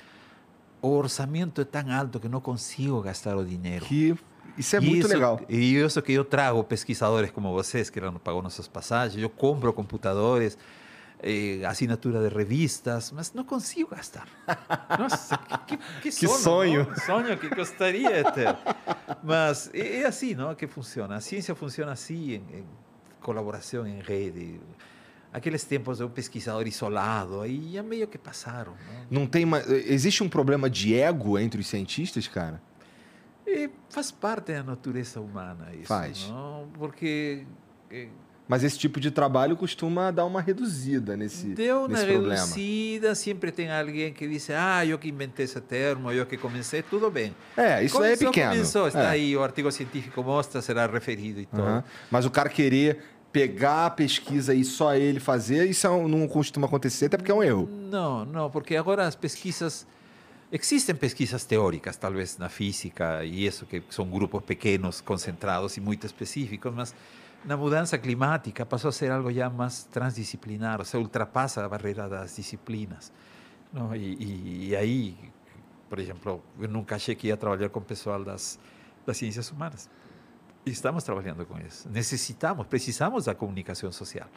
Speaker 2: o orçamento é tão alto que não consigo gastar o dinheiro.
Speaker 1: Que isso é
Speaker 2: E
Speaker 1: muito
Speaker 2: isso-
Speaker 1: legal.
Speaker 2: E isso que eu trago pesquisadores como vocês, que não pagam nossas passagens, eu compro computadores, eh, assinatura de revistas, mas não consigo gastar. Nossa, que, que, que
Speaker 1: Que
Speaker 2: sono,
Speaker 1: sonho.
Speaker 2: não? Sonho que gostaria de ter. Mas é, é assim não, que funciona. A ciência funciona assim, em, em colaboração em rede. Aqueles tempos de um pesquisador isolado, aí já meio que passaram. Não?
Speaker 1: Não tem uma... Existe um problema de ego entre os cientistas, cara?
Speaker 2: E faz parte da natureza humana isso.
Speaker 1: Faz.
Speaker 2: Não? Porque eh,
Speaker 1: Mas esse tipo de trabalho costuma dar uma reduzida nesse,
Speaker 2: deu uma
Speaker 1: nesse problema.
Speaker 2: reduzida, sempre tem alguém que diz, ah, eu que inventei esse termo, eu que comecei, tudo bem.
Speaker 1: É, isso aí é
Speaker 2: Começou,
Speaker 1: pequeno.
Speaker 2: Começou, está
Speaker 1: É.
Speaker 2: aí, o artigo científico mostra, será referido e tudo.
Speaker 1: Aham. Mas o cara querer pegar a pesquisa e só ele fazer, isso é não costuma acontecer, até porque é um erro.
Speaker 2: Não, não, porque agora as pesquisas. Existem pesquisas teóricas, talvez na física, e isso que são grupos pequenos, concentrados e muito específicos, mas na mudança climática passou a ser algo já mais transdisciplinar, ou seja, ultrapassa a barreira das disciplinas. Não? E, e- e aí, por exemplo, eu nunca achei que ia trabalhar com o pessoal das, das ciências humanas. E estamos trabalhando com isso. Necessitamos, precisamos da comunicação social.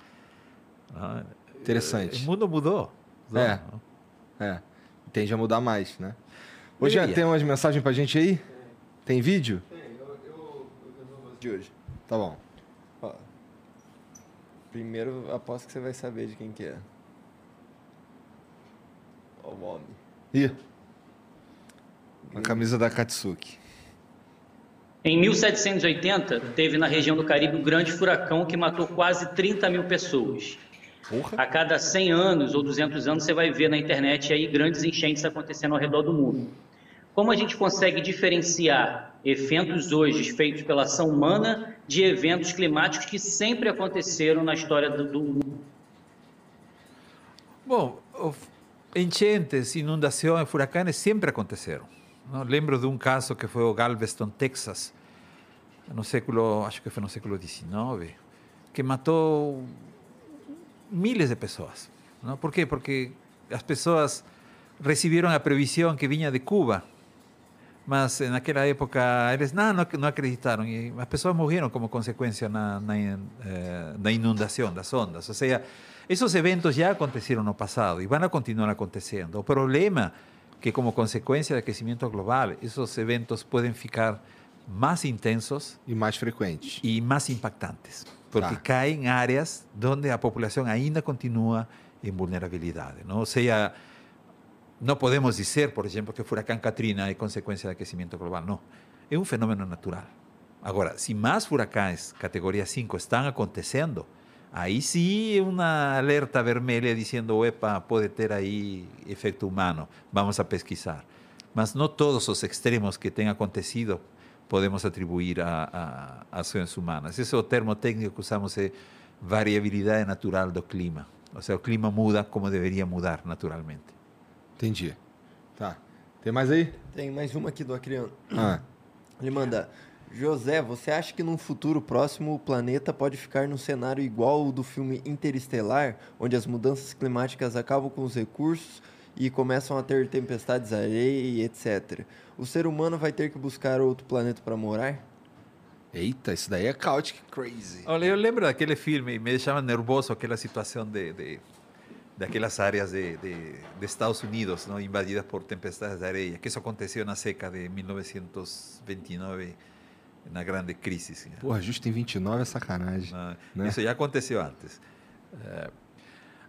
Speaker 2: Ah,
Speaker 1: Interessante.
Speaker 2: O mundo mudou.
Speaker 1: É.
Speaker 2: Não?
Speaker 1: É. Tende a mudar mais, né? Hoje tem umas mensagens pra gente aí? Tem vídeo?
Speaker 3: de hoje.
Speaker 1: Tá bom.
Speaker 3: Primeiro, aposto que você vai saber de quem que é. O homem.
Speaker 1: Ih. A camisa da Katsuki.
Speaker 4: Em 1780, teve na região do Caribe um grande furacão que matou quase 30 mil pessoas.
Speaker 1: Porra.
Speaker 4: A cada 100 anos ou 200 anos, você vai ver na internet aí grandes enchentes acontecendo ao redor do mundo. Como a gente consegue diferenciar eventos hoje feitos pela ação humana de eventos climáticos que sempre aconteceram na história do, do mundo?
Speaker 2: Bom, enchentes, inundações, furacões sempre aconteceram. não? Lembro de um caso que foi o Galveston, Texas, no século, acho que foi no século XIX, que matou miles de pessoas. Não? Por quê? Porque as pessoas receberam a previsão que vinha de Cuba, mas naquela época eles não, não, não acreditaram e as pessoas morreram como consequência na, na, eh, da inundação das ondas. Ou seja, esses eventos já aconteceram no passado e vão a continuar acontecendo. O problema que como consequência do aquecimento global, esses eventos podem ficar mais intensos
Speaker 1: E mais frequentes.
Speaker 2: e mais impactantes, porque em áreas onde a população ainda continua em vulnerabilidade. Não? Ou seja, não podemos dizer, por exemplo, que o furacão Katrina é consequência do aquecimento global. Não. É um fenômeno natural. Agora, se mais furacões categoria 5 estão acontecendo, aí é uma alerta vermelha dizendo, epa, pode ter aí efeito humano, vamos a pesquisar. Mas não todos os extremos que têm acontecido podemos atribuir a, a ações humanas. Esse é o termo técnico que usamos, é variabilidade natural do clima. Ou seja, o clima muda como deveria mudar naturalmente.
Speaker 1: Entendi. Tá. Tem mais aí?
Speaker 3: Tem mais uma aqui do Acriano.
Speaker 1: Ah.
Speaker 3: Ele manda: José, você acha que num futuro próximo o planeta pode ficar num cenário igual ao do filme Interestelar, onde as mudanças climáticas acabam com os recursos e começam a ter tempestades, areia e etc. O ser humano vai ter que buscar outro planeta para morar?
Speaker 1: Eita, isso daí é chaotic crazy.
Speaker 2: Olha, eu lembro daquele filme e me deixava nervoso aquela situação de, de, de aquelas áreas de, de, de Estados Unidos ¿no? invadidas por tempestades de areia, que isso aconteceu na seca de 1929, na grande crise.
Speaker 1: Porra, justo em 29 é sacanagem.
Speaker 2: Ah,
Speaker 1: né?
Speaker 2: Isso já aconteceu antes. Eh,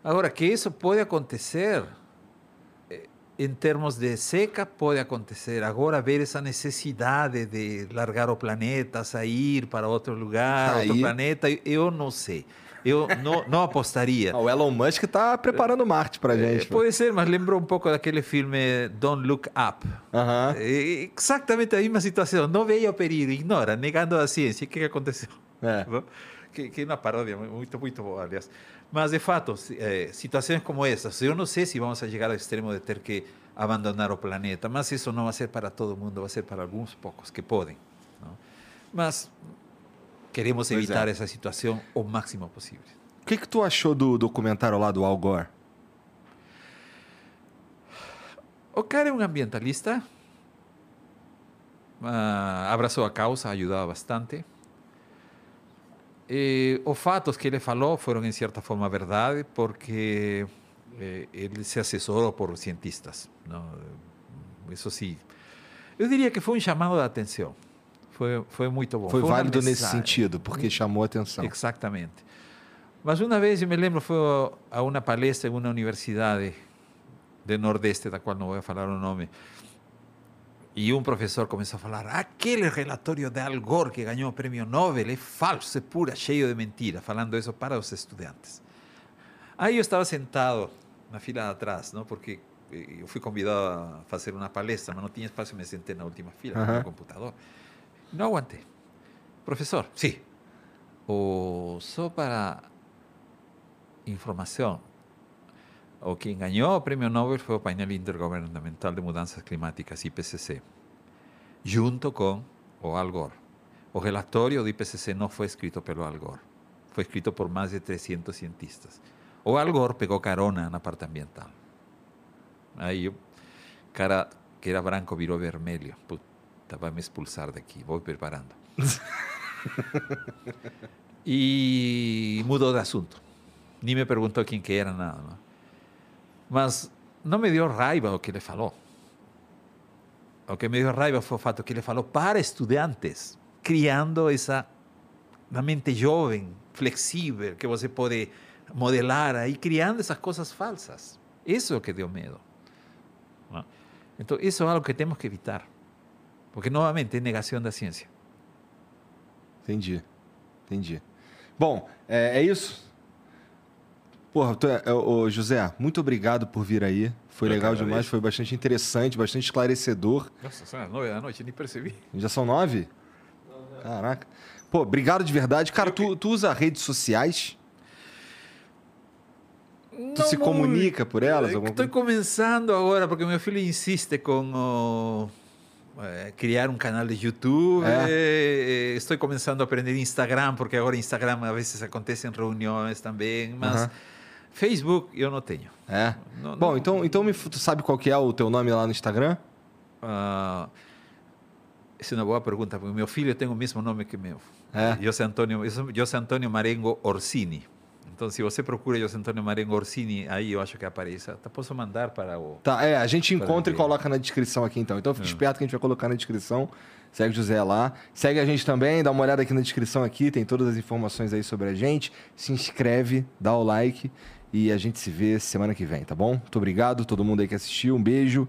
Speaker 2: agora, que isso pode acontecer eh, em termos de seca, pode acontecer. Agora, ver essa necessidade de largar o planeta, sair para outro lugar, outro
Speaker 1: Aí-
Speaker 2: planeta, eu não sei. Eu não, não apostaria.
Speaker 1: Ah, o Elon Musk tá preparando Marte pra
Speaker 2: Eh,
Speaker 1: gente.
Speaker 2: pode ser, mas lembrou um pouco daquele filme Don't Look Up.
Speaker 1: Aham.
Speaker 2: Eh, Exatamente a mesma situação. Não veio o perigo, ignora, negando a ciência. O que que aconteceu?
Speaker 1: É.
Speaker 2: Que, que é uma paródia muito, muito boa, aliás. Mas, de fato, si- eh, situações como essas, eu não sei se vamos a chegar ao extremo de ter que abandonar o planeta, mas isso não vai ser para todo mundo, vai ser para alguns poucos que podem. não? Mas queremos
Speaker 1: Pois
Speaker 2: evitar
Speaker 1: é.
Speaker 2: essa situação o máximo possível.
Speaker 1: O que, que tu achou do documentário lá do Al Gore?
Speaker 2: O cara é um ambientalista, ah, abraçou a causa, ajudava bastante. Eh, os fatos que ele falou foram, em certa forma, verdade, porque eh, ele se assessorou por cientistas. Não? Isso sim. Eu diria que foi um chamado de atenção. Foi, foi muito bom.
Speaker 1: Foi,
Speaker 2: uma
Speaker 1: válido nesse sentido, porque chamou a atenção.
Speaker 2: Exatamente. Mas uma vez, eu me lembro, foi a uma palestra em uma universidade do Nordeste, da qual não vou falar o nome, e um professor começou a falar: aquele relatório de Al Gore que ganhou o prêmio Nobel é falso, é pura, cheio de mentira, falando isso para os estudantes. Aí eu estava sentado na fila de atrás, não? porque eh, eu fui convidado a fazer uma palestra, mas não tinha espaço, me sentei na última fila com
Speaker 1: Aham.
Speaker 2: o computador. Não aguantei. Professor, sim. O, só para informação, o quem ganhou o prêmio Nobel foi o painel intergovernamental de mudanças climáticas, IPCC, junto com o Al Gore. O relatório do IPCC não foi escrito pelo Al Gore, foi escrito por mais de 300 cientistas. O Al Gore pegou carona na parte ambiental. Aí o cara que era branco virou vermelho. Puta, vai me expulsar daqui, vou preparando. e mudou de assunto. Nem me perguntou quem que era, nada. não. Mas não me deu raiva o que ele falou. O que me deu raiva foi o fato que ele falou para estudantes, criando essa uma mente jovem, flexível, que você pode modelar aí, criando essas coisas falsas. Isso é o que deu medo. Então, isso é algo que temos que evitar. Porque, novamente, é negação da ciência.
Speaker 1: Entendi. Entendi. Bom, é, é isso? Porra, tu é- é, ô, José, muito obrigado por vir aí. Foi
Speaker 2: Eu
Speaker 1: legal demais, foi bastante interessante, bastante esclarecedor.
Speaker 2: Nossa, são as nove da noite, nem percebi.
Speaker 1: Já são nove? Caraca. Pô, obrigado de verdade. Cara, tu, tu usa redes sociais? Tu se comunica por elas?
Speaker 2: Estou
Speaker 1: coisa?
Speaker 2: começando agora, porque meu filho insiste com o, eh, criar um canal de YouTube.
Speaker 1: É.
Speaker 2: Eh, Estou começando a aprender Instagram, porque agora Instagram às vezes acontecem reuniões também, mas
Speaker 1: Aham.
Speaker 2: Facebook eu não tenho.
Speaker 1: É.
Speaker 2: Não-
Speaker 1: Bom,
Speaker 2: não-
Speaker 1: então, então me, tu sabe qual que é o teu nome lá no Instagram?
Speaker 2: Ah, essa é uma boa pergunta, porque meu filho tem o mesmo nome que meu.
Speaker 1: É.
Speaker 2: José Antônio, eu sou José Antônio Marengo Orsini. Então, se você procura José Antônio Marengo Orsini, aí eu acho que aparece. Até posso mandar para o...
Speaker 1: Tá, é, a gente encontra e coloca na descrição aqui então. Então
Speaker 2: É.
Speaker 1: fica esperto que a gente vai colocar na descrição. Segue o José lá. Segue a gente também, dá uma olhada aqui na descrição aqui, tem todas as informações aí sobre a gente. Se inscreve, dá o like e a gente se vê semana que vem, tá bom? Muito obrigado todo mundo aí que assistiu. Um beijo.